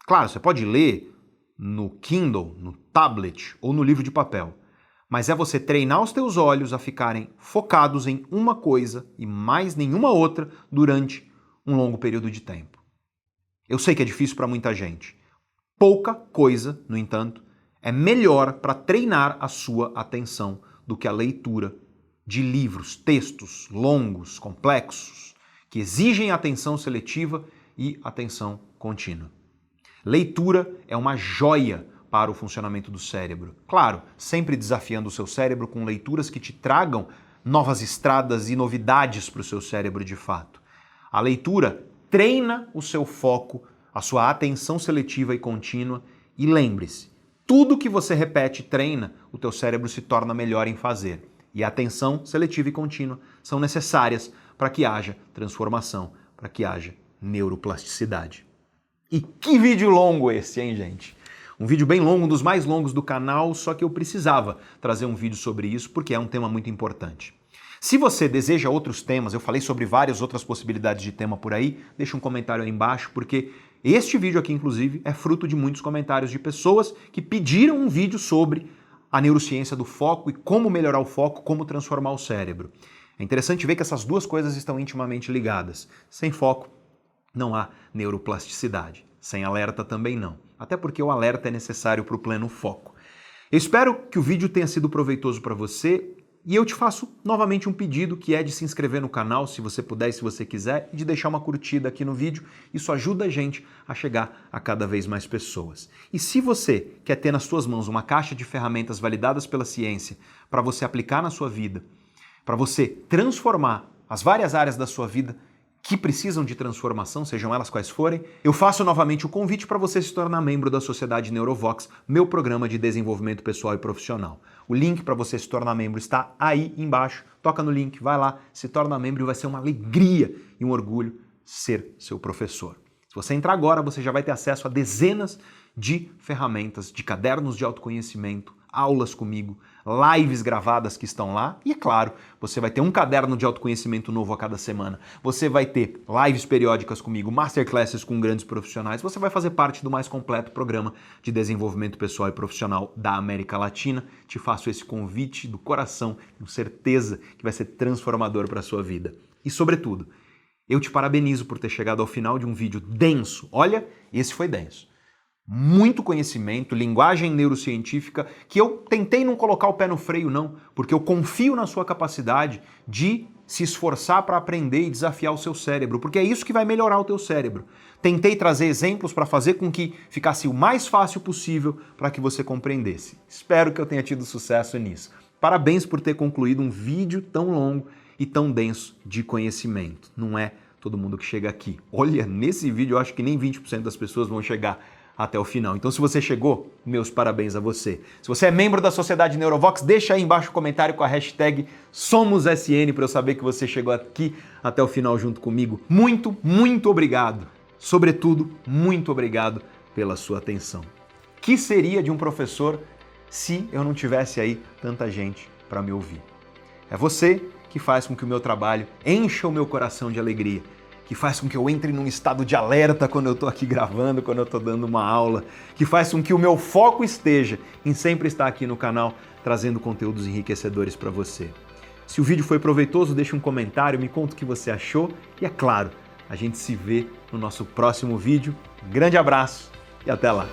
Claro, você pode ler no Kindle, no tablet ou no livro de papel, mas é você treinar os teus olhos a ficarem focados em uma coisa e mais nenhuma outra durante um longo período de tempo. Eu sei que é difícil para muita gente. Pouca coisa, no entanto, é melhor para treinar a sua atenção do que a leitura de livros, textos longos, complexos, que exigem atenção seletiva e atenção contínua. Leitura é uma joia para o funcionamento do cérebro. Claro, sempre desafiando o seu cérebro com leituras que te tragam novas estradas e novidades para o seu cérebro de fato. A leitura treina o seu foco, a sua atenção seletiva e contínua e lembre-se, tudo que você repete e treina, o teu cérebro se torna melhor em fazer. E a atenção seletiva e contínua são necessárias para que haja transformação, para que haja neuroplasticidade. E que vídeo longo esse, hein, gente? Um vídeo bem longo, um dos mais longos do canal, só que eu precisava trazer um vídeo sobre isso porque é um tema muito importante. Se você deseja outros temas, eu falei sobre várias outras possibilidades de tema por aí, deixa um comentário aí embaixo, porque este vídeo aqui, inclusive, é fruto de muitos comentários de pessoas que pediram um vídeo sobre a neurociência do foco e como melhorar o foco, como transformar o cérebro. É interessante ver que essas duas coisas estão intimamente ligadas. Sem foco, não há neuroplasticidade. Sem alerta também não. Até porque o alerta é necessário para o pleno foco. Eu espero que o vídeo tenha sido proveitoso para você e eu te faço novamente um pedido que é de se inscrever no canal, se você puder se você quiser, e de deixar uma curtida aqui no vídeo. Isso ajuda a gente a chegar a cada vez mais pessoas. E se você quer ter nas suas mãos uma caixa de ferramentas validadas pela ciência para você aplicar na sua vida, para você transformar as várias áreas da sua vida que precisam de transformação, sejam elas quais forem, eu faço novamente o convite para você se tornar membro da Sociedade Neurovox, meu programa de desenvolvimento pessoal e profissional. O link para você se tornar membro está aí embaixo. Toca no link, vai lá, se torna membro e vai ser uma alegria e um orgulho ser seu professor. Se você entrar agora, você já vai ter acesso a dezenas de ferramentas, de cadernos de autoconhecimento, aulas comigo, lives gravadas que estão lá e, é claro, você vai ter um caderno de autoconhecimento novo a cada semana. Você vai ter lives periódicas comigo, masterclasses com grandes profissionais. Você vai fazer parte do mais completo programa de desenvolvimento pessoal e profissional da América Latina. Te faço esse convite do coração, com certeza que vai ser transformador para a sua vida. E, sobretudo, eu te parabenizo por ter chegado ao final de um vídeo denso. Olha, esse foi denso muito conhecimento, linguagem neurocientífica, que eu tentei não colocar o pé no freio, não, porque eu confio na sua capacidade de se esforçar para aprender e desafiar o seu cérebro, porque é isso que vai melhorar o teu cérebro. Tentei trazer exemplos para fazer com que ficasse o mais fácil possível para que você compreendesse. Espero que eu tenha tido sucesso nisso. Parabéns por ter concluído um vídeo tão longo e tão denso de conhecimento. Não é todo mundo que chega aqui. Olha, nesse vídeo eu acho que nem 20% das pessoas vão chegar até o final. Então, se você chegou, meus parabéns a você. Se você é membro da Sociedade Neurovox, deixa aí embaixo o um comentário com a hashtag SomosSN para eu saber que você chegou aqui até o final junto comigo. Muito, muito obrigado. Sobretudo, muito obrigado pela sua atenção. Que seria de um professor se eu não tivesse aí tanta gente para me ouvir? É você que faz com que o meu trabalho encha o meu coração de alegria que faz com que eu entre num estado de alerta quando eu estou aqui gravando, quando eu estou dando uma aula, que faz com que o meu foco esteja em sempre estar aqui no canal trazendo conteúdos enriquecedores para você. Se o vídeo foi proveitoso, deixe um comentário, me conta o que você achou e é claro, a gente se vê no nosso próximo vídeo. grande abraço e até lá!